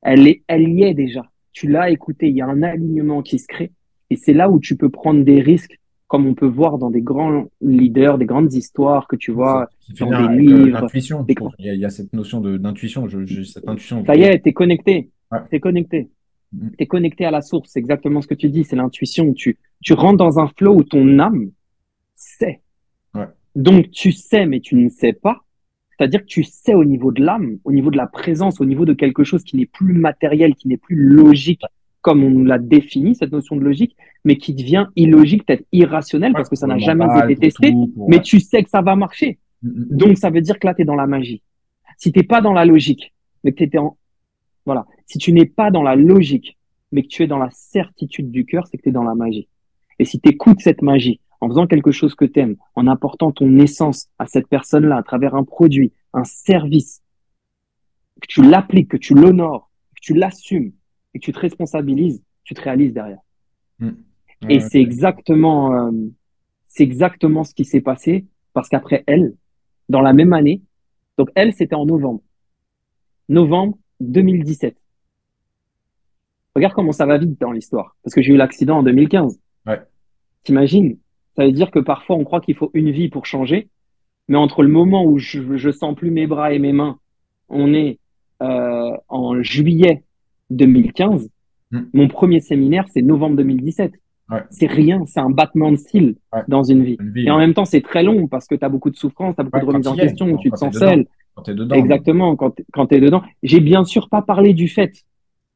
Elle est, elle y est déjà. Tu l'as écouté, il y a un alignement qui se crée. Et c'est là où tu peux prendre des risques, comme on peut voir dans des grands leaders, des grandes histoires que tu vois dans des avec euh, livres. l'intuition, des. Il y a, il y a cette notion d'intuition. Cette intuition. Ça y est, t'es connecté. Ouais. T'es connecté. Mm. T'es connecté à la source. C'est exactement ce que tu dis. C'est l'intuition. Tu, tu rentres dans un flow où ton âme sait. Ouais. Donc, tu sais, mais tu ne sais pas. C'est-à-dire que tu sais au niveau de l'âme, au niveau de la présence, au niveau de quelque chose qui n'est plus matériel, qui n'est plus logique, comme on nous l'a défini, cette notion de logique, mais qui devient illogique, peut-être irrationnel, Ouais, parce que ça n'a jamais été testé, tout, pour- mais tu sais que ça va marcher. Mm, mm. Donc, ça veut dire que là, tu es dans la magie. Si t'es pas dans la logique, mais que t'étais en, voilà. Si tu n'es pas dans la logique, mais que tu es dans la certitude du cœur, c'est que tu es dans la magie. Et si tu écoutes cette magie en faisant quelque chose que tu aimes, en apportant ton essence à cette personne-là à travers un produit, un service, que tu l'appliques, que tu l'honores, que tu l'assumes et que tu te responsabilises, tu te réalises derrière. Mm. Et c'est exactement, euh, c'est exactement ce qui s'est passé parce qu'après elle, dans la même année, donc elle, c'était en novembre. Novembre 2017. Regarde comment ça va vite dans l'histoire. Parce que j'ai eu l'accident en 2015. Ouais. T'imagines? Ça veut dire que parfois on croit qu'il faut une vie pour changer. Mais entre le moment où je, je sens plus mes bras et mes mains, on est euh, en juillet 2015. Mm. Mon premier séminaire, c'est novembre 2017. Ouais. C'est rien, c'est un battement de cils Ouais. dans une vie. Une vie, Et en même temps, c'est très long parce que tu as beaucoup de souffrance, tu as beaucoup Ouais, de remise en question, quand- tu te sens seul. Quand t'es dedans. Exactement, quand, tu es dedans. J'ai bien sûr pas parlé du fait,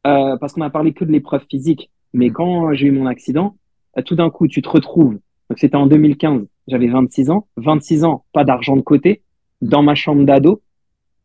euh, parce qu'on a parlé que de l'épreuve physique. Mais Mhm. quand j'ai eu mon accident, euh, tout d'un coup, tu te retrouves. Donc, c'était en 2015. J'avais 26 ans. 26 ans, pas d'argent de côté. Dans ma chambre d'ado,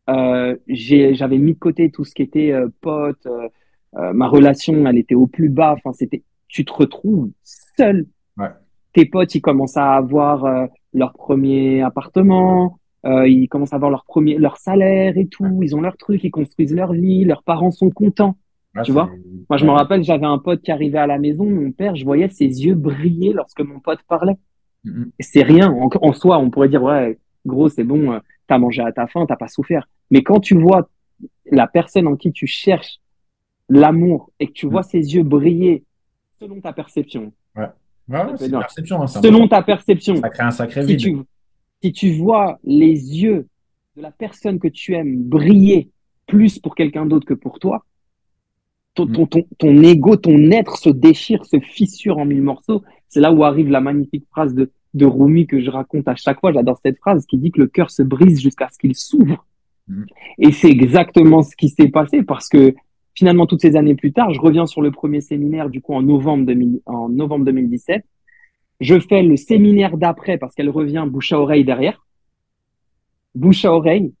j'avais mis de côté tout ce qui était euh, pote. euh, euh, ma relation, elle était au plus bas. Enfin, c'était, tu te retrouves seul. Ouais. Tes potes, ils commencent à avoir euh, leur premier appartement. Euh, ils commencent à avoir leur premier, leur salaire et tout. Ils ont leur truc, ils construisent leur vie. Leurs parents sont contents. Tu vois? Moi, je me rappelle, j'avais un pote qui arrivait à la maison. Mon père, je voyais ses yeux briller lorsque mon pote parlait. Mm, mm. C'est rien. En, en soi, on pourrait dire, ouais, gros, c'est bon, euh, t'as mangé à ta faim, t'as pas souffert. Mais quand tu vois la personne en qui tu cherches l'amour et que tu Mm. vois ses yeux briller selon ta perception, Ouais, ouais, c'est hein, selon ta perception, Ça crée un sacré si vide. tu, si tu vois les yeux de la personne que tu aimes briller plus pour quelqu'un d'autre que pour toi, ton, Mm. ton, ton, ton ego, ton être se déchire, se fissure en mille morceaux. C'est là où arrive la magnifique phrase de, de Rumi que je raconte à chaque fois. J'adore cette phrase qui dit que le cœur se brise jusqu'à ce qu'il s'ouvre. Mm. Et c'est exactement ce qui s'est passé parce que finalement, toutes ces années plus tard, je reviens sur le premier séminaire, du coup, en novembre, 2000 en novembre 2017. Je fais le séminaire d'après parce qu'elle revient bouche à oreille derrière. Bouche à oreille.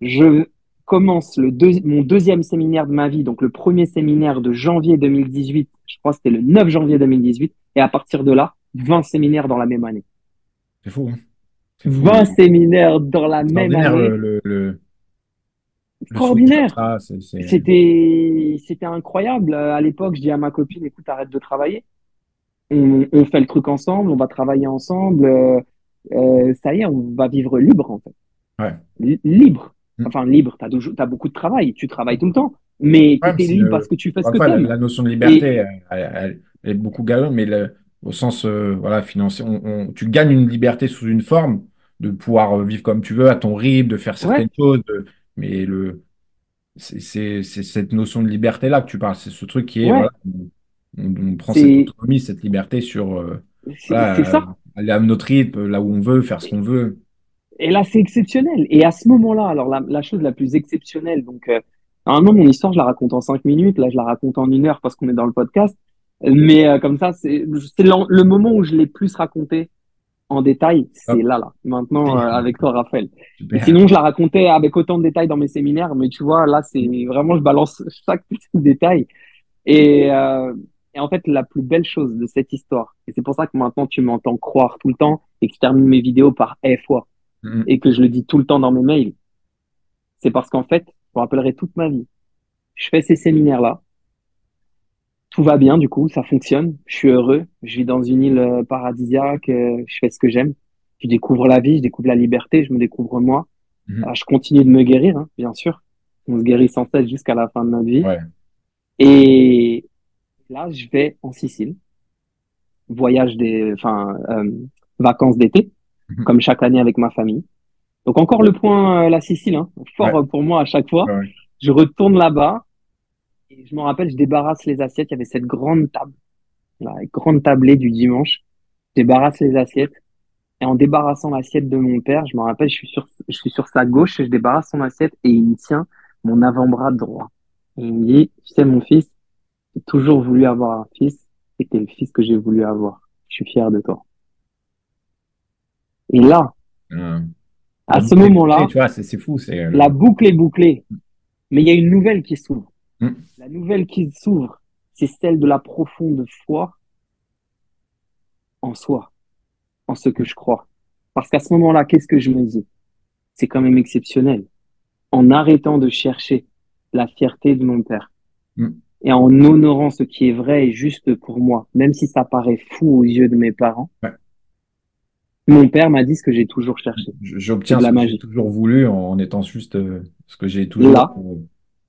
Je commence le deux- mon deuxième séminaire de ma vie, donc le premier séminaire de janvier 2018. Je crois que c'était le 9 janvier 2018. Et à partir de là, 20 séminaires dans la même année. C'est fou. hein. C'est fou. 20 séminaires dans la même année. le, extraordinaire. C'était, c'était incroyable. À l'époque, je dis à ma copine, écoute, arrête de travailler. On, on fait le truc ensemble, on va travailler ensemble. euh, euh, ça y est, on va vivre libre, en fait. Ouais. Libre. Mm. Enfin, libre. T'as, toujours- t'as beaucoup de travail. Tu travailles tout le temps. Mais Ouais, t'es c'est libre le- parce que tu fais ce que fois, la, notion de liberté, elle, elle- elle- elle est beaucoup galante, mais le- au sens euh, voilà, financier, on, on- tu gagnes une liberté sous une forme de pouvoir euh, vivre comme tu veux, à ton rythme, de faire ouais, certaines choses, de- mais le, c'est cette notion de liberté-là que tu parles. C'est ce truc qui est, ouais. voilà, on, prend cette autonomie, cette liberté sur, euh, voilà, ça. aller à notre rythme, là où on veut, faire ce qu'on veut. Et là, c'est exceptionnel. Et à ce moment-là, alors la, la chose la plus exceptionnelle, donc euh, normalement mon histoire, je la raconte en cinq minutes, là je la raconte en une heure parce qu'on est dans le podcast. Mais euh, comme ça, c'est le moment où je l'ai plus raconté en détail, c'est là, là, maintenant euh, avec toi, Raphaël. Super. sinon, je la racontais avec autant de détails dans mes séminaires, mais tu vois, là, c'est vraiment, je balance chaque petit détail. Et, euh, et en fait, la plus belle chose de cette histoire, et c'est pour ça que maintenant tu m'entends croire tout le temps et que je termine mes vidéos par F fois Mhm. et que je le dis tout le temps dans mes mails, c'est parce qu'en fait, je me rappellerai toute ma vie. Je fais ces séminaires-là, tout va bien du coup, ça fonctionne, je suis heureux, je vis dans une île euh, paradisiaque, euh, je fais ce que j'aime, je découvre la vie, je découvre la liberté, je me découvre moi. Mhm. Ah, je continue de me guérir, hein, bien sûr. On se guérit sans cesse jusqu'à la fin de notre vie. Ouais. Et là, je vais en Sicile, voyage des, enfin, euh, vacances d'été, Mhm. comme chaque année avec ma famille. Donc encore le point, euh, la Sicile, hein, fort Ouais. pour moi à chaque fois. Ouais. Je retourne là-bas et je me rappelle, je débarrasse les assiettes. Il y avait cette grande table, la grande tablée du dimanche. Je débarrasse les assiettes et en débarrassant l'assiette de mon père, je me rappelle, je suis sur, je suis sur sa gauche, je débarrasse son assiette et il me tient mon avant-bras droit. Et il me dit, tu sais, mon fils, j'ai toujours voulu avoir un fils et t'es le fils que j'ai voulu avoir. Je suis fier de toi. Et là, Euh, à ce moment-là, euh, la boucle est bouclée. Mais il y a une nouvelle qui s'ouvre. Mm. La nouvelle qui s'ouvre, c'est celle de la profonde foi en soi, en ce que je crois. Parce qu'à ce moment-là, qu'est-ce que je me dis? C'est quand même exceptionnel. En arrêtant de chercher la fierté de mon père Mm. et en honorant ce qui est vrai et juste pour moi, même si ça paraît fou aux yeux de mes parents, Ouais. mon père m'a dit ce que j'ai toujours cherché. J'obtiens ce la que j'ai toujours voulu en, étant juste euh, ce que j'ai toujours Là,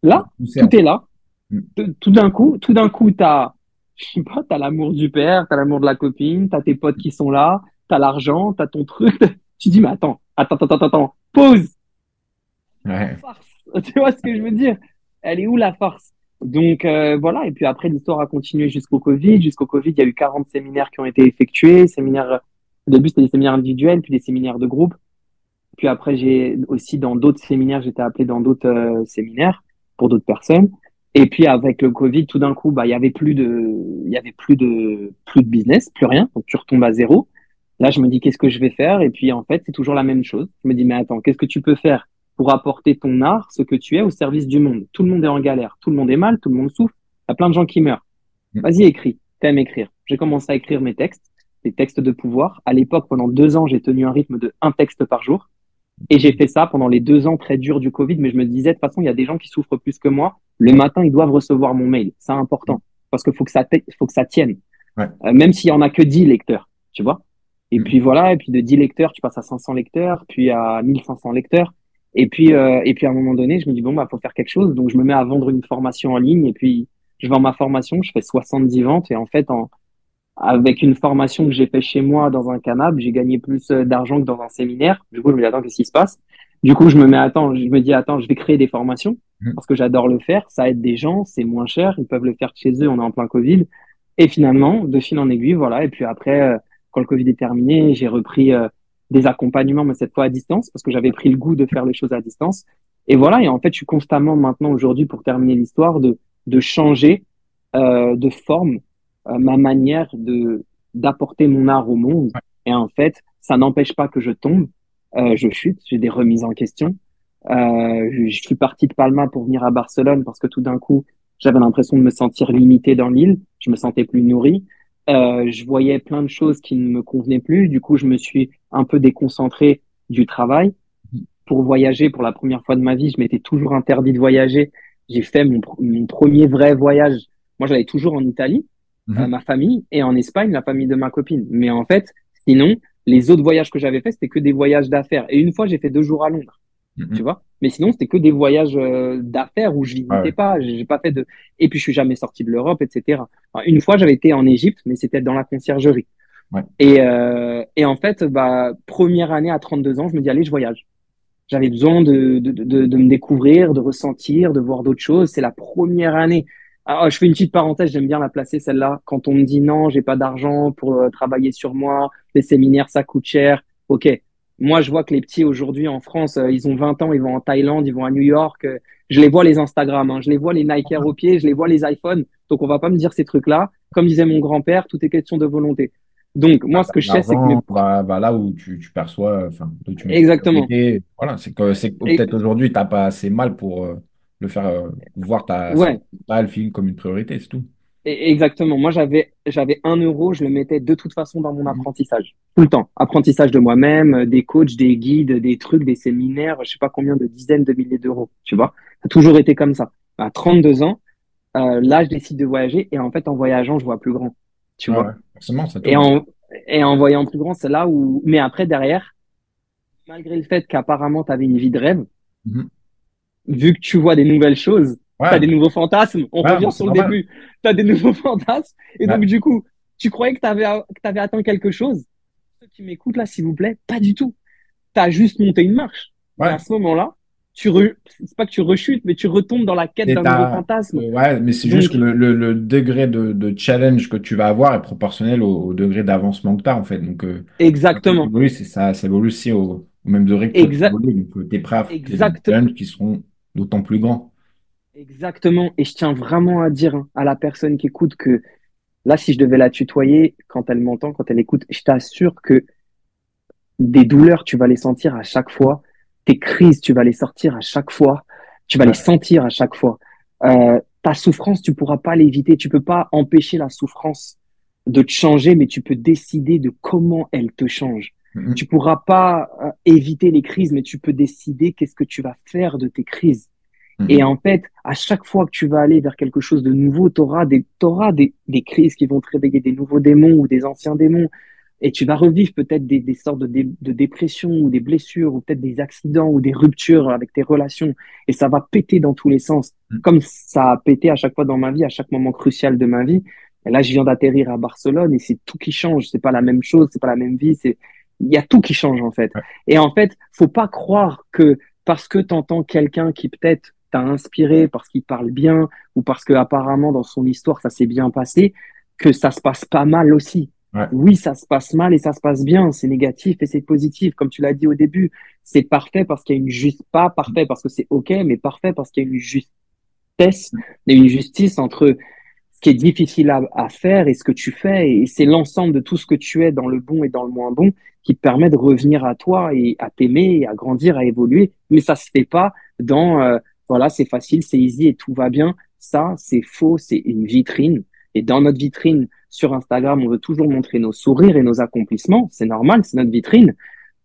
là, tout est là. Mm. Tout d'un coup, tout d'un coup, t'as, je sais pas, t'as l'amour du père, t'as l'amour de la copine, t'as tes potes qui sont là, t'as l'argent, t'as ton truc. Tu dis, mais attends, attends, attends, attends, pause. Ouais. Tu vois ce que je veux dire? Elle est où la farce? Donc euh, voilà, et puis après l'histoire a continué jusqu'au Covid. Jusqu'au Covid, il y a eu 40 séminaires qui ont été effectués. Séminaires, au début c'était des séminaires individuels, puis des séminaires de groupe. Puis après j'ai aussi dans d'autres séminaires, j'étais appelé dans d'autres euh, séminaires pour d'autres personnes. Et puis avec le Covid, tout d'un coup, bah il y avait plus de, il y avait plus de, plus de business, plus rien. Donc tu retombes à zéro. Là, je me dis qu'est-ce que je vais faire? Et puis en fait, c'est toujours la même chose. Je me dis mais attends, qu'est-ce que tu peux faire pour apporter ton art, ce que tu es, au service du monde? Tout le monde est en galère, tout le monde est mal, tout le monde souffre. Il y a plein de gens qui meurent. Mm. Vas-y, écris. T'aimes écrire. J'ai commencé à écrire mes textes, des textes de pouvoir. À l'époque, pendant deux ans, j'ai tenu un rythme de un texte par jour. Et j'ai fait ça pendant les deux ans très durs du Covid, mais je me disais, de toute façon, il y a des gens qui souffrent plus que moi. Le matin, ils doivent recevoir mon mail. C'est important. Parce qu'il faut que ça, faut que ça tienne. Ouais. Euh, même s'il y en a que 10 lecteurs, tu vois. Et Mm. puis voilà, et puis de 10 lecteurs, tu passes à 500 lecteurs, puis à 1500 lecteurs. Et puis, euh, et puis à un moment donné, je me dis, bon, bah, faut faire quelque chose. Donc, je me mets à vendre une formation en ligne, et puis je vends ma formation, je fais 70 ventes, et en fait, en, avec une formation que j'ai fait chez moi dans un canapé, j'ai gagné plus euh, d'argent que dans un séminaire. Du coup, je me dis, attends, qu'est-ce qui se passe? Du coup, je me mets, attends, je me dis, attends, je vais créer des formations Mhm. parce que j'adore le faire. Ça aide des gens, c'est moins cher, ils peuvent le faire chez eux, on est en plein Covid. Et finalement, de fil en aiguille, voilà. Et puis après, euh, quand le Covid est terminé, j'ai repris euh, des accompagnements, mais cette fois à distance, parce que j'avais pris le goût de faire les choses à distance. Et voilà. Et en fait, je suis constamment maintenant aujourd'hui, pour terminer l'histoire, de de changer euh, de forme ma manière de d'apporter mon art au monde. Et en fait, ça n'empêche pas que je tombe, euh, je chute, j'ai des remises en question. Euh, je, je suis parti de Palma pour venir à Barcelone parce que tout d'un coup, j'avais l'impression de me sentir limité dans l'île. Je me sentais plus nourri. Euh, je voyais plein de choses qui ne me convenaient plus. Du coup, je me suis un peu déconcentré du travail pour voyager pour la première fois de ma vie. Je m'étais toujours interdit de voyager. J'ai fait mon, mon premier vrai voyage. Moi, j'allais toujours en Italie, Mhm. ma famille, et en Espagne, la famille de ma copine. Mais en fait, sinon, les autres voyages que j'avais fait, c'était que des voyages d'affaires. Et une fois, j'ai fait deux jours à Londres, tu Mhm. vois. Mais sinon, c'était que des voyages euh, d'affaires où je Ouais, visitais ouais. pas. J'ai j'ai pas fait de. Et puis, je suis jamais sorti de l'Europe, etc. Enfin, une fois, j'avais été en Égypte, mais c'était dans la conciergerie. Ouais. Et, euh, et en fait, bah, première année à 32 ans, je me dis, allez, je voyage. J'avais besoin de, de, de, de me découvrir, de ressentir, de voir d'autres choses. C'est la première année. Alors, je fais une petite parenthèse, j'aime bien la placer celle-là. Quand on me dit non, j'ai pas d'argent pour euh, travailler sur moi, les séminaires, ça coûte cher. Ok. Moi, je vois que les petits aujourd'hui en France, euh, ils ont 20 ans, ils vont en Thaïlande, ils vont à New York. euh, je les vois les Instagram, hein, je les vois les Nike Air au pied, je les vois les iPhones. Donc, on va pas me dire ces trucs-là. Comme disait mon grand-père, tout est question de volonté. Donc, moi, ce que je sais, c'est que mes... Là où tu, tu perçois, enfin, tu Exactement. Voilà, c'est que c'est Et, peut-être aujourd'hui, tu n'as pas assez mal pour le faire, euh, voir ta ouais. mentale, le film comme une priorité, c'est tout. Et- Exactement. Moi, j'avais, j'avais un euro, je le mettais de toute façon dans mon Mhm. apprentissage. Tout le temps. Apprentissage de moi-même, euh, des coachs, des guides, des trucs, des séminaires, je sais pas combien de dizaines de milliers d'euros. Tu vois? Ça a toujours été comme ça. À 32 ans, euh, là, je décide de voyager et en fait, en voyageant, je vois plus grand. Tu ouais, vois? forcément, ça Et en, et en voyant plus grand, c'est là où, mais après, derrière, malgré le fait qu'apparemment, tu avais une vie de rêve, Mhm. Vu que tu vois des nouvelles choses, tu as Ouais, des nouveaux fantasmes. On ouais, revient sur le normal. début. Tu as des nouveaux fantasmes. Et Ouais, donc, du coup, tu croyais que tu avais, que t'avais atteint quelque chose? Ceux qui m'écoutent là, s'il vous plaît, pas du tout. Tu as juste monté une marche. Ouais. à ce moment-là, tu re... c'est pas que tu rechutes, mais tu retombes dans la quête d'un nouveau t'as- fantasme. euh, ouais, mais c'est juste que le, le- le degré de, de challenge que tu vas avoir est proportionnel au, au degré d'avancement que tu as, en fait. Donc, euh, exactement. évolues, c'est ça, ça évolue aussi au, au même degré que toi, tu es prêt à affronter des Exact... challenges qui seront d'autant plus grands. Exactement. Et je tiens vraiment à dire hein, à la personne qui écoute que là, si je devais la tutoyer, quand elle m'entend, quand elle écoute, je t'assure que des douleurs, tu vas les sentir à chaque fois. Tes crises, tu vas les sortir à chaque fois. Tu vas les sentir à chaque fois. Euh, ta souffrance, tu pourras pas l'éviter. Tu peux pas empêcher la souffrance de te changer, mais tu peux décider de comment elle te change. Mhm. Tu pourras pas euh, éviter les crises, mais tu peux décider qu'est-ce que tu vas faire de tes crises. Et Mhm. en fait, à chaque fois que tu vas aller vers quelque chose de nouveau, tu auras des, t'auras des, des crises qui vont te réveiller des nouveaux démons ou des anciens démons. Et tu vas revivre peut-être des, des sortes de, dé- de dépression ou des blessures ou peut-être des accidents ou des ruptures avec tes relations. Et ça va péter dans tous les sens. Mhm. Comme ça a pété à chaque fois dans ma vie, à chaque moment crucial de ma vie. Et là, je viens d'atterrir à Barcelone et c'est tout qui change. C'est pas la même chose, c'est pas la même vie. C'est, il y a tout qui change en fait. Ouais. Et en fait, faut pas croire que parce que tu entends quelqu'un qui peut-être t'a inspiré parce qu'il parle bien ou parce que apparemment dans son histoire ça s'est bien passé, que ça se passe pas mal aussi. Ouais. Oui, ça se passe mal et ça se passe bien, c'est négatif et c'est positif, comme tu l'as dit au début. C'est parfait parce qu'il y a une juste, pas parfait parce que c'est ok, mais parfait parce qu'il y a une justesse et une justice entre qui est difficile à, faire et ce que tu fais. Et c'est l'ensemble de tout ce que tu es dans le bon et dans le moins bon qui te permet de revenir à toi et à t'aimer et à grandir, à évoluer. Mais ça se fait pas dans, euh, voilà, c'est facile, c'est easy et tout va bien. Ça, c'est faux, c'est une vitrine. Et dans notre vitrine sur Instagram, on veut toujours montrer nos sourires et nos accomplissements. C'est normal, c'est notre vitrine.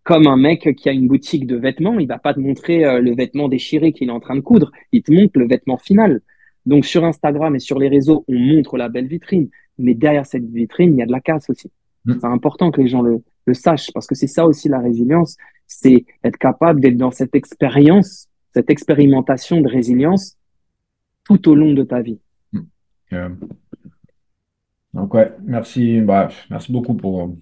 Comme un mec qui a une boutique de vêtements, il va pas te montrer euh, le vêtement déchiré qu'il est en train de coudre. Il te montre le vêtement final. Donc sur Instagram et sur les réseaux, on montre la belle vitrine, mais derrière cette vitrine, il y a de la casse aussi. Mm. C'est important que les gens le, le sachent parce que c'est ça aussi la résilience, c'est être capable d'être dans cette expérience, cette expérimentation de résilience tout au long de ta vie. Euh, donc, ouais, merci, bah, merci beaucoup pour,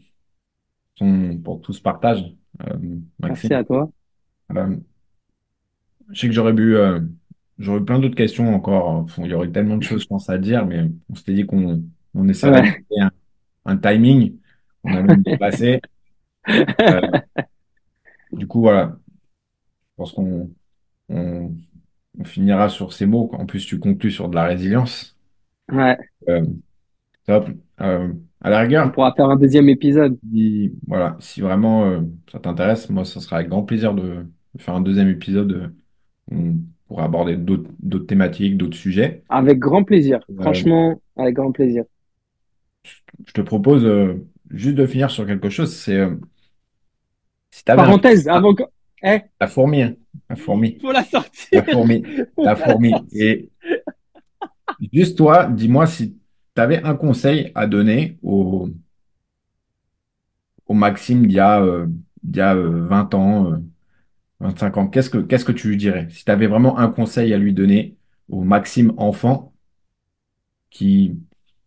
ton, pour tout ce partage, euh, Merci à toi. Euh, je sais que j'aurais bu, euh, j'aurais eu plein d'autres questions encore. Il y aurait tellement de choses, je pense, à dire, mais on s'était dit qu'on on essaierait de Ouais. un, un timing. On a même dépassé. Euh, du coup, voilà, je pense qu'on on, on finira sur ces mots. En plus, tu conclus sur de la résilience. Ouais. Euh, top. Euh, à la On rigueur, pourra faire un deuxième épisode. si, voilà, si vraiment ça t'intéresse, moi, ça sera avec grand plaisir de, de faire un deuxième épisode. On pourra aborder d'autres thématiques, d'autres sujets. Avec grand plaisir. Euh, Franchement, avec grand plaisir. je te propose euh, juste de finir sur quelque chose. C'est euh, si un... Parenthèse, Ah, avant que, Eh, La fourmi, hein. La fourmi. faut la La sortir. fourmi. Faut La la fourmi. Et juste toi, dis-moi si tu avais un conseil à donner au, au Maxime d'il y a, euh, y a euh, 20 ans, euh, 25 ans. Qu'est-ce que, qu'est-ce que tu lui dirais? Si tu avais vraiment un conseil à lui donner au Maxime enfant qui,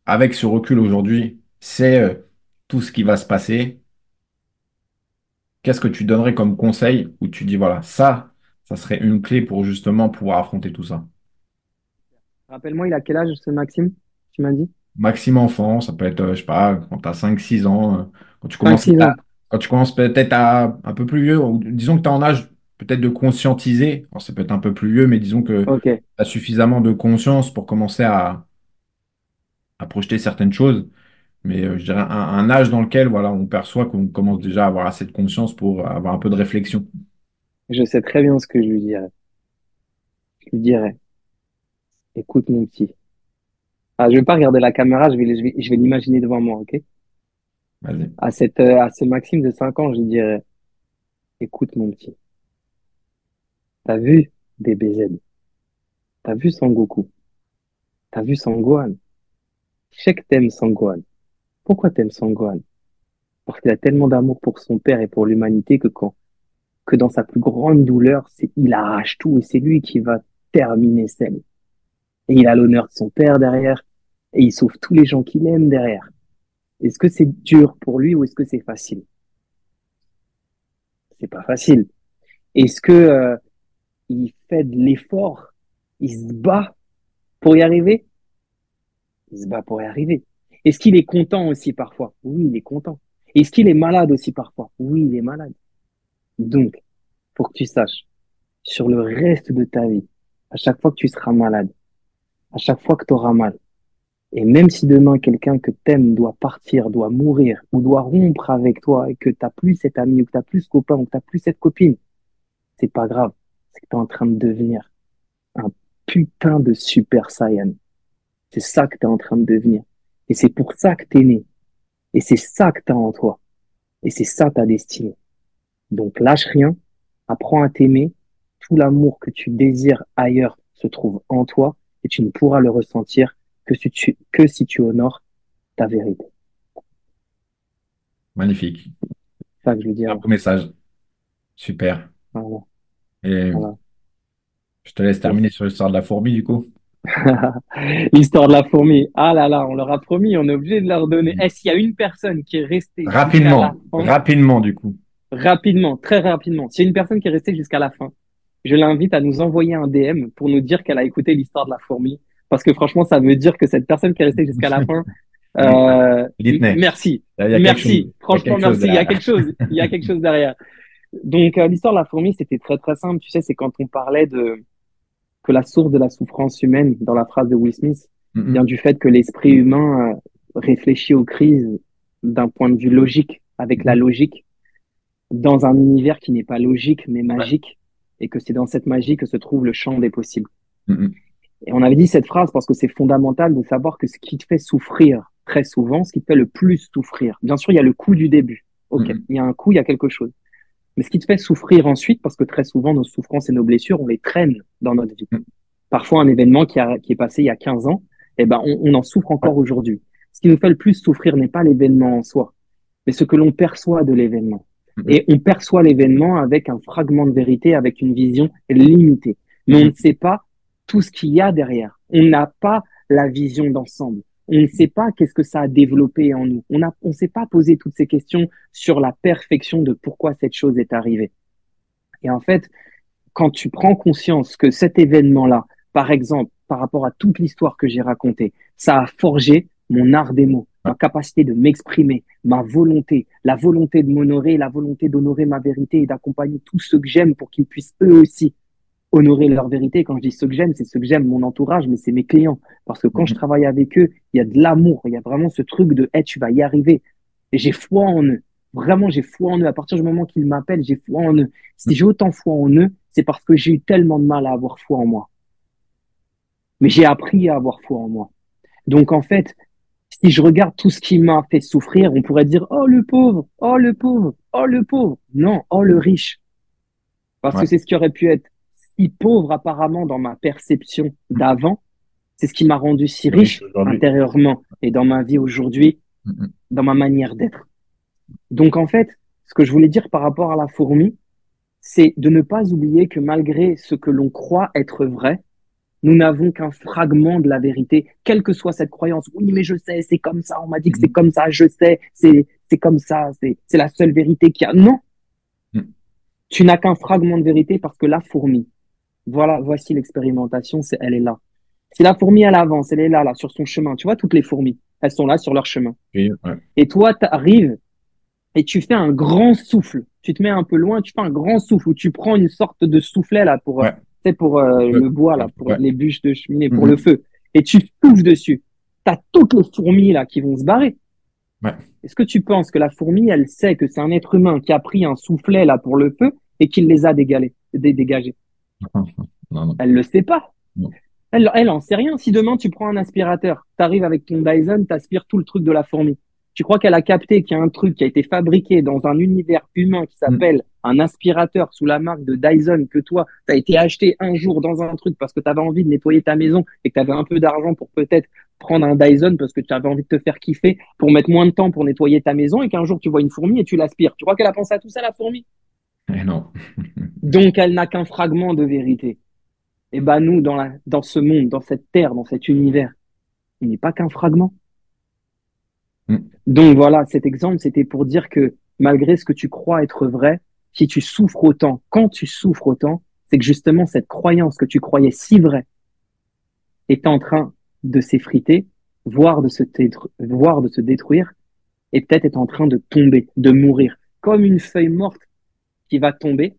avec ce recul aujourd'hui, sait euh, tout ce qui va se passer, qu'est-ce que tu donnerais comme conseil où tu dis, voilà, ça, ça serait une clé pour justement pouvoir affronter tout ça? Rappelle-moi, il a quel âge ce Maxime? Tu m'as dit? Maxime enfant, ça peut être, euh, je sais pas, quand tu as 5-6 ans, euh, quand tu commences à- quand tu commences peut-être à un peu plus vieux, ou disons que tu es en âge peut-être de conscientiser, alors, ça peut être un peu plus vieux, mais disons que tu Ok, as suffisamment de conscience pour commencer à, à projeter certaines choses. Mais euh, je dirais un, un âge dans lequel voilà, on perçoit qu'on commence déjà à avoir assez de conscience pour avoir un peu de réflexion. je sais très bien ce que je lui dirais. Je lui dirais, écoute mon petit. Ah, je vais pas regarder la caméra, je vais, je vais, je vais l'imaginer devant moi, ok? À cette, euh, à ce Maxime de 5 ans, je lui dirais, écoute mon petit, t'as vu DBZ, t'as vu Sangoku, t'as vu Sangohan? Je sais que. Pourquoi t'aimes Sangohan? Parce qu'il a tellement d'amour pour son père et pour l'humanité que quand, que dans sa plus grande douleur, il arrache tout et c'est lui qui va terminer celle. Et il a l'honneur de son père derrière et il sauve tous les gens qu'il aime derrière. Est-ce que c'est dur pour lui ou est-ce que c'est facile? C'est pas facile. Est-ce que euh, il fait de l'effort? Il se bat pour y arriver? Il se bat pour y arriver. Est-ce qu'il est content aussi parfois? Oui, il est content. Est-ce qu'il est malade aussi parfois? Oui, il est malade. Donc, pour que tu saches, sur le reste de ta vie, à chaque fois que tu seras malade, à chaque fois que tu auras mal, et même si demain quelqu'un que t'aimes doit partir, doit mourir, ou doit rompre avec toi, et que t'as plus cet ami, ou que t'as plus ce copain, ou que t'as plus cette copine, c'est pas grave. C'est que t'es en train de devenir un putain de super saiyan. C'est ça que t'es en train de devenir. Et c'est pour ça que t'es né. Et c'est ça que t'as en toi. Et c'est ça ta destinée. Donc lâche rien, apprends à t'aimer. Tout l'amour que tu désires ailleurs se trouve en toi et tu ne pourras le ressentir que si tu, que si tu honores ta vérité. Magnifique. C'est ça que je veux Un dire. beau message. Super. Voilà, Et voilà. je te laisse terminer sur l'histoire de la fourmi, du coup. L'histoire de la fourmi. Ah là là, on leur a promis, on est obligé de leur donner. Est-ce qu'il y a une personne qui est restée Rapidement. Rapidement, du coup. Rapidement, très rapidement. S'il y a une personne qui est restée jusqu'à la fin, je l'invite à nous envoyer un DM pour nous dire qu'elle a écouté l'histoire de la fourmi. Parce que franchement, ça veut dire que cette personne qui est restée jusqu'à la fin, euh, merci. Merci. Franchement, merci. Il y a quelque chose. Il y a quelque chose derrière. Donc, euh, l'histoire de la fourmi, c'était très, très simple. Tu sais, c'est quand on parlait de que la source de la souffrance humaine dans la phrase de Will Smith Mhm. vient du fait que l'esprit humain euh, réfléchit aux crises d'un point de vue logique, avec la logique, dans un univers qui n'est pas logique, mais magique, et que c'est dans cette magie que se trouve le champ des possibles. Et on avait dit cette phrase parce que c'est fondamental de savoir que ce qui te fait souffrir très souvent, ce qui te fait le plus souffrir, bien sûr, il y a le coup du début. Ok, il y a un coup, il y a quelque chose. Mais ce qui te fait souffrir ensuite, parce que très souvent, nos souffrances et nos blessures, on les traîne dans notre vie. Parfois, un événement qui, a, qui est passé il y a 15 ans, eh ben, on, on en souffre encore aujourd'hui. Ce qui nous fait le plus souffrir n'est pas l'événement en soi, mais ce que l'on perçoit de l'événement. Mhm. Et on perçoit l'événement avec un fragment de vérité, avec une vision limitée. Mais on ne sait pas tout ce qu'il y a derrière. On n'a pas la vision d'ensemble. On ne sait pas qu'est-ce que ça a développé en nous. On ne on s'est pas posé toutes ces questions sur la perfection de pourquoi cette chose est arrivée. Et en fait, quand tu prends conscience que cet événement-là, par exemple, par rapport à toute l'histoire que j'ai racontée, ça a forgé mon art des mots, ma capacité de m'exprimer, ma volonté, la volonté de m'honorer, la volonté d'honorer ma vérité et d'accompagner tous ceux que j'aime pour qu'ils puissent eux aussi honorer leur vérité. Quand je dis ceux que j'aime, c'est ceux que j'aime, mon entourage, mais c'est mes clients. Parce que quand je travaille avec eux, il y a de l'amour, il y a vraiment ce truc de, hey, tu vas y arriver. Et j'ai foi en eux. Vraiment, j'ai foi en eux. À partir du moment qu'ils m'appellent, j'ai foi en eux. Si j'ai autant foi en eux, c'est parce que j'ai eu tellement de mal à avoir foi en moi. Mais j'ai appris à avoir foi en moi. Donc, en fait, si je regarde tout ce qui m'a fait souffrir, on pourrait dire, oh, le pauvre, oh, le pauvre, oh, le pauvre. Non, oh, le riche. Parce que c'est ce qui aurait pu être si pauvre apparemment dans ma perception d'avant. C'est ce qui m'a rendu si riche intérieurement et dans ma vie aujourd'hui, dans ma manière d'être. Donc en fait, ce que je voulais dire par rapport à la fourmi, c'est de ne pas oublier que malgré ce que l'on croit être vrai, nous n'avons qu'un fragment de la vérité, quelle que soit cette croyance. Oui, mais je sais, c'est comme ça, on m'a dit que c'est Mm. comme ça, je sais, c'est c'est comme ça, c'est c'est la seule vérité qu'il y a. Non, Mm. tu n'as qu'un fragment de vérité parce que la fourmi, voilà, voici l'expérimentation, c'est elle est là. Si la fourmi elle avance, elle est là, là, sur son chemin. Tu vois, toutes les fourmis, elles sont là sur leur chemin. Et, ouais. Et toi, tu arrives et tu fais un grand souffle. Tu te mets un peu loin, tu fais un grand souffle où tu prends une sorte de soufflet là pour, Ouais. tu sais, pour euh, Le- le bois là, pour ouais. les bûches de cheminée, pour Mhm. le feu. Et tu souffles dessus. T'as toutes les fourmis là qui vont se barrer. Est-ce que tu penses que la fourmi, elle sait que c'est un être humain qui a pris un soufflet là pour le feu et qui les a dégalés, dé- dégagés? Non, non. Elle le sait pas. Non. Elle, elle en sait rien. Si demain tu prends un aspirateur, t'arrives avec ton Dyson, t'aspires tout le truc de la fourmi. Tu crois qu'elle a capté qu'il y a un truc qui a été fabriqué dans un univers humain qui s'appelle un aspirateur sous la marque de Dyson que toi, t'as été acheté un jour dans un truc parce que t'avais envie de nettoyer ta maison et que t'avais un peu d'argent pour peut-être prendre un Dyson parce que tu avais envie de te faire kiffer pour mettre moins de temps pour nettoyer ta maison et qu'un jour tu vois une fourmi et tu l'aspires. Tu crois qu'elle a pensé à tout ça, la fourmi? Eh non. Donc, elle n'a qu'un fragment de vérité. Et ben nous, dans, la, dans ce monde, dans cette terre, dans cet univers, il n'est pas qu'un fragment. Mm. Donc voilà, cet exemple, c'était pour dire que malgré ce que tu crois être vrai, si tu souffres autant, quand tu souffres autant, c'est que justement cette croyance que tu croyais si vraie est en train de s'effriter, voire de se, voire de se détruire, et peut-être est en train de tomber, de mourir, comme une feuille morte qui va tomber.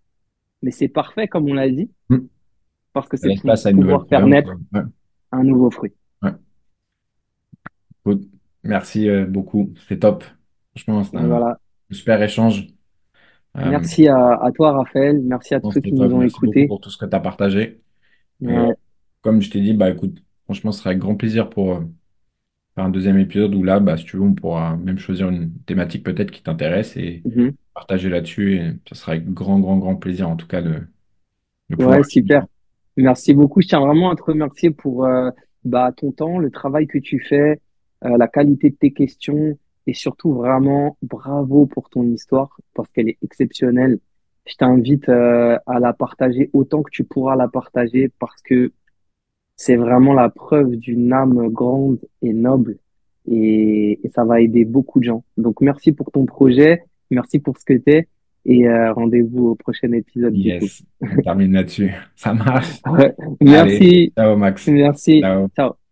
Mais c'est parfait, comme on l'a dit, Mm. parce que c'est pour à pouvoir faire naître ouais. un nouveau fruit. Good. Merci euh, beaucoup. C'était top. Franchement, c'était un voilà. super échange. Euh, Merci à, à toi, Raphaël. Merci à tous ceux qui top. nous ont Merci écoutés. pour tout ce que tu as partagé. Ouais. euh, comme je t'ai dit, bah écoute, franchement, ce sera avec grand plaisir pour euh, faire un deuxième épisode où là, bah, si tu veux, on pourra même choisir une thématique peut-être qui t'intéresse et Mhm. Partager là-dessus. Et ça sera avec grand, grand, grand plaisir en tout cas de, de Ouais, pouvoir. super. Merci beaucoup. Je tiens vraiment à te remercier pour euh, bah, ton temps, le travail que tu fais, euh, la qualité de tes questions et surtout vraiment bravo pour ton histoire parce qu'elle est exceptionnelle. Je t'invite euh, à la partager autant que tu pourras la partager parce que c'est vraiment la preuve d'une âme grande et noble et ça va aider beaucoup de gens. Donc merci pour ton projet, merci pour ce que t'es et euh, rendez-vous au prochain épisode du coup. Yes, on termine là-dessus. Ça marche. Ouais. Allez, Merci, ciao Max. merci. Ciao. Ciao.